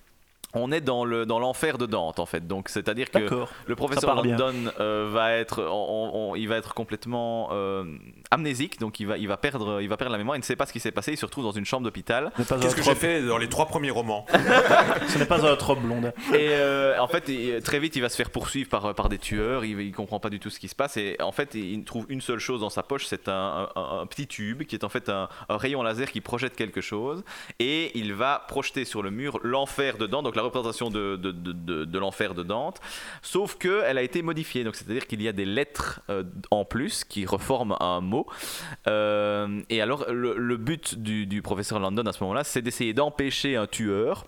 On est dans le dans l'enfer de Dante en fait, donc c'est-à-dire que D'accord. le professeur. London euh, va être on- on- il va être complètement euh, amnésique, donc il va il va perdre il va perdre la mémoire, il ne sait pas ce qui s'est passé, il se retrouve dans une chambre d'hôpital. Ce n'est pas un Qu'est-ce que j'ai fait dans les trois premiers romans ce n'est pas un trope blonde. et euh, en fait il- très vite il va se faire poursuivre par par des tueurs, il, il comprend pas du tout ce qui se passe. Et en fait il trouve une seule chose dans sa poche, c'est un, un- un petit tube qui est en fait un, un rayon laser qui projette quelque chose. Et il va projeter sur le mur l'enfer de Dante, donc la représentation de, de, de- l'enfer de Dante, sauf que elle a été modifiée, donc c'est-à-dire qu'il y a des lettres euh, en plus qui reforment un mot. Euh, et alors le, but du, du professeur Landon à ce moment-là, c'est d'essayer d'empêcher un tueur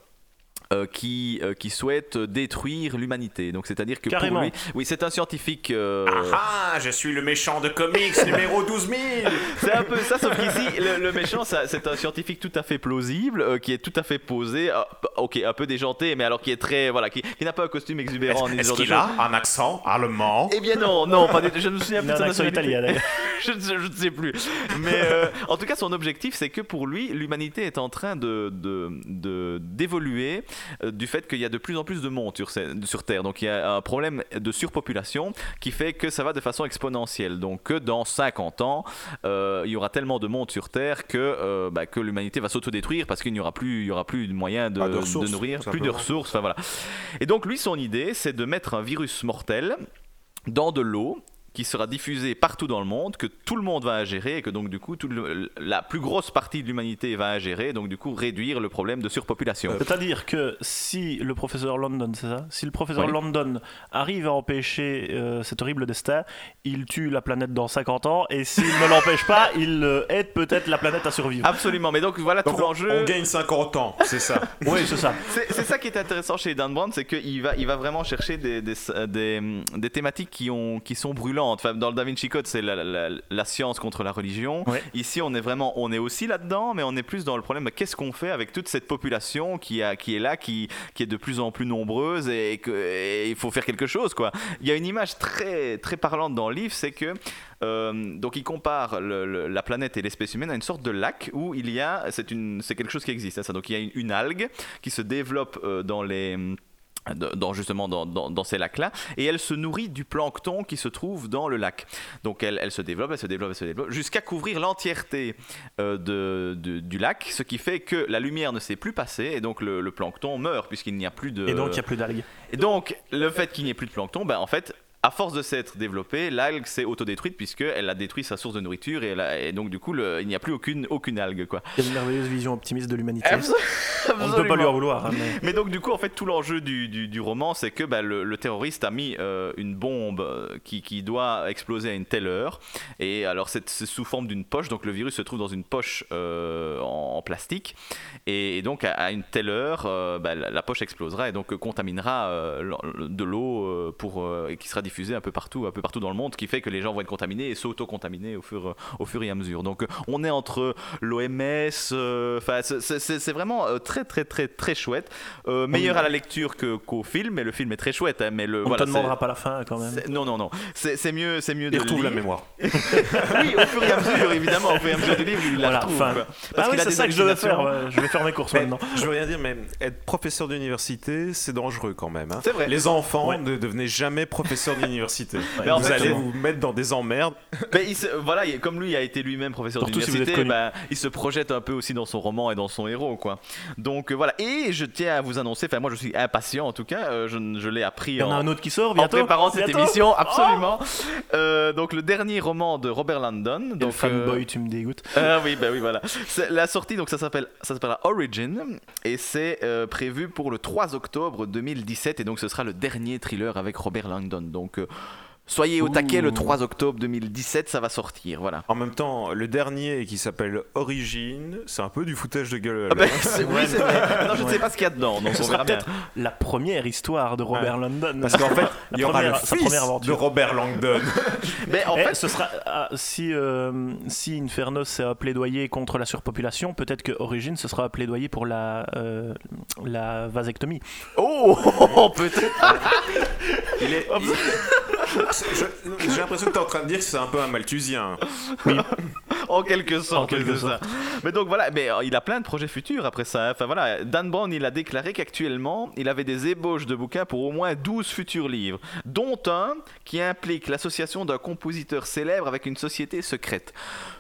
euh, qui, euh, qui souhaite détruire l'humanité. Donc c'est-à-dire que Carrément. pour lui, oui, c'est un scientifique. euh, Ah, je suis le méchant de comics numéro 12 000 c'est un peu ça, sauf qu'ici, le, le méchant, ça- c'est un scientifique tout à fait plausible, euh, qui est tout à fait posé, euh, ok, un peu déjanté, mais alors qui est très, voilà, qui, qui n'a pas un costume exubérant Est-ce de qu'il a un accent allemand? Eh bien non, non, pas. Je ne me souviens plus un son accent italien je, ne- je ne sais plus. Mais euh, en tout cas, son objectif, c'est que pour lui, l'humanité est en train de de- de- d'évoluer du fait qu'il y a de plus en plus de monde sur, sur Terre. Donc il y a un problème de surpopulation qui fait que ça va de façon exponentielle. Donc que dans 50 ans, euh, il y aura tellement de monde sur Terre que, euh, bah, que l'humanité va s'autodétruire parce qu'il n'y aura plus, il y aura plus de moyens de, de ressources, nourrir, plus de ressources. Enfin, voilà. Et donc lui, son idée, c'est de mettre un virus mortel dans de l'eau qui sera diffusé partout dans le monde, que tout le monde va ingérer et que donc du coup tout le- la plus grosse partie de l'humanité va ingérer, donc du coup réduire le problème de surpopulation. C'est-à-dire que si le professeur London, c'est ça? Si le professeur Oui. London arrive à empêcher euh, cet horrible destin, il tue la planète dans 50 ans et s'il ne l'empêche pas, il euh, aide peut-être la planète à survivre. Absolument, mais donc voilà Donc tout l'enjeu. on gagne 50 ans, c'est ça. Oui, c'est ça. C'est c'est ça qui est intéressant chez Dan Brown, c'est qu'il va, il va vraiment chercher des, des, des, des thématiques qui, ont, qui sont brûlantes. Enfin, dans le Da Vinci Code, c'est la, la- la science contre la religion. Ouais. Ici, on est vraiment, on est aussi là-dedans, mais on est plus dans le problème. de Qu'est-ce qu'on fait avec toute cette population qui, a, qui est là, qui, qui est de plus en plus nombreuse et il faut faire quelque chose, quoi. Il y a une image très, très parlante dans le livre, c'est que euh, donc il compare le- le- la planète et l'espèce humaine à une sorte de lac où il y a, c'est quelque chose qui existe. hein, ça. Donc il y a une, une algue qui se développe euh, dans les dans justement dans, dans- dans ces lacs-là, et elle se nourrit du plancton qui se trouve dans le lac. Donc elle, elle se développe, elle se développe, elle se développe, jusqu'à couvrir l'entièreté euh, de, de- du lac, ce qui fait que la lumière ne s'est plus passer, et donc le, le plancton meurt, puisqu'il n'y a plus de... Et donc il n'y a plus d'algues. Et donc, le fait qu'il n'y ait plus de plancton, ben, en fait, à force de s'être développée, l'algue s'est autodétruite puisqu'elle a détruit sa source de nourriture et, elle a- et donc du coup, le- il n'y a plus aucune, aucune algue. Quoi. Une merveilleuse vision optimiste de l'humanité. On ne peut pas lui en vouloir. hein, mais- Mais donc du coup, en fait, tout l'enjeu du, du- du roman, c'est que bah, le, le terroriste a mis euh, une bombe euh, qui, qui doit exploser à une telle heure. Et alors, c'est sous forme d'une poche. Donc le virus se trouve dans une poche euh, en, en plastique. Et, et donc, à, à une telle heure, euh, bah, la, la poche explosera et donc contaminera de l'eau pour et qui sera diffusée un peu partout, un peu partout dans le monde, qui fait que les gens vont être contaminés et s'auto-contaminer au fur, au fur et à mesure. Donc, on est entre l'OMS. euh, Enfin, c'est- vraiment euh, très, très, très, très chouette. Euh, meilleur à la lecture qu'au film, mais le film est très chouette. hein, mais le, On ne voilà, te demandera c'est- pas la fin quand même. Non, non, non. C'est mieux, c'est mieux de Il retrouve la mémoire. Oui, au fur et à mesure, évidemment, au fur et à mesure du livre, il la Voilà, retrouve. Ah Parce c'est ça que je devais faire. Je vais faire mes courses maintenant. je veux rien dire, mais être professeur d'université, c'est dangereux quand même. hein. C'est vrai. Les enfants Ouais. ne devenez jamais professeur d'université. En vous allez vous mettre dans des emmerdes. Mais il se- voilà, il- comme lui a été lui-même professeur si d'université, connu. bah, il se projette un peu aussi dans son roman et dans son héros, quoi. Donc euh, voilà. Et je tiens à vous annoncer, enfin moi je suis impatient en tout cas, euh, je, je l'ai appris Il y en a en, un autre qui sort en bientôt. préparant cette Bientôt émission, absolument. Euh, donc le dernier roman de Robert Landon. Donc fanboy, euh, tu me dégoûtes. ah oui, bah oui, voilà. La sortie, donc ça s'appelle, ça s'appelle Origin, et c'est euh, prévu pour le 3 octobre 2017, et donc ce sera le dernier thriller avec Robert Langdon. Donc euh, soyez au taquet, le 3 octobre 2017, ça va sortir, voilà. En même temps, le dernier qui s'appelle Origine, c'est un peu du foutage de gueule. Ah ben, c'est- oui, c'est vrai. Non, je ne sais pas ce qu'il y a dedans, donc Ce on sera peut-être la première histoire de Robert London. Parce qu'en fait, La il y aura première- le sa fils première de aventure. Robert Langdon. Mais en Eh, fait, ce sera ah, si euh, si Inferno c'est un plaidoyer contre la surpopulation, peut-être que Origin ce sera un plaidoyer pour la euh, la vasectomie. oh, peut-être. Il est- il- J'ai l'impression que tu es en train de dire que c'est un peu un malthusien. En quelque sorte, En quelque ça. Mais donc voilà, mais euh, il a plein de projets futurs après ça. Enfin voilà, Dan Brown, il a déclaré qu'actuellement, il avait des ébauches de bouquins pour au moins 12 futurs livres, dont un qui implique l'association d'un compositeur célèbre avec une société secrète.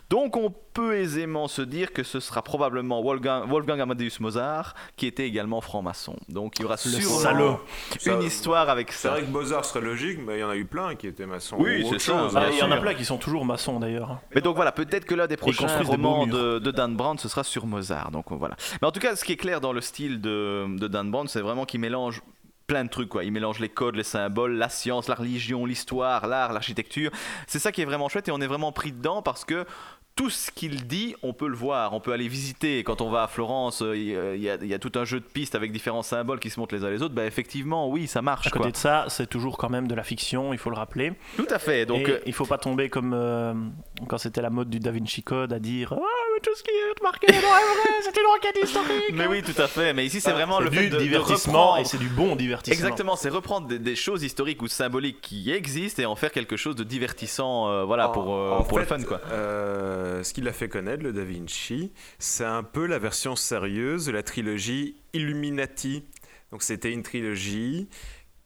Donc on peut aisément se dire que ce sera probablement Wolfgang, Wolfgang Amadeus Mozart, qui était également franc-maçon. Donc il y aura sûrement salaud. une Ça- histoire avec C'est ça. vrai que Mozart serait logique, mais il y en a eu plein qui étaient maçons. Oui, ou c'est ça. Ah, il y en a plein qui sont toujours maçons d'ailleurs. Mais donc voilà, peut-être que l'un des prochains des romans de, de Dan Brown, ce sera sur Mozart. Donc voilà. Mais en tout cas, ce qui est clair dans le style de, de Dan Brown, c'est vraiment qu'il mélange plein de trucs quoi. Il mélange les codes, les symboles, la science, la religion, l'histoire, l'art, l'architecture. C'est ça qui est vraiment chouette et on est vraiment pris dedans parce que tout ce qu'il dit, on peut le voir, on peut aller visiter. Quand on va à Florence, euh, il y, a, il y a tout un jeu de pistes avec différents symboles qui se montrent les uns les autres. Bah, effectivement, oui, ça marche. À côté quoi. de ça, c'est toujours quand même de la fiction, il faut le rappeler. Tout à fait. Donc, euh, il faut pas tomber comme euh, quand c'était la mode du Da Vinci Code à dire Ah, mais tout ce qui est marqué dans est vrai, c'est une enquête historique. mais oui, tout à fait. Mais ici, c'est vraiment C'est le du fait de, de divertissement reprendre- et c'est du bon divertissement. Exactement, c'est reprendre des, des choses historiques ou symboliques qui existent et en faire quelque chose de divertissant, euh, voilà, En- pour, euh, en pour le fun, quoi. Euh, ce qu'il a fait connaître, le Da Vinci, c'est un peu la version sérieuse de la trilogie Illuminati. Donc c'était une trilogie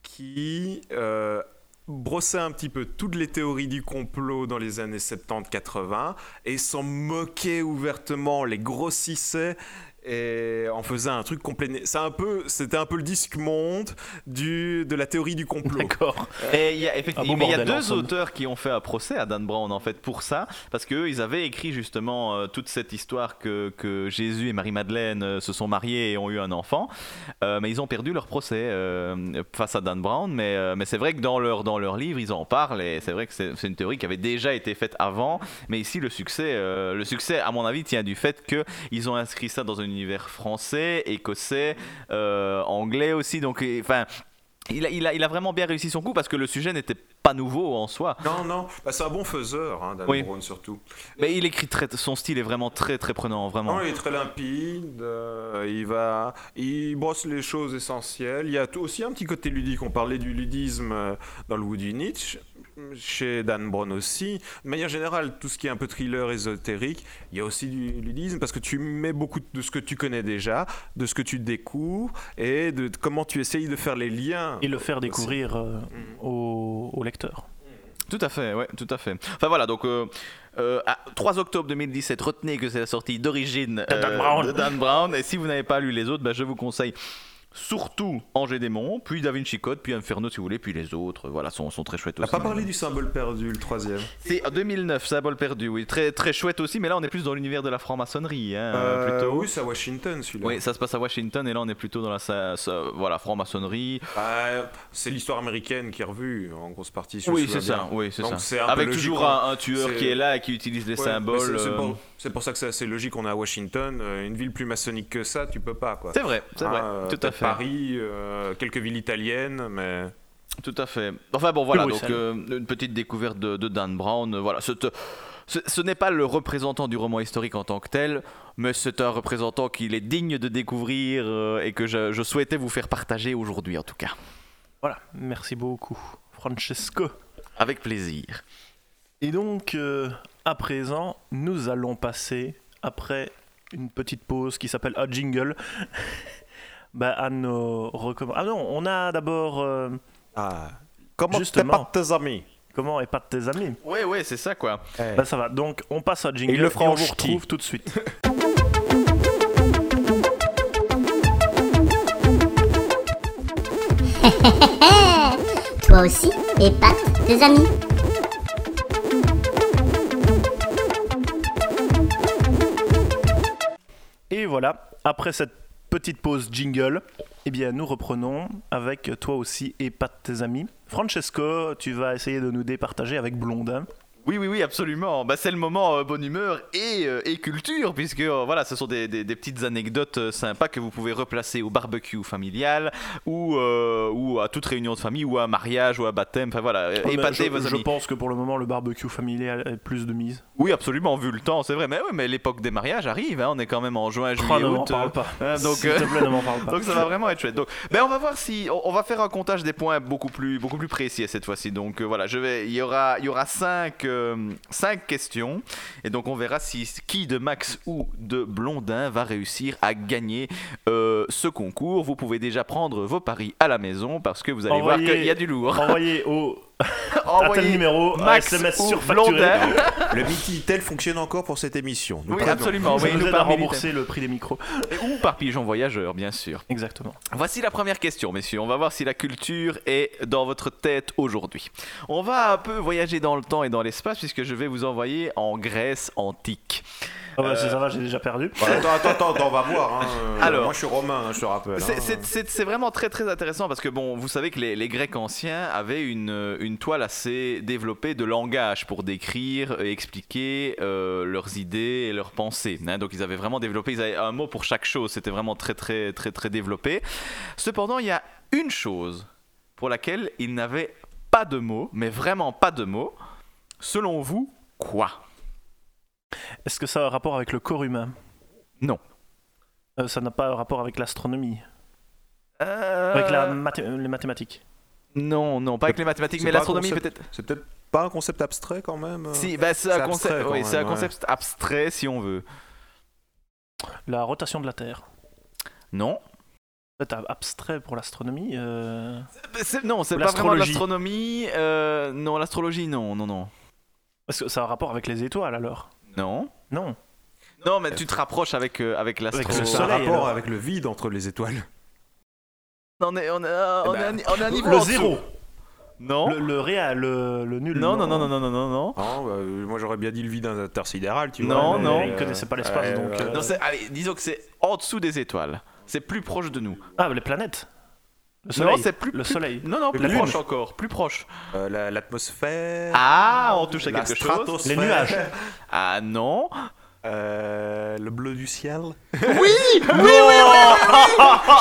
qui euh, brossait un petit peu toutes les théories du complot dans les années 70-80 et s'en moquait ouvertement, les grossissait et en faisait un truc complet. C'est un peu, c'était un peu le disque monde du, de la théorie du complot. D'accord. Et il y a, effectivement, il y deux auteurs qui ont fait un procès à Dan Brown en fait pour ça, parce qu'eux ils avaient écrit justement euh, toute cette histoire que, que Jésus et Marie-Madeleine euh, se sont mariés et ont eu un enfant, Euh, mais ils ont perdu leur procès euh, face à Dan Brown, mais, euh, mais c'est vrai que dans leur, dans leur livre ils en parlent et c'est vrai que c'est une théorie qui avait déjà été faite avant, mais ici le succès, euh, le succès à mon avis tient du fait qu'ils ont inscrit ça dans un univers français, écossais, euh, anglais aussi, donc enfin. Il a, il, a, il a vraiment bien réussi son coup parce que le sujet n'était pas nouveau en soi. Non, non, bah, c'est un bon faiseur, hein, Dan Oui. Brown surtout. Mais il écrit très, son style est vraiment très très prenant, vraiment. Non, il est très limpide, euh, il, va, il brosse les choses essentielles. Il y a tout- aussi un petit côté ludique. On parlait du ludisme euh, dans le Woody Nietzsche, chez Dan Brown aussi. De manière générale, tout ce qui est un peu thriller ésotérique, il y a aussi du ludisme parce que tu mets beaucoup de ce que tu connais déjà, de ce que tu découvres et de comment tu essayes de faire les liens. Et le faire découvrir euh, Mm. au, au lecteur. Tout à fait, ouais, tout à fait. Enfin voilà, donc euh, euh, à 3 octobre 2017, retenez que c'est la sortie d'origine De Dan euh, Brown. de Dan Brown. Et si vous n'avez pas lu les autres, bah, je vous conseille surtout Angers Démon, puis Da Vinci Code, puis Inferno si vous voulez, puis les autres, voilà, sont, sont très chouettes On n'a aussi. pas parlé du symbole perdu, le troisième. C'est en 2009, Symbole perdu, oui, très, très chouette aussi, mais là on est plus dans l'univers de la franc-maçonnerie, hein, Euh, plutôt. Oui, c'est à Washington celui-là. Oui, ça se passe à Washington et là on est plutôt dans la sa- sa- voilà, franc-maçonnerie. Bah, c'est l'histoire américaine qui est revue en grosse partie. si Oui, c'est ça, oui, c'est ça. Avec logique, toujours on- un, un tueur qui est là et qui utilise les Ouais, symboles. c'est- euh, pour, c'est pour ça que c'est assez logique. On est à Washington, euh, une ville plus maçonnique que ça, tu peux pas quoi. C'est vrai, c'est Hein, vrai, euh, tout à peut-être fait. Paris, euh, quelques villes italiennes, mais Tout à fait. Enfin bon, voilà, donc euh, une petite découverte de, de Dan Brown. euh, Voilà, ce, ce, ce n'est pas le représentant du roman historique en tant que tel, mais c'est un représentant qu'il est digne de découvrir euh, et que je, je souhaitais vous faire partager aujourd'hui en tout cas. Voilà, merci beaucoup, Francesco. Avec plaisir. Et donc, euh, à présent, nous allons passer, après une petite pause qui s'appelle un jingle, bah, à nos recommandations. Ah non, on a d'abord euh, ah, comment Justement. t'es pas de tes amis? Comment de tes amis? Ouais, ouais, c'est ça quoi. Bah ça va, donc on passe à jingle Et le on vous retrouve tout de suite. Toi aussi, épate tes amis. Et voilà, après cette petite pause jingle, eh bien nous reprenons avec toi aussi et pas tes amis. Francesco, tu vas essayer de nous départager avec Blondin. Oui, oui, oui, absolument. Bah, c'est le moment euh, bonne humeur et, euh, et culture, puisque euh, voilà, ce sont des, des- des petites anecdotes sympas que vous pouvez replacer au barbecue familial ou, ou à toute réunion de famille ou à un mariage ou à un baptême. Enfin voilà, épatez je, vos je amis. pense que pour le moment le barbecue familial est plus de mise. Oui, absolument, vu le temps, c'est vrai. Mais oui, mais l'époque des mariages arrive, hein, on est quand même en juin, Oh, juillet, m'en août. parle pas. hein, donc, S'il te plaît, ne m'en parle pas. Donc ça va vraiment être chouette. Donc, ben on va voir si on, on va faire un comptage des points beaucoup plus beaucoup plus précis cette fois-ci. Donc voilà, je vais il y aura il y aura cinq euh, cinq questions et donc on verra si qui de Max ou de Blondin va réussir à gagner euh, ce concours. Vous pouvez déjà prendre vos paris à la maison parce que vous allez voir qu'il y a du lourd. Envoyez au à tel Envoyez numéro un Max SMS ou surfacturé. Le Minitel fonctionne encore pour cette émission. Nous Oui, absolument. Ça Oui, nous aide à rembourser le prix des micros. Ou par pigeon voyageur, bien sûr. Exactement. Voici la première question, messieurs. On va voir si la culture est dans votre tête aujourd'hui. On va un peu voyager dans le temps et dans l'espace puisque je vais vous envoyer en Grèce antique. Bah, ça, ça va, j'ai déjà perdu. Bah, attends, attends, attends, on va voir. hein. Alors. moi, je suis romain, hein, je te rappelle. C'est- hein. C'est vraiment très très intéressant parce que bon, vous savez que les, les Grecs anciens avaient une, une toile assez développée de langage pour décrire et expliquer euh, leurs idées et leurs pensées. hein. Donc ils avaient vraiment développé, ils avaient un mot pour chaque chose. C'était vraiment très très très très développé. Cependant, il y a une chose pour laquelle ils n'avaient pas de mots, mais vraiment pas de mots. Selon vous, quoi? Est-ce que ça a un rapport avec le corps humain? Non. Euh, ça n'a pas un rapport avec l'astronomie? Euh, Avec la mathé- les mathématiques? Non, non, pas avec les mathématiques, mais l'astronomie peut-être. C'est peut-être pas un concept abstrait quand même. euh Si, bah, c'est un, concept, abstrait quand oui, même, c'est un ouais. concept abstrait si on veut. La rotation de la Terre. Non. C'est abstrait pour l'astronomie. euh, C'est- non, c'est pas vraiment l'astronomie. euh, non, l'astrologie, non, non, non. Est-ce que ça a un rapport avec les étoiles alors? Non. Non. Non, mais tu te rapproches avec, euh, avec Avec l'astro. le C'est un soleil, rapport alors. avec le vide entre les étoiles. On est, on est, on Eh est, à ben, on est à un niveau Le en dessous. zéro. Non. Le, le réel, le, le nul. Non, non, non, non, non, non, non, non. Non, bah, euh, moi j'aurais bien dit le vide intersidéral, tu Non, vois. mais, non. euh, Ils connaissaient pas l'espace, euh, donc, euh, Non, c'est, allez, disons que c'est en dessous des étoiles. C'est plus proche de nous. Ah, les planètes. Le soleil. Non, c'est plus Le plus- soleil. Non, non, plus proche encore, plus proche. euh, la- L'atmosphère. Ah, on touche à quelque chose. Les nuages. Ah non. Euh, le bleu du ciel. Oui, oui, oui, oui,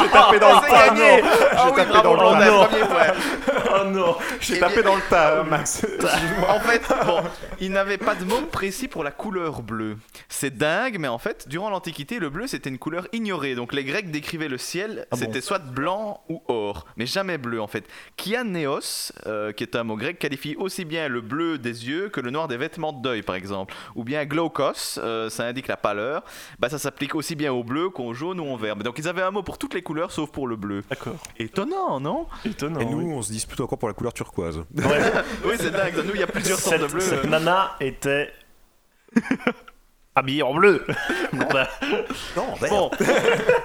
J'ai tapé dans le C'est tas. Ah J'ai oui, tapé dans le tas. Oh non. J'ai tapé bien- dans le tas, Max. En fait, bon, il n'avait pas de mot précis pour la couleur bleue. C'est dingue, mais en fait, durant l'Antiquité, le bleu c'était une couleur ignorée. Donc les Grecs décrivaient le ciel, Ah bon c'était soit blanc ou or, mais jamais bleu en fait. Kianéos, euh, qui est un mot grec, qualifie aussi bien le bleu des yeux que le noir des vêtements de deuil, par exemple. Ou bien glaucos, euh, ça indique la pâleur. Bah, ça s'applique aussi bien au bleu qu'au jaune ou au vert. Donc ils avaient un mot pour toutes les couleurs sauf pour le bleu. D'accord. Étonnant, non? Étonnant. Et nous, oui. on se dispute encore pour la couleur turquoise. Ouais. Oui, c'est dingue. Nous, il y a plusieurs sortes de bleu. cette nana était habillée en bleu. Blondin. Non, Bon,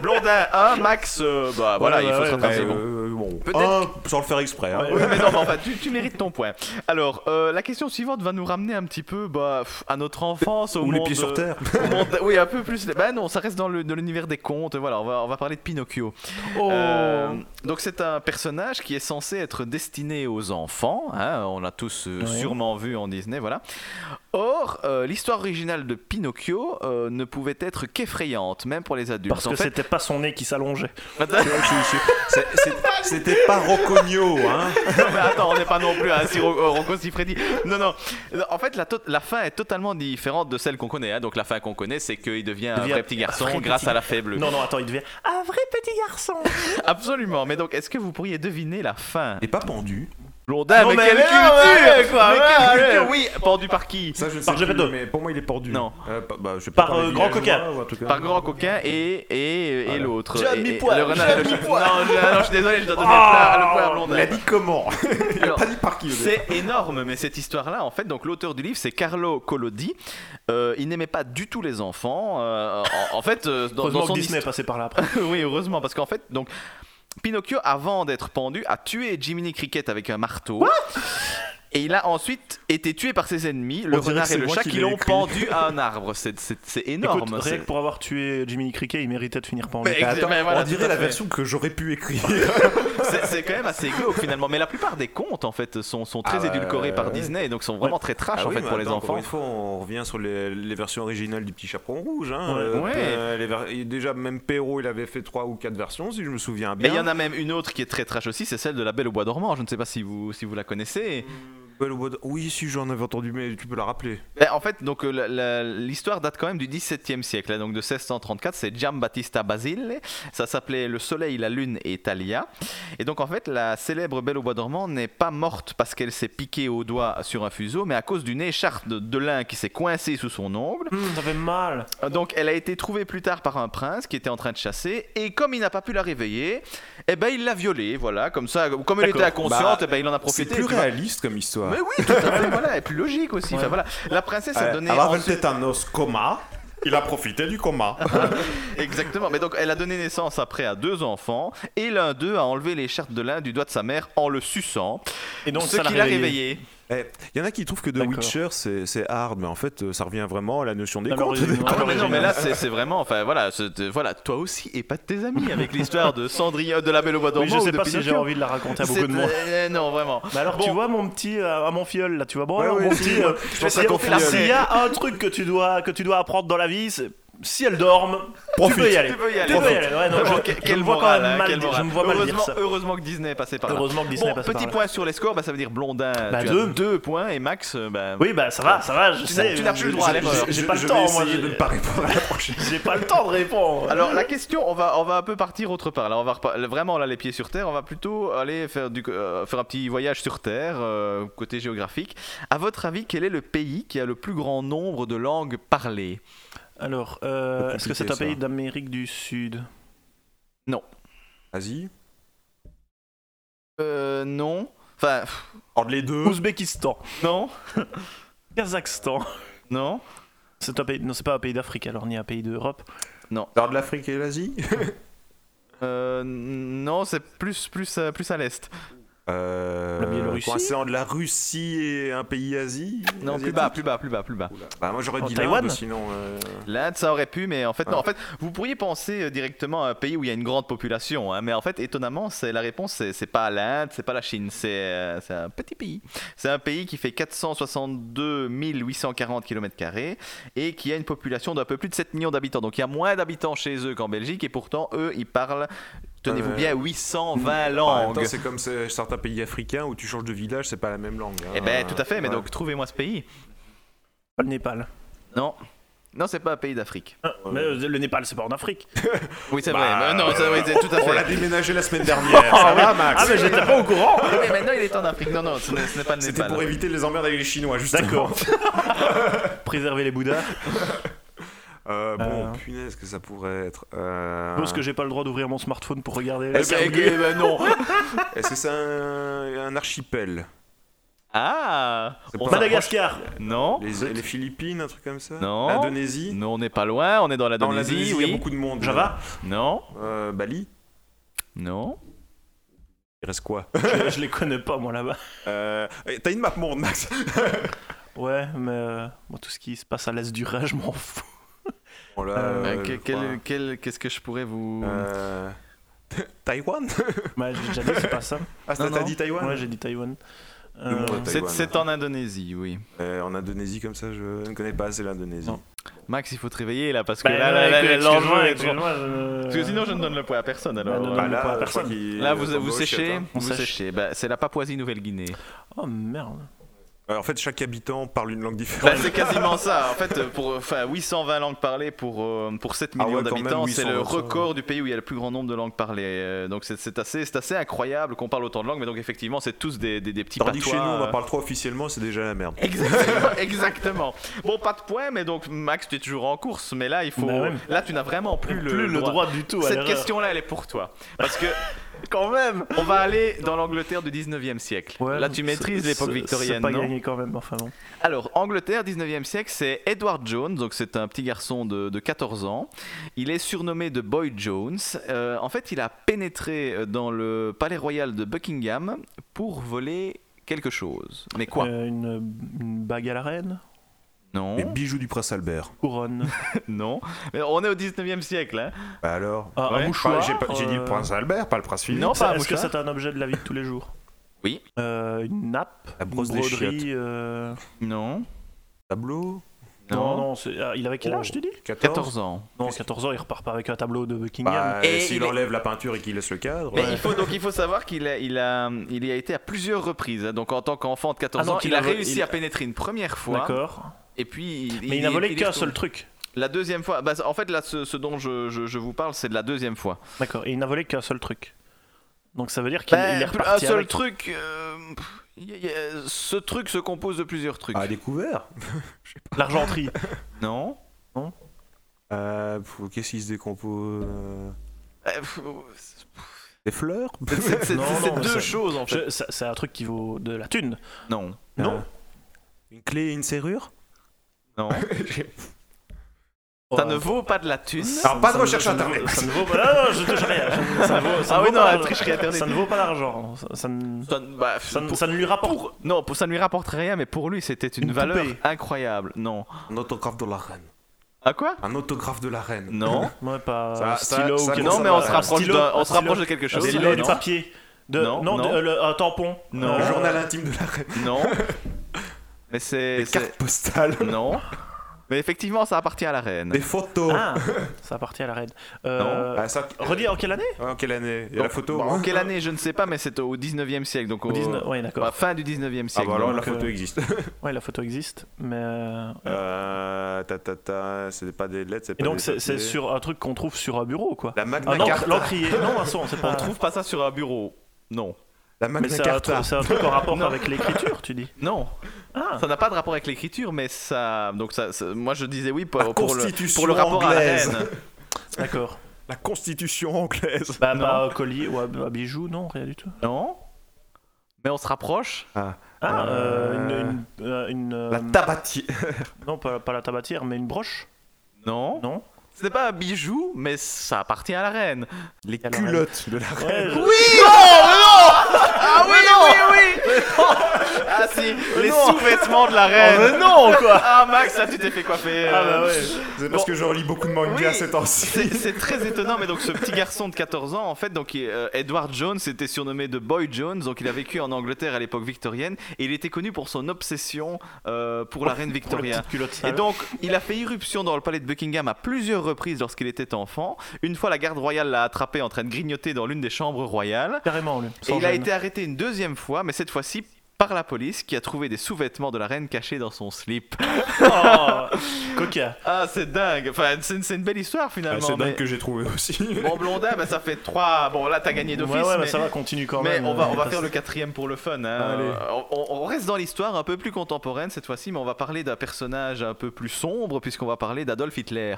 Blondin 1, Max, euh, bah voilà, Ouais, il faut ouais, se rattraper. Bon. euh, bon, Peut-être un, sans le faire exprès. hein. Ouais. Oui, mais non, mais enfin, tu, tu mérites ton point. Alors, euh, la question suivante va nous ramener un petit peu bah, pff, à notre enfance, au Ou monde, les pieds sur terre. au monde- oui, un peu plus. Bah non, ça reste dans le- dans l'univers des contes. Voilà, on va, on va parler de Pinocchio. Oh. Euh, donc c'est un personnage qui est censé être destiné aux enfants. hein, on l'a tous euh, Ouais. sûrement vu en Disney, voilà. Or, euh, l'histoire originale de Pinocchio euh, ne pouvait être qu'effrayante, même pour les adultes. Parce En que fait- c'était pas son nez qui s'allongeait. C'était pas Rocogno, hein. Non, mais attends, on n'est pas non plus à Siro- euh, Rocco Siffredi. Non, non. En fait, la, fin est totalement différente de celle qu'on connaît. hein. Donc, la fin qu'on connaît, c'est qu'il devient un Devient vrai petit garçon un vrai grâce petit- à la faible. Non, non, attends, il devient un vrai petit garçon. Absolument. Mais donc, est-ce que vous pourriez deviner la fin? Et pas pendu. Blondin, Non, mais, mais quelle culture ouais, quoi, Mais ouais, quelle ouais. culture Oui, pendu par qui Ça, je sais Par plus, Gepetto. mais pour moi, il est pendu. Non. Euh, bah, je sais Par, euh, Grand Coquin. Par. Grand Coquin et, et, et Voilà. l'autre. Et- Mi-Poil, le renard- le-. Non, je, non, je suis désolé, je dois donner Oh le point à Il Blondin. a dit comment Il a Alors, pas dit par qui. C'est énorme, mais cette histoire-là, en fait, donc l'auteur du livre, c'est Carlo Collodi. Euh, il n'aimait pas du tout les enfants. Euh, en, en fait, euh, dans, Heureusement dans son que Disney est passé par là après. oui, heureusement, parce qu'en fait, donc. Pinocchio, avant d'être pendu, a tué Jiminy Cricket avec un marteau. Et il a ensuite été tué par ses ennemis, le renard et le chat, qui l'ont pendu à un arbre. C'est- C'est c'est énorme. Écoute, rien c'est- que pour avoir tué Jiminy Cricket, il méritait de finir pendu. Mais- Mais attends, mais voilà, on dirait à la version que j'aurais pu écrire. C'est c'est quand même assez glauque finalement. Mais la plupart des contes, en fait, sont, sont très Ah bah, édulcorés par ouais. Disney et donc sont vraiment très trash Ah en oui, fait pour les attends, enfants. Une fois, on revient sur les, les versions originales du Petit Chaperon Rouge. Hein. Ouais. Euh, Ouais. euh, les ver- et déjà, même Perrault, il avait fait trois ou quatre versions, si je me souviens Et bien. il y en a même une autre qui est très trash aussi, c'est celle de la Belle au Bois dormant. Je ne sais pas si vous, si vous la connaissez. Oui, si j'en avais entendu, mais tu peux la rappeler. Ben, en fait, donc euh, l'histoire date quand même du XVIIe siècle, hein, donc de 1634. C'est Giambattista Basile. Ça s'appelait Le Soleil, la Lune et Thalia. Et donc en fait, la célèbre Belle au bois dormant n'est pas morte parce qu'elle s'est piquée au doigt sur un fuseau, mais à cause d'une écharpe de, de lin qui s'est coincée sous son ongle. Hum, ça fait mal. Euh, Donc elle a été trouvée plus tard par un prince qui était en train de chasser et comme il n'a pas pu la réveiller, eh ben il l'a violée, voilà, comme ça, comme elle était inconsciente, Bah, eh ben il en a C'est profité. plus puis, bah, réaliste comme histoire. Mais oui, tout à fait, voilà, et plus logique aussi. Enfin, voilà, la princesse a donné elle avait le tétanos coma. Il a profité du coma. exactement, mais donc elle a donné naissance après à deux enfants et l'un d'eux a enlevé l'écharpe de lin du doigt de sa mère en le suçant, Et donc ce ça l'a qui l'a réveillé. Il y en a qui trouvent que The. Witcher c'est hard, mais en fait euh, ça revient vraiment à la notion des contes. Ah non, mais non, mais là, c'est vraiment, enfin voilà, voilà, toi aussi et pas de tes amis avec l'histoire de Cendrillon, de la Belle au bois Oui, dormant je ou sais pas si j'ai envie de la raconter à beaucoup de monde. euh, non, vraiment. Mais alors, tu Bon. vois mon petit, euh, à mon filleul, là, tu vois, bon, Ouais, alors, ouais, mon si, petit, euh, je s'il y a un truc que tu dois, que tu dois apprendre dans la vie, c'est si elle dorme, Profite. tu peux y aller. Tu peux y aller. Tu peux y aller. Ouais, non, je, je quelle me vois quand morale, même hein, mal dire- je me vois mal dire heureusement, ça. heureusement que Disney est passé par là. Heureusement que Disney Bon, est passé petit par là. point sur les scores, bah, ça veut dire Blondin, Bah, tu deux. as deux points et Max, euh, bah, Oui, bah ça va, ça va, je Tu sais. n'as- tu n'as plus je- le droit à l'erreur. J'ai pas le temps, moi. de ne pas répondre à la prochaine. J'ai pas le temps de répondre. Alors la question, on va, on va un peu partir autre part. Là, on va vraiment là les pieds sur terre. On va plutôt aller faire du, euh, faire un petit voyage sur terre euh, côté géographique. À votre avis, quel est le pays qui a le plus grand nombre de langues parlées? Alors, euh, est-ce que c'est un pays d'Amérique du Sud? Asie? Euh, non. Enfin, Ordre les deux. Ouzbékistan, non, Kazakhstan. non, C'est un pays, non, c'est pas un pays d'Afrique alors, ni un pays d'Europe. Ordre l'Afrique et l'Asie? Euh, non. C'est plus, plus, euh, plus à l'est. Euh, La Biélorussie coincé entre la Russie et un pays Asie? Non, plus bas, plus bas, plus bas, plus bas. Bah, moi j'aurais dit Taïwan l'Inde, sinon. euh, L'Inde, ça aurait pu, mais en fait, non. En fait, vous pourriez penser euh, directement à un pays où il y a une grande population, hein, mais en fait, étonnamment, c'est la réponse, c'est pas l'Inde, c'est pas la Chine, c'est euh, c'est un petit pays. C'est un pays qui fait 462 840 km et qui a une population d'un peu plus de 7 millions d'habitants. Donc il y a moins d'habitants chez eux qu'en Belgique, et pourtant, eux, ils parlent, tenez-vous Euh, bien, 820 En même langues. c'est comme certains pays africains où tu changes de village, c'est pas la même langue. hein. Eh ben, tout à fait, mais Ouais. donc trouvez-moi ce pays. Pas le Népal. Non. Non, c'est pas un pays d'Afrique. Ah, Mais euh, le Népal, c'est pas en Afrique. Oui, c'est Bah, vrai. mais non, ça, oui, c'est tout à On l'a fait. déménagé la semaine dernière. Ça va, Max Ah, mais j'étais pas au courant. Oui, mais maintenant, il est en Afrique. Non, non, ce n'est pas le C'était Népal. pour éviter les emmerdes avec les Chinois, justement. D'accord. Préserver les Bouddhas. Euh, bon, Euh. punaise, que ça pourrait être. Euh... Parce que j'ai pas le droit d'ouvrir mon smartphone pour regarder. Est-ce que-. Eh ben non. Est-ce que c'est un, un archipel Ah on Madagascar. Non. les, les Philippines, un truc comme ça Non. L'Indonésie Non, on n'est pas loin, on est dans l'Indonésie, l'Indonésie, il oui. y a beaucoup de monde. Java. Non, Euh, Bali non. Il reste quoi je, je les connais pas, moi, là-bas. euh... T'as une map monde, Max Ouais, mais euh, moi, tout ce qui se passe à l'est du Rhin, je m'en fous. Euh, Euh, quel- quel- Qu'est-ce que je pourrais vous. Euh, Taïwan? Bah, j'ai déjà dit, c'est pas ça. Ah, Non, t'as non. dit Taïwan? Ouais, j'ai dit Taïwan. Euh, C'est en Indonésie, oui. Euh, En Indonésie, comme ça, je ne connais pas assez l'Indonésie. Non. Max, il faut te réveiller là parce que bah, là, là, là, l'enjeu est trop- je- Parce que sinon, je ne donne le point à personne alors. Bah, Bah non, là, personne. vous, vous séchez, hein. On vous sèche. séchez. Bah, c'est la Papouasie-Nouvelle-Guinée. Oh merde. Euh, En fait, chaque habitant parle une langue Bah, différente. c'est quasiment ça. En fait, pour enfin, 820 langues parlées pour, euh, pour 7 Ah millions ouais, d'habitants, c'est le 820, ça, record du pays où il y a le plus grand nombre de langues parlées. Euh, donc c'est c'est assez, c'est assez incroyable qu'on parle autant de langues, mais donc effectivement, c'est tous des, des, des petits Tandis que chez nous, patois, on en parle trop officiellement, c'est déjà la merde. Exactement, exactement. Bon, pas de points, mais donc Max, tu es toujours en course, mais là, il faut. Bah. Là, tu n'as vraiment plus, Plus le droit du tout à Cette question-là, elle est pour toi. Parce que Quand même. on va aller dans l'Angleterre du 19e siècle. Ouais, là, tu maîtrises l'époque victorienne, C'est pas non gagné quand même, enfin bon. Alors, Angleterre, 19e siècle, c'est Edward Jones, donc c'est un petit garçon de, de 14 ans. Il est surnommé de Boy Jones. Euh, en fait, il a pénétré dans le palais royal de Buckingham pour voler quelque chose. Mais quoi? Euh, une, une bague à la reine? Non, Les bijoux du prince Albert. Couronne. non. Mais on est au 19e siècle, hein Bah alors Ah, Ouais. Un mouchoir. J'ai pas- j'ai dit le euh, prince Albert, pas le prince Philippe. Non, pas un Est-ce que mouchoir. c'est un objet de la vie de tous les jours? Oui. Euh, une nappe La brosse une des broderie euh, Non. Tableau? Non, non, c'est- ah, il avait quel Oh. âge, tu dis? 14, 14 ans. Non, 14 ans, il repart pas avec un tableau de Buckingham. Bah, Et s'il il est- enlève la peinture et qu'il laisse le cadre. Mais ouais. il faut, donc il faut savoir qu'il a, il a, il y a été à plusieurs reprises. hein. Donc en tant qu'enfant de 14 Ah, donc ans, il, il a réussi il- à pénétrer une première fois. D'accord. Et puis il, Mais il n'a volé qu'un seul truc. La deuxième fois, bah, en fait là, ce, ce dont je, je- je vous parle, c'est de la deuxième fois. D'accord. Et il n'a volé qu'un seul truc. Donc ça veut dire qu'il Ben, il est un reparti seul avec. truc. euh, pff, il y a- il y a- ce truc se compose de plusieurs trucs. À découvert L'argenterie. Non. euh, pff, Qu'est-ce qui se décompose euh, Euh, pff, Des fleurs? C'est Non, non, deux ça- choses en fait. C'est un truc qui vaut de la thune. Non. Non. Euh, Une clé et une serrure? Non. Ça ne vaut pas de la thune. Alors, pas de recherche ça ne internet. vaut- Ça ne vaut pas. Non, non, je touche rien. Ça ne vaut, ça Ah ne oui, vaut non, pas la d'argent. tricherie internet. Ça ne vaut pas d'argent. Ça, ça ne, Ça, bah, ça ne- pour- ça ne lui rapporte. pour- non, pour, ça ne lui rapporte rien, mais pour lui, c'était une, Une valeur poupée. incroyable. Non. Un autographe de la reine. À quoi? Un autographe de la reine. Non. Ouais, pas Ça- un stylo ça ou quelque non, mais on se un rapproche, stylo, d'un- on un se rapproche stylo. de quelque Un chose. stylo, mais du papier. De, Non, non, de- non. euh, le- un tampon. Non. Le Euh, journal intime de la reine. Non. Mais c'est. Des c'est- cartes postales. Non. Mais effectivement, ça appartient à la reine. Des photos. Ah, ça appartient à la reine. Euh, Ah, ça... Redis en quelle année En quelle année Il y a Donc, la photo hein En quelle année, je ne sais pas, mais c'est au 19e siècle. Donc au, Au 19 ouais, d'accord. bah, fin du 19e Ah siècle. bah alors donc, la photo euh, existe. Ouais, la photo existe, mais. euh, Euh, ta, ta, ta, c'est pas des lettres, c'est Et donc des c'est sur un truc qu'on trouve sur un bureau, quoi. La Magna Un encre- Carta. l'encrier. Non, Vincent, c'est On pas. trouve pas ça sur un bureau. Non. La Mais Magna c'est un, Carta. truc- c'est un truc en rapport Non. avec l'écriture, tu dis. Non. Ah, Ça n'a pas de rapport avec l'écriture, mais ça. Donc ça, ça- moi je disais oui pour, La pour le, Constitution pour le rapport anglaise. à la reine. d'accord. La constitution anglaise. Bah, Non. un collier ou un, un bijou, non, rien du tout. Non. Mais on se rapproche. Ah, Euh, euh, une. une, euh, une, euh, La tabatière. non, pas, pas la tabatière, mais une broche Non. Non Ce n'est pas un bijou, mais ça appartient à la reine. Les culottes de la reine. Ouais, je- Ah oui, oui, oui Ah si, les sous-vêtements de la reine non quoi Ah Max, là tu t'es fait coiffer Ah euh, bah ouais. C'est parce Bon. que je relis beaucoup de manga Oui. ces temps-ci. C'est c'est très étonnant, mais donc ce petit garçon de 14 ans, en fait, donc euh, Edward Jones était surnommé de Boy Jones, donc il a vécu en Angleterre à l'époque victorienne, et il était connu pour son obsession euh, pour la reine Pour les Victoria. Et donc, il a fait irruption dans le palais de Buckingham à plusieurs reprises lorsqu'il était enfant. Une fois, la garde royale l'a attrapé en train de grignoter dans l'une des chambres royales. Carrément, lui. Et il a été arrêté une deuxième fois, mais cette fois-ci par la police qui a trouvé des sous-vêtements de la reine cachés dans son slip. Oh, coquin. Ah, c'est dingue. Enfin, c'est une, belle histoire Ah, finalement. c'est mais- dingue que j'ai trouvé aussi. Bon, Blondin, bah, ça fait 3. Bon, là, t'as gagné d'office. Ouais, ouais, mais mais... ça va, continue quand mais même. on va, on va faire le quatrième pour le fun. hein. Allez. On, on- on reste dans l'histoire un peu plus contemporaine cette fois-ci, mais on va parler d'un personnage un peu plus sombre, puisqu'on va parler d'Adolf Hitler.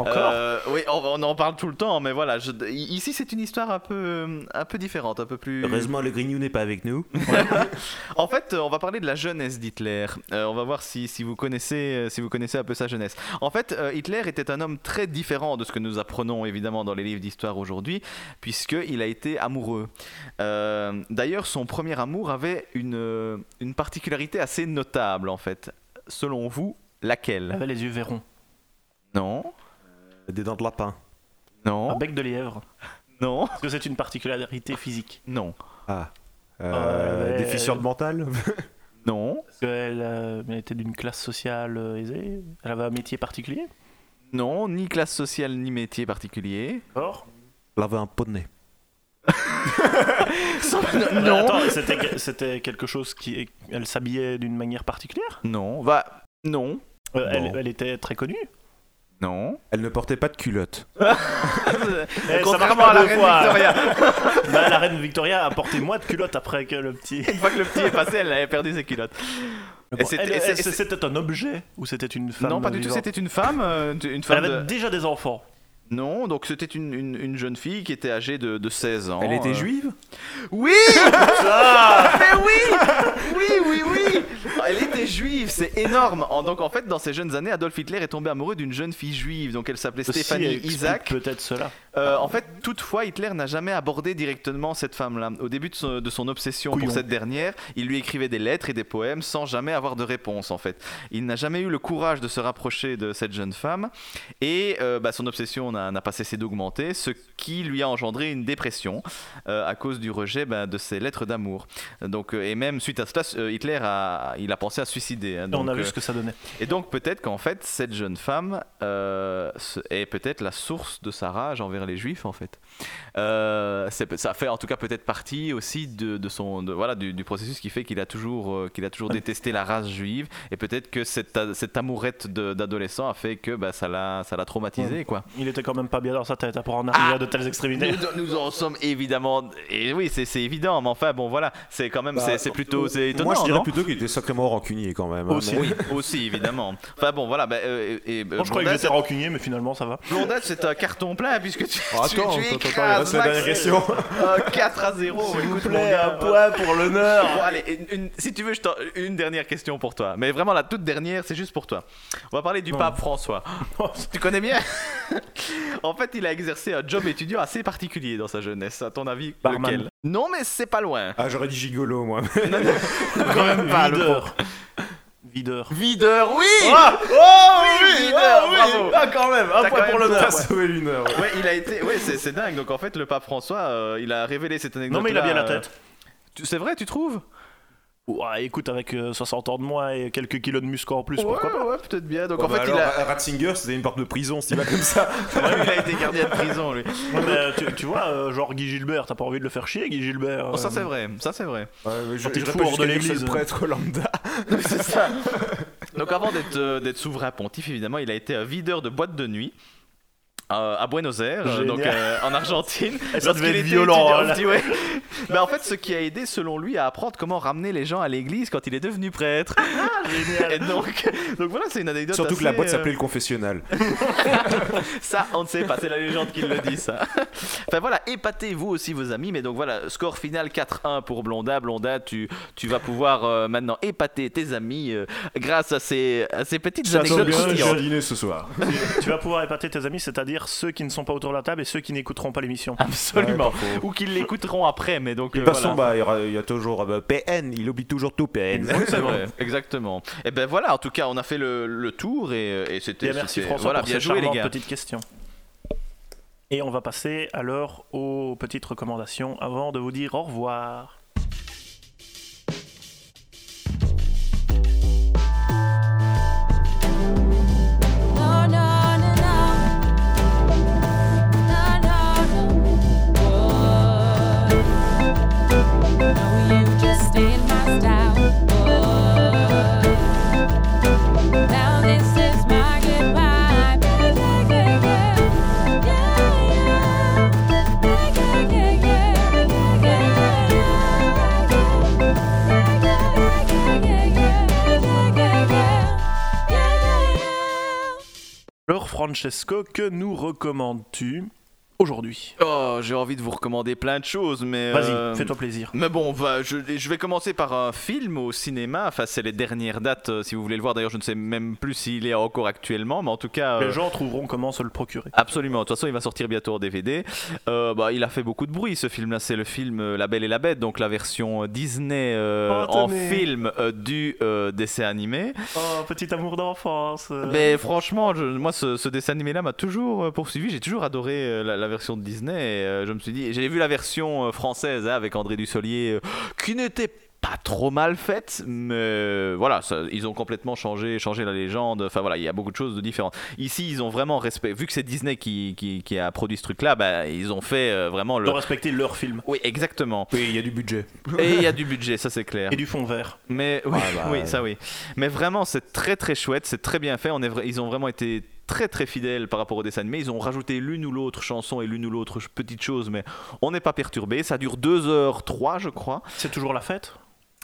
Encore Euh, Oui, on, on en parle tout le temps, mais voilà. je- ici, c'est une histoire un peu, un peu différente, un peu plus. Heureusement, le Grignou n'est pas avec nous. En fait, euh, on va parler de la jeunesse d'Hitler. Euh, on va voir si, si, vous connaissez, euh, si vous connaissez un peu sa jeunesse. En fait, euh, Hitler était un homme très différent de ce que nous apprenons évidemment dans les livres d'histoire aujourd'hui, puisqu'il a été amoureux. Euh, D'ailleurs, son premier amour avait une, une particularité assez notable, en fait. Selon vous, Il laquelle? Avait les yeux verrons. Non Des dents de lapin. Un Non bec de lièvre. Non Parce que c'est une particularité physique. Non Ah. Euh, des fissures de mental Non Parce qu'elle euh, elle était d'une classe sociale euh, aisée. Elle avait un métier particulier. Non, ni classe sociale ni métier particulier. Or Elle avait un poney. non c'était c'était quelque chose qui. Elle s'habillait d'une manière particulière Non, va. Non. Euh, elle, Non. elle était très connue. Non. Elle ne portait pas de culotte. Eh, ça à pas la reine fois. Victoria. Bah, la reine Victoria a porté moins de culottes après que le petit. Une fois que le petit est passé, elle avait perdu ses culottes. Bon, c'était- elle- elle- un objet ou c'était une femme non, pas du tout. C'était une femme. euh, une Elle femme avait de- déjà des enfants. Non, donc c'était une, une- une jeune fille qui était âgée de, de 16 ans. Elle était euh. juive? Oui Mais oui Oui, oui, oui Elle était juive, c'est énorme. En- donc en fait, dans ses jeunes années, Adolf Hitler est tombé amoureux d'une jeune fille juive. Donc elle s'appelait Stéphanie Isaac. Peut-être cela. Euh, en fait, toutefois, Hitler n'a jamais abordé directement cette femme-là. Au début de son, de son obsession Couillon. pour cette dernière, il lui écrivait des lettres et des poèmes sans jamais avoir de réponse, en fait. Il n'a jamais eu le courage de se rapprocher de cette jeune femme et euh, bah, son obsession n'a pas cessé d'augmenter, ce qui lui a engendré une dépression euh, à cause du rejet bah, de ses lettres d'amour. Donc, et même suite à cela, Hitler a, il a pensé à se suicider. hein. On a vu ce que ça donnait. et donc peut-être qu'en fait cette jeune femme est peut-être la source de sa rage envers les juifs en fait. Euh, ça fait en tout cas peut-être partie aussi de, de son de- voilà du, du processus qui fait qu'il a toujours euh, qu'il a toujours détesté la race juive et peut-être que cette, a- cette amourette de- d'adolescent a fait que bah, ça l'a ça l'a traumatisé quoi. Il était quand même pas bien dans sa tête pour en arriver Ah. à de telles extrémités. Nous, nous en sommes évidemment. Et oui, c'est c'est évident, mais enfin, bon, voilà. C'est quand même. Bah, c'est- plutôt. C'est étonnant. Moi, je dirais plutôt qu'il était sacrément rancunier quand même. hein, Aussi. mais- Oui, aussi, évidemment. Enfin, bon, voilà. bah, euh, et, et, Moi, je croyais que j'étais rancunier, mais finalement, ça va. Blondette, c'est un carton plein puisque tu, attends, tu attends, attends, la dernière question. euh, 4 à 0. S'il vous plaît, un point pour l'honneur. Bon, allez, si tu veux, une dernière question pour toi. Mais vraiment, la toute dernière, c'est juste pour toi. On va parler du pape François. tu connais bien? En fait, il a exercé un job étudiant assez particulier dans sa jeunesse. À ton avis, lequel? Non, mais c'est pas loin. Ah, j'aurais dit gigolo, moi. Quand même, pas, le videur. Videur. Oui Ah Oh oui, videur, bravo. Ah, quand même, un point pour l'honneur. T'as sauvé une heure. Ouais, il a été. Ouais, c'est c'est dingue. Donc en fait, le pape François, euh, il a révélé cette anecdote. Non, mais il a bien la tête. C'est vrai, tu trouves? Ouais, écoute, avec euh, 60 ans de moins et quelques kilos de muscles en plus, Ouais, pourquoi pas ouais, peut-être bien. Donc Bon, en bah fait, alors, il a. Ratzinger, c'était une porte de prison, s'il va comme ça. Ouais, il a été gardien de prison, lui. Mais, euh, tu, tu vois, euh, genre Guy Gilbert, t'as pas envie de le faire chier, Guy Gilbert Oh, ça euh, c'est vrai, ça c'est vrai. Ouais, mais je Quand pas hors de l'église. le prêtre lambda. c'est ça. Donc avant d'être euh, souverain pontife, évidemment, il a été un videur de boîte de nuit. Euh, à Buenos Aires, euh, Génial. donc euh, en Argentine. Ça devait être violent, étudiant, hein, ouais. Mais en fait, ce qui a aidé, selon lui, à apprendre comment ramener les gens à l'église quand il est devenu prêtre. Et donc, donc voilà, c'est une anecdote. Surtout que la boîte euh, s'appelait le confessionnal. Ça, on ne sait pas, c'est la légende qui le dit, ça. Enfin voilà, épatez vous aussi vos amis. Mais donc voilà, score final 4-1 pour Blonda. Blonda, tu, tu vas pouvoir euh, maintenant épater tes amis euh, grâce à ces, à ces petites Ça anecdotes bien, ce soir. Tu vas pouvoir épater tes amis, c'est-à-dire ceux qui ne sont pas autour de la table et ceux qui n'écouteront pas l'émission. Absolument. Ouais. Ou qu'ils l'écouteront après, mais donc. De euh, toute façon, voilà. bah, il y, a toujours euh, PN, il oublie toujours tout PN. Oui, c'est vrai, exactement. Et ben voilà, en tout cas, on a fait le, le tour et, et c'était. Merci François voilà, pour bien joué les gars. petite question. Et on va passer alors aux petites recommandations avant de vous dire au revoir. Francesco, que nous recommandes-tu? Aujourd'hui Oh, j'ai envie de vous recommander plein de choses, mais. Vas-y, euh, fais-toi plaisir. Mais bon, va, je, je vais commencer par un film au cinéma. Enfin, c'est les dernières dates, euh, si vous voulez le voir. D'ailleurs, je ne sais même plus s'il est encore actuellement, mais en tout cas. euh, Les gens trouveront comment se le procurer. Absolument. De toute façon, il va sortir bientôt en DVD. Euh, bah, il a fait beaucoup de bruit ce film-là. C'est le film euh, La Belle et la Bête, donc la version euh, Disney euh, Oh, en film euh, du euh, dessin animé. Oh, petit amour d'enfance. euh. Mais franchement, je- moi, ce, ce dessin animé-là m'a toujours euh, poursuivi. J'ai toujours adoré euh, la, la version de Disney. Et, euh, je me suis dit, j'ai vu la version euh, française hein, avec André Dussolier, euh, qui n'était pas trop mal faite, mais voilà, ça- ils ont complètement changé, changé la légende. Enfin voilà, il y a beaucoup de choses de différentes. Ici, ils ont vraiment respect. Vu que c'est Disney qui, qui, qui a produit ce truc-là, bah, ils ont fait euh, vraiment le. De respecter leur film. Oui, exactement. Oui, il y a du budget. Et il y a du budget, ça c'est clair. Et du fond vert. Mais oui, Ah bah, oui, ouais. ça oui. Mais vraiment, c'est très très chouette, c'est très bien fait. On est, ils ont vraiment été très très fidèles par rapport au dessin animé. Ils ont rajouté l'une ou l'autre chanson et l'une ou l'autre petite chose, mais on n'est pas perturbé. Ça dure 2h03, je crois. C'est toujours la fête?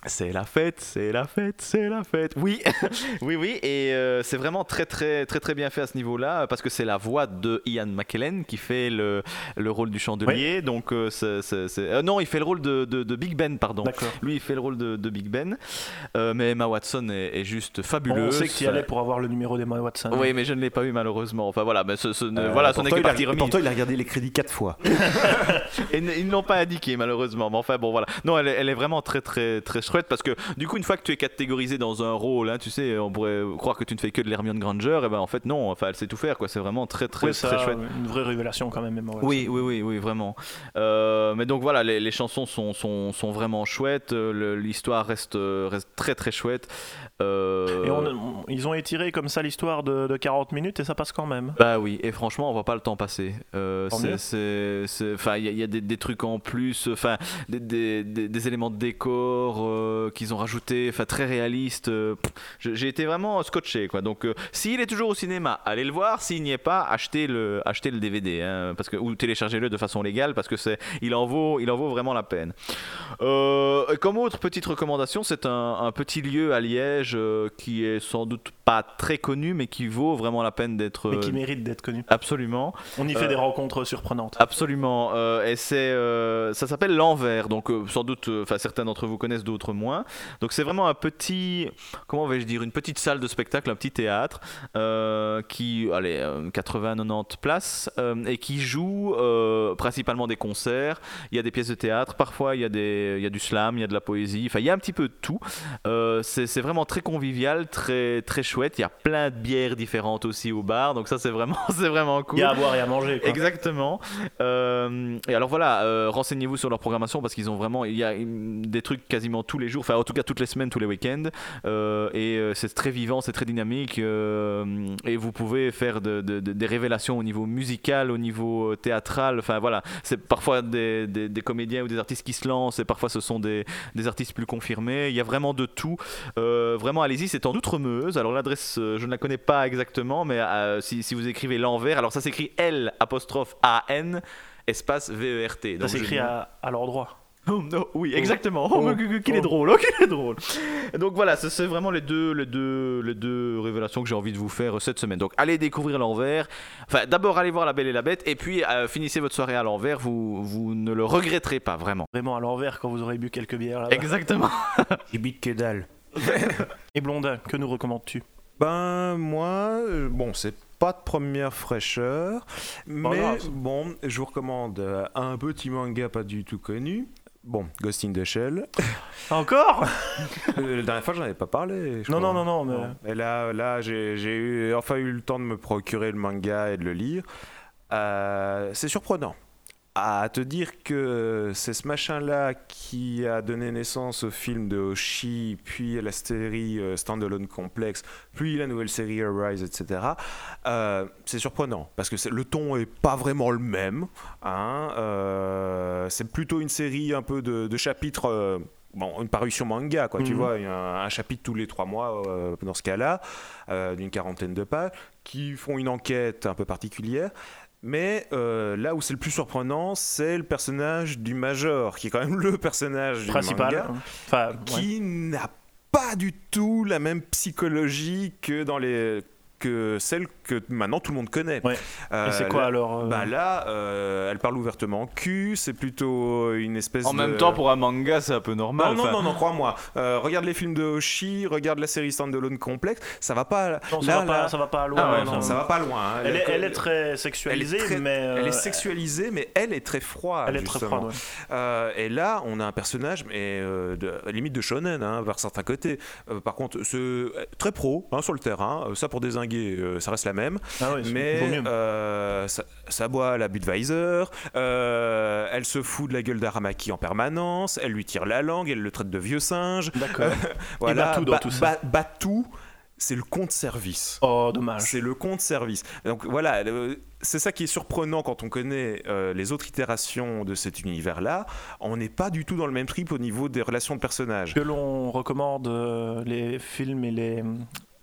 C'est la fête, c'est la fête, c'est la fête. Oui, oui, oui. Et euh, c'est vraiment très, très, très, très bien fait à ce niveau-là parce que c'est la voix de Ian McKellen qui fait le, le rôle du chandelier. Donc, euh, c'est, c'est- c'est- euh, non, il fait le rôle de, de- de Big Ben, pardon. D'accord. Lui, il fait le rôle de, de Big Ben. Mais Emma Watson est, est juste On fabuleuse. sait que tu y allais pour avoir le numéro d'Emma Watson. Oui, mais je ne l'ai pas eu malheureusement. Enfin voilà, mais ce, ce ne- voilà, il a- partie remise. Pourtant, il a regardé les crédits quatre fois. Et n- ils ne l'ont pas indiqué malheureusement. Mais enfin bon voilà. Non, elle est, elle est vraiment très très très chouette parce que du coup une fois que tu es catégorisé dans un rôle, hein, tu sais, on pourrait croire que tu ne fais que de l'Hermione Granger, et ben en fait non. Enfin elle sait tout faire quoi. C'est vraiment très très très ça, chouette. Une vraie révélation quand même. Oui, oui, oui, oui, vraiment. Euh, mais donc voilà, les, les chansons sont, sont, sont vraiment chouettes. euh, L'histoire reste, euh, reste très très chouette. Euh, Et on- on- ils ont étiré comme ça l'histoire de, de 40 minutes et ça passe quand même. Bah oui, et franchement, on voit pas le temps passer. Euh, enfin, il y, a- il y a des, des trucs en plus, enfin, des, des- éléments de décor euh, qu'ils ont rajoutés, enfin, très réalistes. j'ai été vraiment scotché, quoi. Donc, s'il est toujours au cinéma, allez le voir. S'il n'y est pas, achetez le, achetez le DVD, hein, parce que ou téléchargez-le de façon légale, parce que c'est, il en vaut, il en vaut vraiment la peine. Comme autre petite recommandation, c'est un, un petit lieu à Liège euh, qui est sans doute pas très connu, mais qui vaut vraiment la peine d'être. Mais qui euh, mérite d'être connu. Absolument, On y fait euh, des rencontres surprenantes. absolument. Et c'est, ça s'appelle l'Envers. Donc sans doute, enfin certains d'entre vous connaissent, d'autres moins. Donc c'est vraiment un petit, comment vais-je dire, une petite salle de spectacle, un petit théâtre qui, allez, 80-90 places et qui joue principalement des concerts. Il y a des pièces de théâtre, parfois il y a des, il y a du slam, il y a de la poésie. Enfin il y a un petit peu de tout. C'est, c'est vraiment très convivial, très très chouette. Il y a plein de bières différentes aussi au bar. Donc ça c'est vraiment, c'est vraiment cool. Il y a à boire et à manger. Quoi. Exactement. Euh, et alors voilà, euh, renseignez-vous sur leur programmation parce qu'ils ont vraiment, il y a des trucs quasiment tous les jours, enfin en tout cas toutes les semaines, tous les week-ends. Euh, et c'est très vivant, c'est très dynamique. et vous pouvez faire de- de- de- des révélations au niveau musical, au niveau théâtral. Enfin voilà, c'est parfois des, des- des comédiens ou des artistes qui se lancent et parfois ce sont des, des artistes plus confirmés. Il y a vraiment de tout. Euh, vraiment, allez-y, c'est en Outremeuse. Alors l'adresse, euh, je ne la connais pas exactement, mais euh, si, si vous écrivez l'envers, alors ça s'écrit L apostrophe A N espace V E R T. Ça s'écrit à, à l'endroit. Oh, non, oui, exactement. Oh, mais qu'il- qu'il est drôle, oh, qu'il est drôle. Donc voilà, c'est vraiment les deux, les deux, les deux révélations que j'ai envie de vous faire cette semaine. Donc allez découvrir l'envers. Enfin, d'abord allez voir La Belle et la Bête, et puis euh, finissez votre soirée à l'envers. Vous, vous ne le regretterez pas vraiment. Vraiment à l'envers quand vous aurez bu quelques bières là-bas. Exactement. Il bite que dalle. Et Blondin, que nous recommandes-tu? Ben, moi, euh, bon, c'est pas de première fraîcheur, mais grave. bon, je vous recommande euh, un petit manga pas du tout connu. Bon, Ghost in the Shell. Encore? Euh, la dernière fois, j'en avais pas parlé. Non, non, non, non, mais. Et là, là j'ai j'ai eu, enfin eu le temps de me procurer le manga et de le lire. Euh, c'est surprenant. À te dire que c'est ce machin-là qui a donné naissance au film de Hoshi, puis à la série euh, Standalone Complex, puis la nouvelle série Arise, etc. Euh, c'est surprenant parce que le ton est pas vraiment le même. hein. Euh, c'est plutôt une série un peu de, de chapitres. euh, Bon, une parution manga, quoi, tu Mhm. vois, un, un chapitre tous les trois mois dans ce cas-là, d'une quarantaine de pages, qui font une enquête un peu particulière. Mais euh, là où c'est le plus surprenant, c'est le personnage du Major, qui est quand même le personnage du Principal. manga, hein. Enfin, ouais. qui n'a pas du tout la même psychologie que dans les que celle que maintenant tout le monde connaît. Ouais. Euh, Et c'est quoi là- alors euh, bah là, euh, elle parle ouvertement cul, c'est plutôt une espèce En de... même temps, pour un manga, c'est un peu normal. Non, non, non, non, crois-moi. Euh, regarde les films de Hoshi, regarde la série Standalone Complexe, ça va pas. Non, ça, là, va pas, là- ça va pas loin. Ah ouais, non, ça va pas loin. hein. Elle est, Elle- elle est très elle est sexualisée, très- mais. euh, Elle est sexualisée, mais elle est très froide. Elle est très froide, ouais. Euh, et là, on a un personnage, mais euh, de, limite de shonen, hein, vers certains côtés. Euh, par contre, euh, très pro hein, sur le terrain. Euh, ça, pour désinguer, euh, ça reste la même. Ah ouais, mais euh, ça, ça boit la Budweiser. euh, elle se fout de la gueule d'Aramaki en permanence. Elle lui tire la langue. Elle le traite de vieux singe. D'accord. Voilà, Batou dans tout ça. Ba- Batou, c'est le compte service. Oh, dommage. C'est le compte service. Donc voilà, le- c'est ça qui est surprenant quand on connaît euh, les autres itérations de cet univers-là. On n'est pas du tout dans le même trip au niveau des relations de personnages. Que l'on recommande euh, les films et les,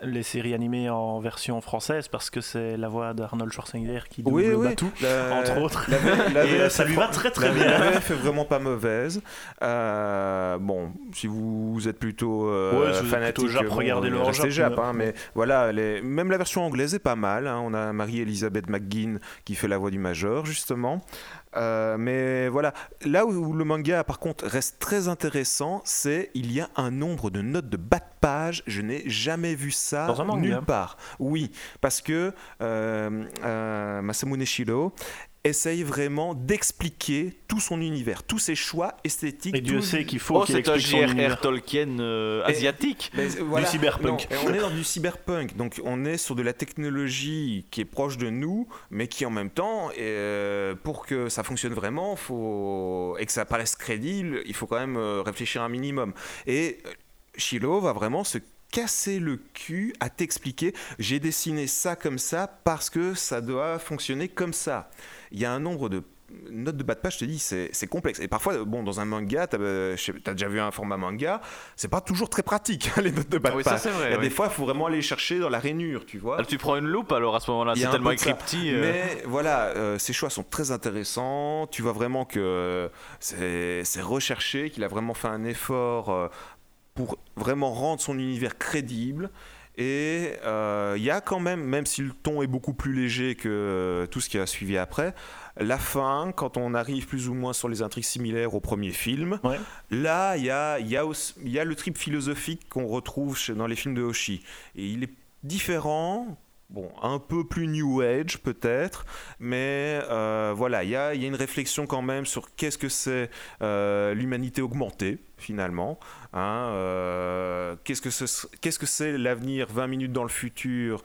les séries animées en version française parce que c'est la voix d'Arnold Schwarzenegger qui double Oui, oui. Batou, La- entre autres. La, V- la Et, euh, ça lui va très très bien. La VF est vraiment pas mauvaise. Euh, bon, si vous êtes plutôt euh, Ouais, si vous êtes fanatique, plutôt Jap, bon, regardez-le en restez Jap, Jap, mais- hein, mais voilà, les- même la version anglaise est pas mal. hein. On a Marie-Elisabeth McGuinn qui fait la voix du Major, justement. Euh, mais voilà, là où, le manga par contre reste très intéressant, c'est il y a un nombre de notes de bas de page. Je n'ai jamais vu ça Dans un manga nulle part. Oui, parce que euh, euh, Masamune Shiro essaye vraiment d'expliquer tout son univers, tous ses choix esthétiques. Et Dieu sait qu'il faut Oh, qu'il c'est un explique son univers. JRR Tolkien euh, Et- asiatique. Mais, voilà, cyberpunk. non, on est dans du cyberpunk, donc on est sur de la technologie qui est proche de nous, mais qui en même temps, euh, pour que ça fonctionne vraiment, faut et que ça paraisse crédible, il faut quand même euh, réfléchir un minimum. Et euh, Shiloh va vraiment se casser le cul à t'expliquer j'ai dessiné ça comme ça parce que ça doit fonctionner comme ça. Il y a un nombre de notes de bas de page, je te dis, c'est complexe. Et parfois, bon, dans un manga, t'as euh, je sais- t'as déjà vu un format manga, c'est pas toujours très pratique, les notes de bas Ah de oui, page. vrai, oui. des fois, il faut vraiment aller chercher dans la rainure, tu vois. Alors, tu prends une loupe alors à ce moment-là, c'est tellement écrit petit. euh, Mais voilà, euh, ces choix sont très intéressants. Tu vois vraiment que c'est c'est recherché, qu'il a vraiment fait un effort euh, pour vraiment rendre son univers crédible. Et euh, il y a quand même, même si le ton est beaucoup plus léger que euh, tout ce qui a suivi après, la fin, quand on arrive plus ou moins sur les intrigues similaires au premier film, Ouais. là, il y a, il y, a aussi- il y a le trip philosophique qu'on retrouve chez- dans les films de Hoshi. Et il est différent, bon, un peu plus new age peut-être, mais euh, voilà, il y a, une réflexion quand même sur qu'est-ce que c'est euh, l'humanité augmentée finalement. hein, euh, qu'est-ce que ce- qu'est-ce que c'est l'avenir 20 minutes dans le futur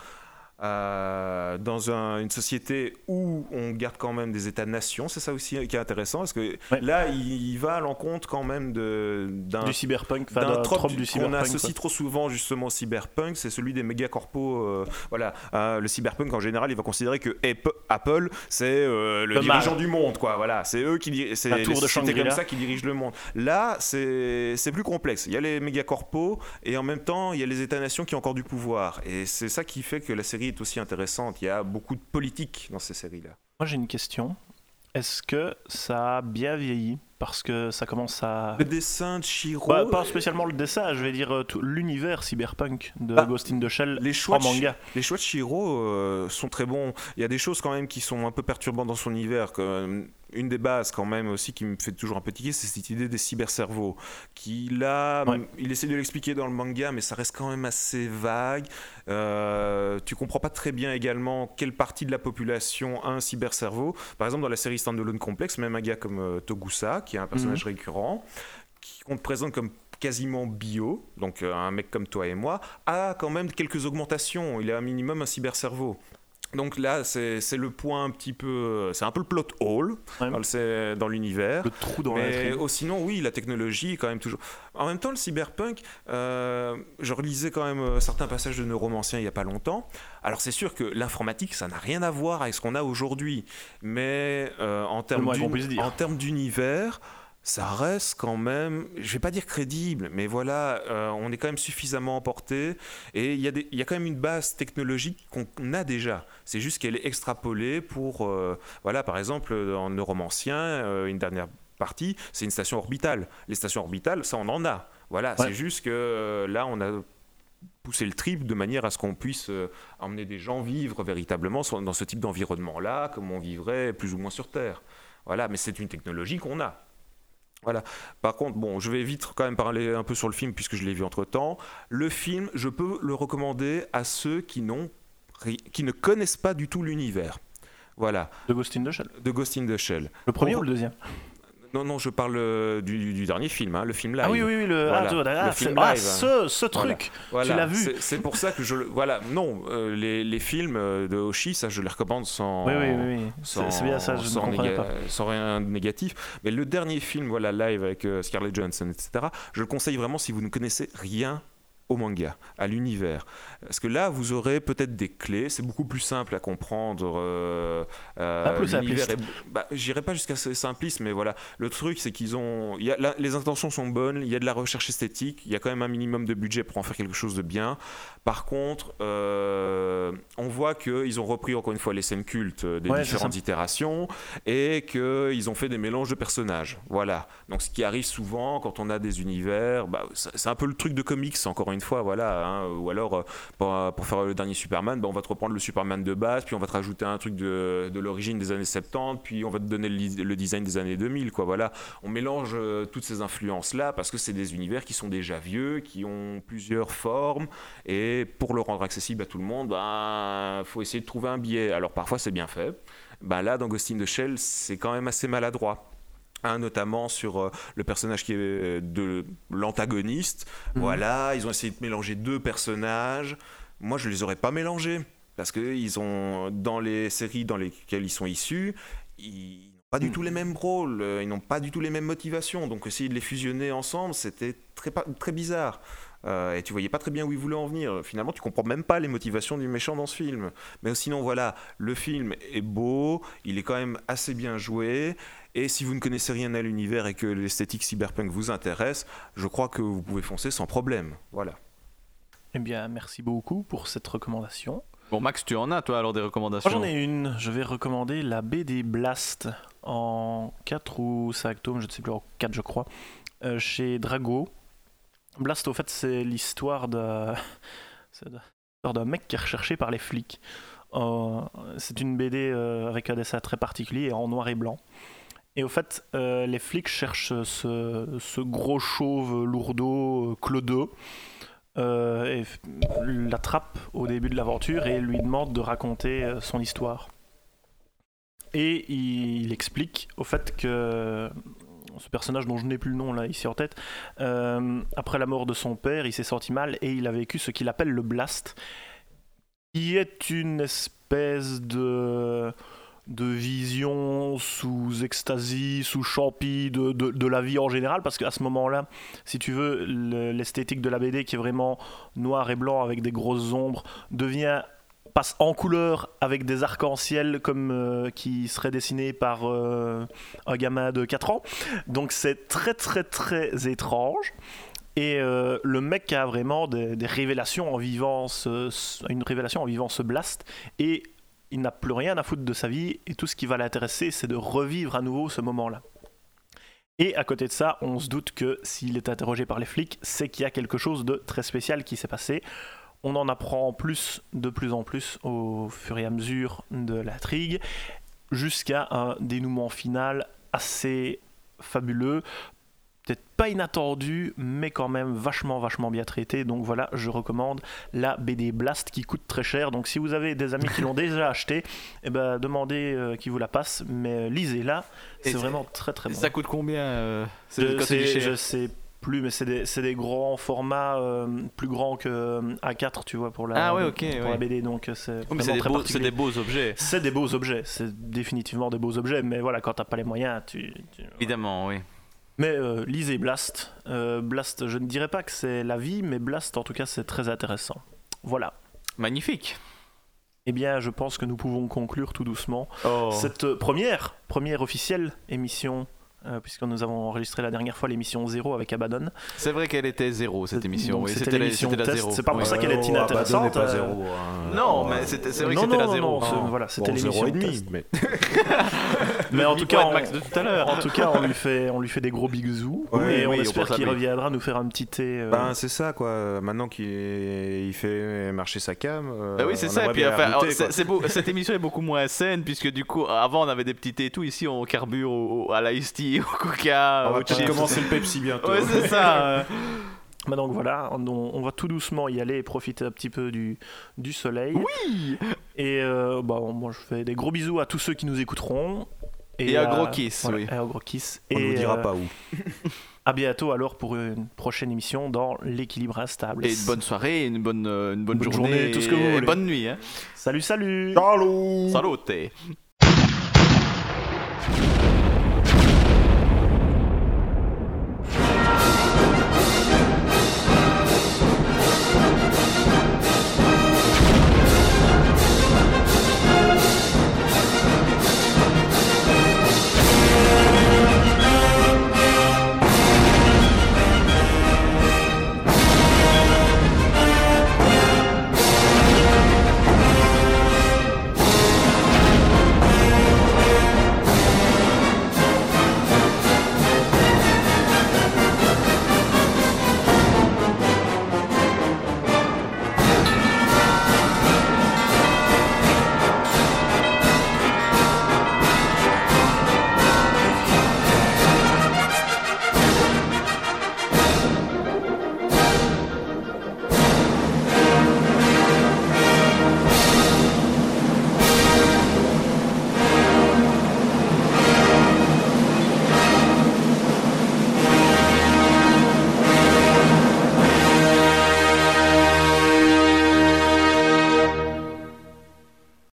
euh, dans un- une société où on garde quand même des États-nations, c'est ça aussi qui est intéressant, parce que Ouais. là, il, il va à l'encontre quand même de- d'un Du cyberpunk, d'un trope, du qu'on associe quoi. trop souvent justement au cyberpunk, c'est celui des mégacorpos. euh, voilà, Hein, le cyberpunk en général, il va considérer que Apple, c'est euh, le, Le dirigeant mal. du monde, quoi. Voilà, c'est eux qui di- c'est les tour de comme ça qui dirigent le monde. Là, c'est c'est plus complexe. Il y a les mégacorpos et en même temps, il y a les États-nations qui ont encore du pouvoir. Et c'est ça qui fait que la série aussi intéressante. Il y a beaucoup de politique dans ces séries-là. Moi, j'ai une question. Est-ce que ça a bien vieilli? Parce que ça commence à. Le dessin de Shiro. Bah, pas spécialement le dessin, je vais dire euh, tout- l'univers cyberpunk de Bah, Ghost in the Shell les choix en de manga. Les choix de Shiro euh, sont très bons. Il y a des choses quand même qui sont un peu perturbantes dans son univers. Comme une des bases quand même aussi qui me fait toujours un peu tiquer, c'est cette idée des cybercerveaux. Qui là, Ouais. il essaie de l'expliquer dans le manga, mais ça reste quand même assez vague. Euh, tu comprends pas très bien également quelle partie de la population a un cybercerveau. Par exemple, dans la série Standalone Complex, même un gars comme euh, Togusa, qui est un personnage récurrent, qui- qu'on te présente comme quasiment bio, donc euh, un mec comme toi et moi, a quand même quelques augmentations. Il a un minimum un cybercerveau. Donc là, c'est le point un petit peu. C'est un peu le plot hole Ouais. dans l'univers. Le trou dans Mais oh, sinon, oui, la technologie est quand même toujours. En même temps, le cyberpunk, euh, je relisais quand même euh, certains passages de Neuromancien il n'y a pas longtemps. Alors, c'est sûr que l'informatique, ça n'a rien à voir avec ce qu'on a aujourd'hui. Mais euh, en termes d'univers, ça reste quand même, je vais pas dire crédible, mais voilà, euh, on est quand même suffisamment emporté. Et il y, a y quand même une base technologique qu'on a déjà. C'est juste qu'elle est extrapolée pour, euh, voilà, par exemple, en Neuromancien, euh, une dernière partie, c'est une station orbitale. Les stations orbitales, ça on en a. Voilà, Ouais. c'est juste que euh, là, on a poussé le trip de manière à ce qu'on puisse euh, emmener des gens vivre véritablement sur- dans ce type d'environnement-là, comme on vivrait plus ou moins sur Terre. Voilà, mais c'est une technologie qu'on a. Voilà. Par contre, bon, je vais vite quand même parler un peu sur le film puisque je l'ai vu entre temps. Le film, je peux le recommander à ceux qui n'ont qui ne connaissent pas du tout l'univers. Voilà, De Ghost in the Shell. de Ghost in the Shell. Le premier ou le deuxième? Non, non, je parle euh, du, du dernier film, hein, le film live. Ah oui, oui, oui, le, Voilà, ah, ah, le c'est- film ah, live. ce, ce truc Voilà, Tu l'as vu c'est- pour ça que je le. Voilà, non, euh, les, les films euh, de Hoshi, ça je les recommande sans. Oui, oui, oui. C'est bien ça, je ne sans comprenais néga- pas. sans rien de négatif. Mais le dernier film, voilà, live avec euh, Scarlett Johansson, etc., je le conseille vraiment si vous ne connaissez rien au manga, à l'univers. Parce que là, vous aurez peut-être des clés, c'est beaucoup plus simple à comprendre. euh, euh, Un peu simpliste. est- bah, J'irai pas jusqu'à ce simpliste, mais voilà. Le truc, c'est qu'ils ont. Y a, les intentions sont bonnes, il y a de la recherche esthétique, il y a quand même un minimum de budget pour en faire quelque chose de bien. Par contre, euh, on voit qu'ils ont repris encore une fois les scènes cultes euh, des Ouais, différentes itérations et qu'ils ont fait des mélanges de personnages. Voilà. Donc ce qui arrive souvent quand on a des univers, bah, c'est c'est un peu le truc de comics, encore une fois, voilà. hein. Ou alors, euh, pour, pour faire le dernier Superman, bah, on va te reprendre le Superman de base, puis on va te rajouter un truc de, l'origine des années 70, puis on va te donner le, design des années 2000, quoi. Voilà. On mélange euh, toutes ces influences-là parce que c'est des univers qui sont déjà vieux, qui ont plusieurs formes, et pour le rendre accessible à tout le monde, il faut essayer de trouver un biais. Alors parfois c'est bien fait. Ben là, dans Ghost in the Shell, c'est quand même assez maladroit. Notamment sur euh, le personnage qui est euh, de l'antagoniste. Mhm. Voilà, ils ont essayé de mélanger deux personnages. Moi, je les aurais pas mélangés parce que ils ont dans les séries dans lesquelles ils sont issus, ils n'ont pas du Mhm. tout les mêmes rôles, euh, ils n'ont pas du tout les mêmes motivations. Donc essayer de les fusionner ensemble, c'était très bizarre. euh, et tu voyais pas très bien où il voulait en venir. Finalement, tu comprends même pas les motivations du méchant dans ce film. Mais sinon, voilà, le film est beau, il est quand même assez bien joué. Et si vous ne connaissez rien à l'univers et que l'esthétique cyberpunk vous intéresse, je crois que vous pouvez foncer sans problème. Voilà. Eh bien, merci beaucoup pour cette recommandation. Bon, Max, tu en as, toi, alors des recommandations Moi, j'en ai une. Je vais recommander la BD Blast en 4 ou 5 tomes, je ne sais plus, en 4 je crois, euh, chez Drago. Blast, au fait, c'est l'histoire d'un c'est de- l'histoire d'un mec qui est recherché par les flics. Euh, c'est une BD euh, avec un dessin très particulier en noir et blanc. Et au fait, euh, les flics cherchent ce, gros chauve lourdeau, euh, clodo, euh, et l'attrape au début de l'aventure et lui demande de raconter son histoire. Et il, explique au fait que ce personnage dont je n'ai plus le nom là ici en tête, après la mort de son père, il s'est senti mal et il a vécu ce qu'il appelle le blast, qui est une espèce de de vision sous extasie, sous champi de, de, la vie en général, parce qu'à ce moment-là, si tu veux, le- l'esthétique de la BD qui est vraiment noir et blanc avec des grosses ombres devient passe en couleur avec des arcs-en-ciel comme euh, qui seraient dessinés par euh, un gamin de 4 ans. Donc c'est très très très étrange. Et euh, le mec a vraiment des, des révélations en vivant ce- une révélation en vivant ce blast et il n'a plus rien à foutre de sa vie et tout ce qui va l'intéresser c'est de revivre à nouveau ce moment-là. Et à côté de ça, on se doute que s'il est interrogé par les flics, c'est qu'il y a quelque chose de très spécial qui s'est passé. On en apprend plus, de plus en plus au fur et à mesure de l'intrigue, jusqu'à un dénouement final assez fabuleux. Peut-être pas inattendu, mais quand même vachement, vachement bien traité. Donc voilà, je recommande la BD Blast qui coûte très cher. Donc si vous avez des amis qui l'ont déjà acheté, eh ben, demandez euh, qu'ils vous la passent. Mais lisez-la, c'est vraiment très très bon. Ça coûte combien euh, c'est- Je sais, plus, mais c'est des, grands formats euh, plus grands que euh, A4, tu vois, pour la, Ah ouais, ok, pour ouais. la BD. Donc euh, c'est c'est des, beaux- des beaux objets. C'est des beaux objets, c'est définitivement des beaux objets, mais voilà, quand t'as pas les moyens, tu. tu- Évidemment, oui. Mais euh, lisez Blast. Euh, Blast, je ne dirais pas que c'est la vie, mais Blast, en tout cas, c'est très intéressant. Voilà. Magnifique. Eh bien, je pense que nous pouvons conclure tout doucement Oh. cette première, première officielle émission, euh, puisque nous avons enregistré la dernière fois l'émission 0 avec Abaddon. C'est vrai qu'elle était zéro cette émission. Oui. c'était la- l'émission c'était la. C'est pas pour ça qu'elle est inintéressante, pas euh, zéro, hein. Non, mais c'était- c'est vrai que Non, c'était non, la non, zéro. non, c'est- voilà, c'était Bon, l'émission zéro et demi, test. mais Mais en tout cas, on, Max de tout à l'heure. en tout cas, on lui fait, on lui fait des gros bisous Ouais, et on oui, on espère qu'il reviendra nous faire un petit thé. euh, Ben, c'est ça quoi. Maintenant qu'il il fait marcher sa cam. euh, Bah oui, c'est ça. Et puis, enfin, c'est- beau- cette émission est beaucoup moins saine puisque du coup, avant on avait des petits thés et tout. Ici, on carbure à l'ice tea, au coca, On va peut-être chips. commencer le Pepsi bientôt. Ouais, c'est ça. bah donc voilà, on, on va tout doucement y aller et profiter un petit peu du, du soleil. Oui. Et euh, bah, moi, je fais des gros bisous à tous ceux qui nous écouteront. Et un à- gros kiss, voilà, oui. et un gros kiss. On ne et vous dira euh, pas où. À bientôt alors pour une prochaine émission dans l'équilibre instable. Et une bonne soirée, une bonne, euh, une bonne, Bonne journée, journée, tout ce que vous et voulez. bonne nuit. Hein. Salut, salut Salut.